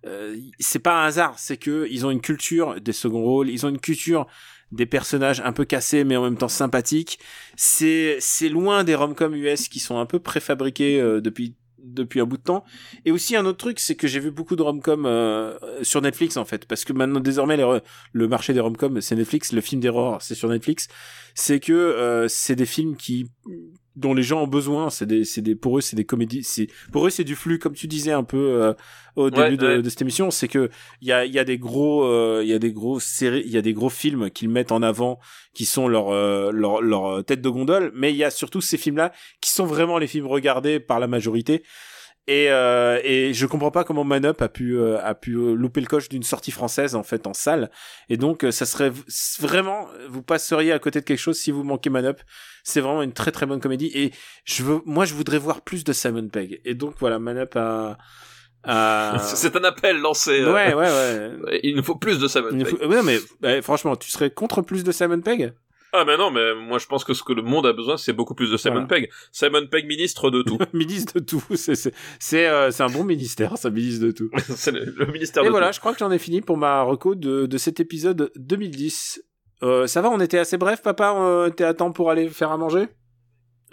euh, c'est pas un hasard, c'est que ils ont une culture des seconds rôles, ils ont une culture des personnages un peu cassés mais en même temps sympathiques. C'est c'est loin des rom-com US qui sont un peu préfabriqués depuis depuis un bout de temps. Et aussi un autre truc, c'est que j'ai vu beaucoup de rom-com euh, sur Netflix en fait, parce que maintenant désormais le marché des rom-com c'est Netflix, le film d'horreur c'est sur Netflix. C'est que euh, c'est des films qui dont les gens ont besoin. C'est des, c'est des, pour eux, c'est des comédies. C'est pour eux, c'est du flux, comme tu disais un peu euh, au début de, de, cette émission. C'est que il y a, il y a des gros, euh, il y a des gros séries, il y a des gros films qu'ils mettent en avant, qui sont leur, euh, leur, leur tête de gondole. Mais il y a surtout ces films-là qui sont vraiment les films regardés par la majorité. Et, euh, et je comprends pas comment Manup a pu euh, a pu euh, louper le coche d'une sortie française en fait en salle. Et donc euh, ça serait vraiment vous passeriez à côté de quelque chose si vous manquez Manup. C'est vraiment une très très bonne comédie. Et je veux moi je voudrais voir plus de Simon Pegg. Et donc voilà Manup a a... C'est un appel lancé. Ouais, ouais, ouais. Il nous faut plus de Simon Pegg. Ouais, mais bah, franchement, tu serais contre plus de Simon Pegg? Ah mais non, mais moi je pense que ce que le monde a besoin, c'est beaucoup plus de Simon Pegg. Simon Pegg, ministre de tout. ministre de tout, c'est c'est euh, un bon ministère, ça ministre de tout. c'est le, ministère Et voilà, je crois que j'en ai fini pour ma reco de, de cet épisode 2010. Euh, ça va, on était assez bref, papa? On était à temps pour aller faire à manger?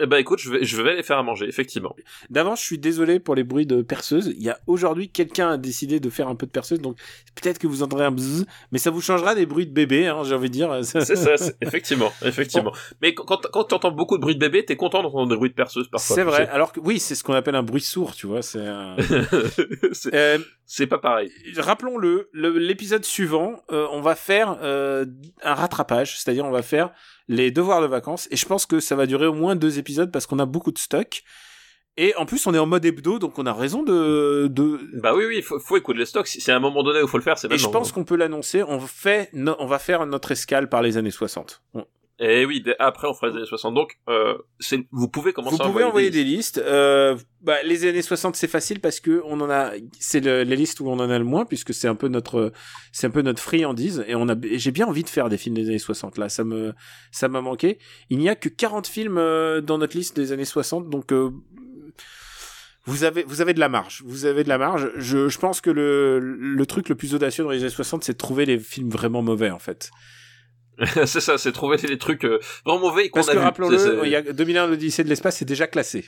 Eh ben écoute, je vais, je vais aller faire à manger, effectivement. D'avance, je suis désolé pour les bruits de perceuse. Il y a aujourd'hui quelqu'un a décidé de faire un peu de perceuse, donc peut-être que vous entendrez un bzzz, mais ça vous changera des bruits de bébé, hein, j'ai envie de dire. C'est ça, effectivement, effectivement. Mais quand, quand tu entends beaucoup de bruits de bébé, t'es content d'entendre des bruits de perceuse parfois. C'est vrai. Alors que oui, c'est ce qu'on appelle un bruit sourd, tu vois. C'est. Un... euh, c'est pas pareil. Rappelons-le, l'épisode suivant, euh, on va faire euh, un rattrapage, c'est-à-dire on va faire les devoirs de vacances, et je pense que ça va durer au moins deux épisodes parce qu'on a beaucoup de stock. Et en plus, on est en mode hebdo, donc on a raison de. de... Bah oui, oui, faut, faut écouter les stocks. Si c'est à un moment donné où faut le faire, c'est Et je pense qu'on peut l'annoncer. On fait, on va faire notre escale par les années 60. Et eh oui, après on fera les années 60. Donc, euh, vous pouvez commencer. Vous pouvez envoyer des listes. Euh, bah, les années 60 c'est facile parce que on en a, c'est les listes où on en a le moins puisque c'est un peu notre, c'est un peu notre friandise et on a, j'ai bien envie de faire des films des années 60 là. Ça me, ça m'a manqué. Il n'y a que 40 films euh, dans notre liste des années 60, donc. Euh, vous avez, vous avez de la marge. Vous avez de la marge. Je, je pense que le, le truc le plus audacieux dans les années 60, c'est de trouver les films vraiment mauvais, en fait. c'est ça, c'est trouver des trucs euh, vraiment mauvais qu'on Parce que rappelons-le, il y a 2001 l'Odyssée de l'espace, c'est déjà classé.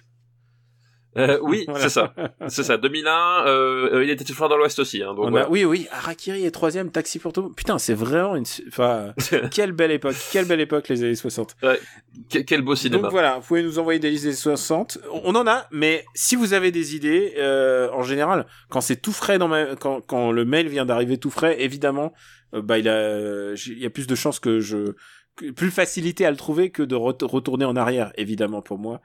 Euh, oui, c'est ça. C'est ça. 2001, euh, il était toujours dans l'Ouest aussi. Hein, donc voilà. Oui, oui. Harakiri est troisième, Taxi pour tout. Putain, c'est vraiment une. Enfin, quelle belle époque. Quelle belle époque, les années 60. Ouais. Quel beau cinéma. Donc voilà, vous pouvez nous envoyer des listes des 60. On en a, mais si vous avez des idées, euh, en général, quand c'est tout frais dans ma... quand, quand le mail vient d'arriver tout frais, évidemment, euh, bah il a, il y a plus de chances que je, plus facilité à le trouver que de retourner en arrière, évidemment pour moi.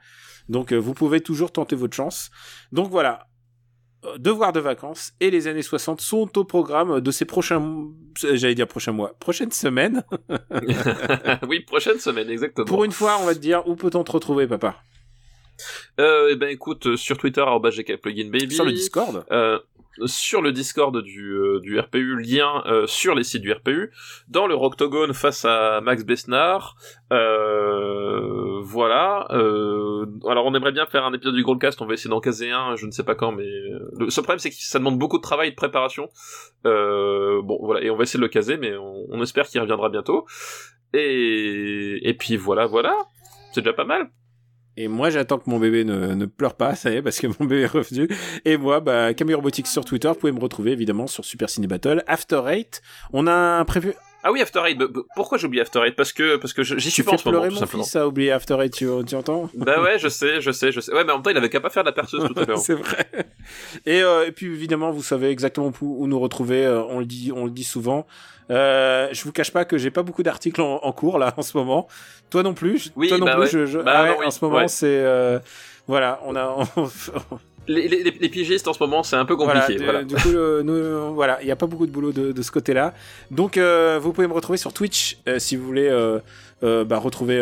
Donc euh, vous pouvez toujours tenter votre chance. Donc voilà, euh, devoirs de vacances et les années 60 sont au programme de ces prochains, j'allais dire prochains mois, prochaines semaines. oui, prochaine semaine, exactement. Pour une fois, on va te dire où peut-on te retrouver, papa? Euh, Eh ben écoute, sur Twitter, @gkpluginbaby. Sur le Discord. Euh, sur le Discord du, euh, RPU, lien euh, sur les sites du RPU, dans le Roctogone face à Max Besnard. Euh, voilà. alors on aimerait bien faire un épisode du Goldcast, on va essayer d'en caser un, je ne sais pas quand, mais le seul problème c'est que ça demande beaucoup de travail et de préparation. bon voilà, et on va essayer de le caser, mais on, on espère qu'il reviendra bientôt. Et, et puis voilà, voilà. C'est déjà pas mal. Et moi, j'attends que mon bébé ne, ne, pleure pas, ça y est, parce que mon bébé est revenu. Et moi, bah, Camille Robotics sur Twitter, vous pouvez me retrouver évidemment sur Super Ciné Battle. After Eight, on a prévu. Ah oui, After Eight. Pourquoi j'ai oublié After Eight? Parce que parce que j'y suis pas en ce moment. Tout mon fils a oublié After Eight, tu, tu, entends? Bah ouais, je sais, je sais, je sais. Ouais, mais en même temps, il avait qu'à pas faire de la perceuse tout à l'heure. C'est vrai. Et, euh, et puis évidemment, vous savez exactement où, nous retrouver. Euh, on le dit, on le dit souvent. Euh, je vous cache pas que j'ai pas beaucoup d'articles en, en, cours là en ce moment. Toi non plus. Oui, toi non bah plus. Ouais. Je, je... Bah ah ouais, non, oui. En ce moment, ouais. c'est euh, voilà, on a. Les, les, les, pigistes en ce moment, c'est un peu compliqué. Voilà, voilà. Du coup, euh, nous, voilà, il n'y a pas beaucoup de boulot de, de ce côté-là. Donc, euh, vous pouvez me retrouver sur Twitch euh, si vous voulez bah, retrouver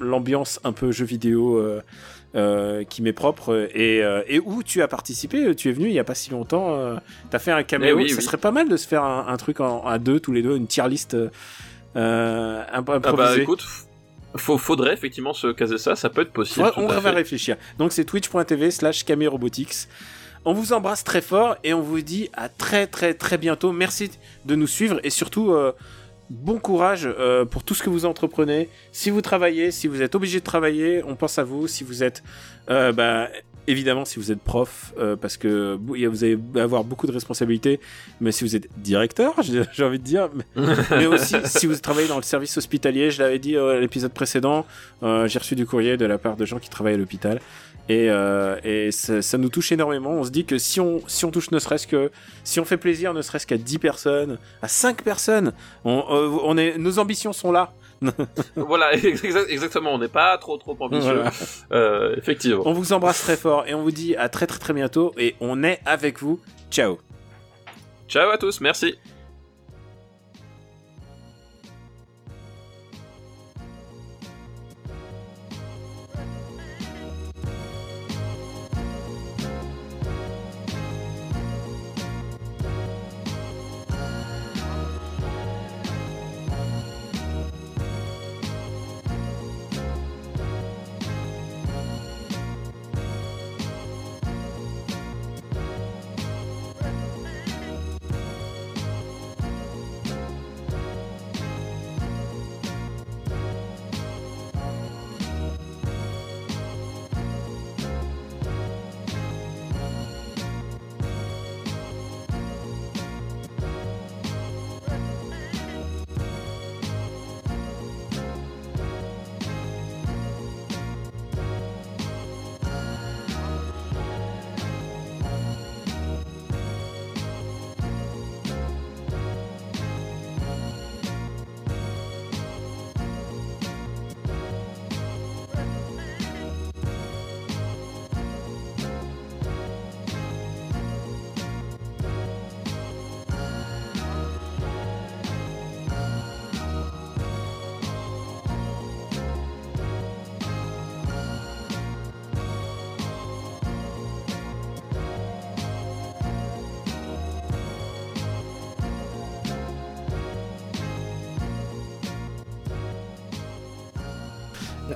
l'ambiance un peu jeu vidéo qui m'est propre et, et, où tu as participé? Tu es venu il n'y a pas si longtemps. tu as fait un caméo. oui, ça oui. serait pas mal de se faire un, un truc en, à deux, tous les deux, une tier list euh, improvisée. Ah bah écoute, faut, faudrait effectivement se caser ça, ça peut être possible. Ouais, on va réfléchir. Donc c'est twitch.tv slash Robotics. On vous embrasse très fort et on vous dit à très très très bientôt. Merci de nous suivre et surtout euh, bon courage euh, pour tout ce que vous entreprenez. Si vous travaillez, si vous êtes obligé de travailler, on pense à vous. Si vous êtes euh, bah, évidemment si vous êtes prof, euh, parce que vous allez avoir beaucoup de responsabilités, mais si vous êtes directeur, j'ai envie de dire, mais, mais aussi si vous travaillez dans le service hospitalier, je l'avais dit euh, à l'épisode précédent, euh, j'ai reçu du courrier de la part de gens qui travaillent à l'hôpital. Et, euh, et ça, ça nous touche énormément. On se dit que si on, si on touche ne serait-ce que, si on fait plaisir ne serait-ce qu'à 10 personnes, à 5 personnes, on, euh, on est, nos ambitions sont là. voilà, exa- exactement. On n'est pas trop trop ambitieux. Voilà. Euh, effectivement. On vous embrasse très fort et on vous dit à très très très bientôt et on est avec vous. Ciao. Ciao à tous. Merci.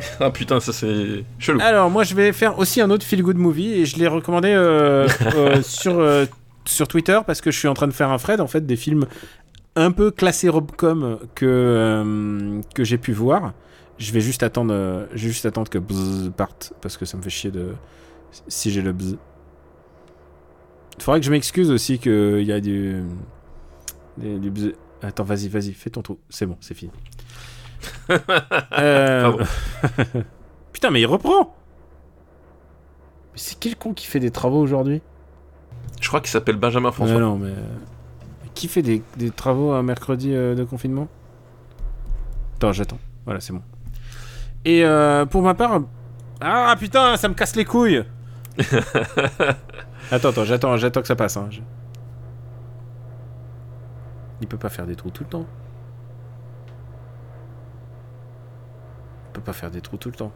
Ah putain, ça c'est chelou. Alors moi je vais faire aussi un autre feel good movie et je l'ai recommandé euh, euh, sur euh, sur Twitter parce que je suis en train de faire un thread en fait des films un peu classés robcom que que j'ai pu voir. Je vais juste attendre je vais juste attendre que bzz parte parce que ça me fait chier de si j'ai le bzz. Il faudrait que je m'excuse aussi qu'il y a du du, du bzz. Attends, vas-y, vas-y, fais ton trou. C'est bon, c'est fini. Euh. Putain, mais il reprend Mais c'est quel con qui fait des travaux aujourd'hui? Je crois qu'il s'appelle Benjamin François. Ouais, Non, mais... euh, Qui fait des, des travaux un mercredi euh, de confinement? Attends, j'attends. Voilà, c'est bon. Et euh, pour ma part... Ah putain, ça me casse les couilles Attends, attends, j'attends, j'attends que ça passe. Hein. je- Il peut pas faire des trous tout le temps. Il peut pas faire des trous tout le temps.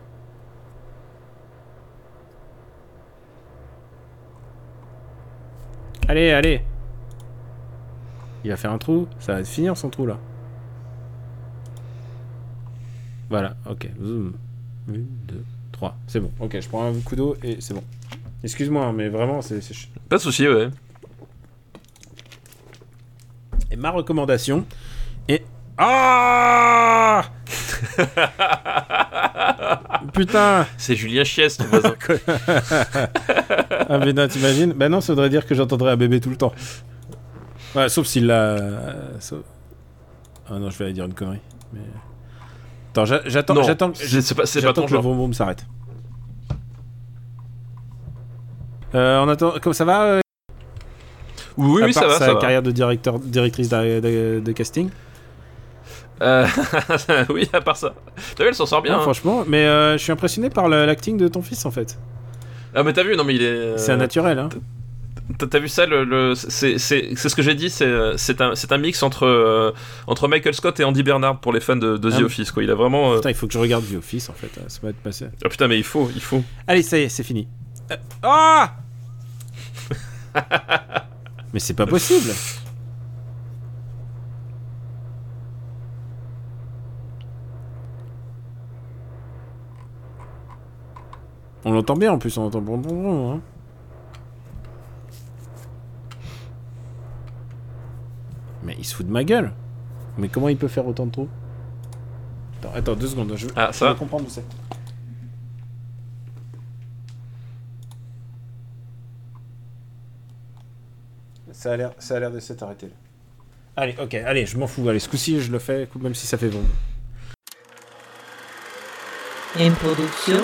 Allez, allez Il va faire un trou, ça va finir son trou là. Voilà, ok. Zoom. Une, deux, trois. C'est bon. Ok, je prends un coup d'eau et c'est bon. Excuse-moi, hein, mais vraiment, c'est. Pas de souci, ouais. Et ma recommandation est. Ah Putain C'est Julien Chies, ton voisin. Ah, mais non, t'imagines Bah non, ça voudrait dire que j'entendrais un bébé tout le temps. Ouais, sauf s'il l'a. euh, sauf- Ah non, je vais aller dire une connerie. Mais... Attends, j'a- j'attends. J'attends. que le vroom vroom s'arrête. Euh, on attend. Comment ça va euh, Oui, oui, ça va, sa ça va. carrière de directeur, directrice de, de- de casting. Euh, oui, à part ça. T'as vu, elle s'en sort bien. Non, hein. franchement, mais euh, je suis impressionné par l'acting de ton fils en fait. Ah, mais t'as vu, non, mais il est. euh, C'est un naturel, hein. T'as vu ça le, le- c'est ce que j'ai dit c'est un un mix entre euh, entre Michael Scott et Andy Bernard pour les fans de, de The Ah. Office quoi il a vraiment euh, Putain, il faut que je regarde The Office en fait. euh, Ça va être passé. oh putain mais il faut il faut Allez, ça y est, c'est fini. Euh, Ah Mais c'est pas possible. On l'entend bien en plus, on entend bon bon bon. Hein. Mais il se fout de ma gueule. Mais comment il peut faire autant de trous? Attends, deux secondes, hein, je veux, ah, ça comprendre où c'est. Ça a l'air, de s'être arrêté. Allez, ok, allez, je m'en fous. Allez, ce coup-ci, je le fais, même si ça fait bon. Production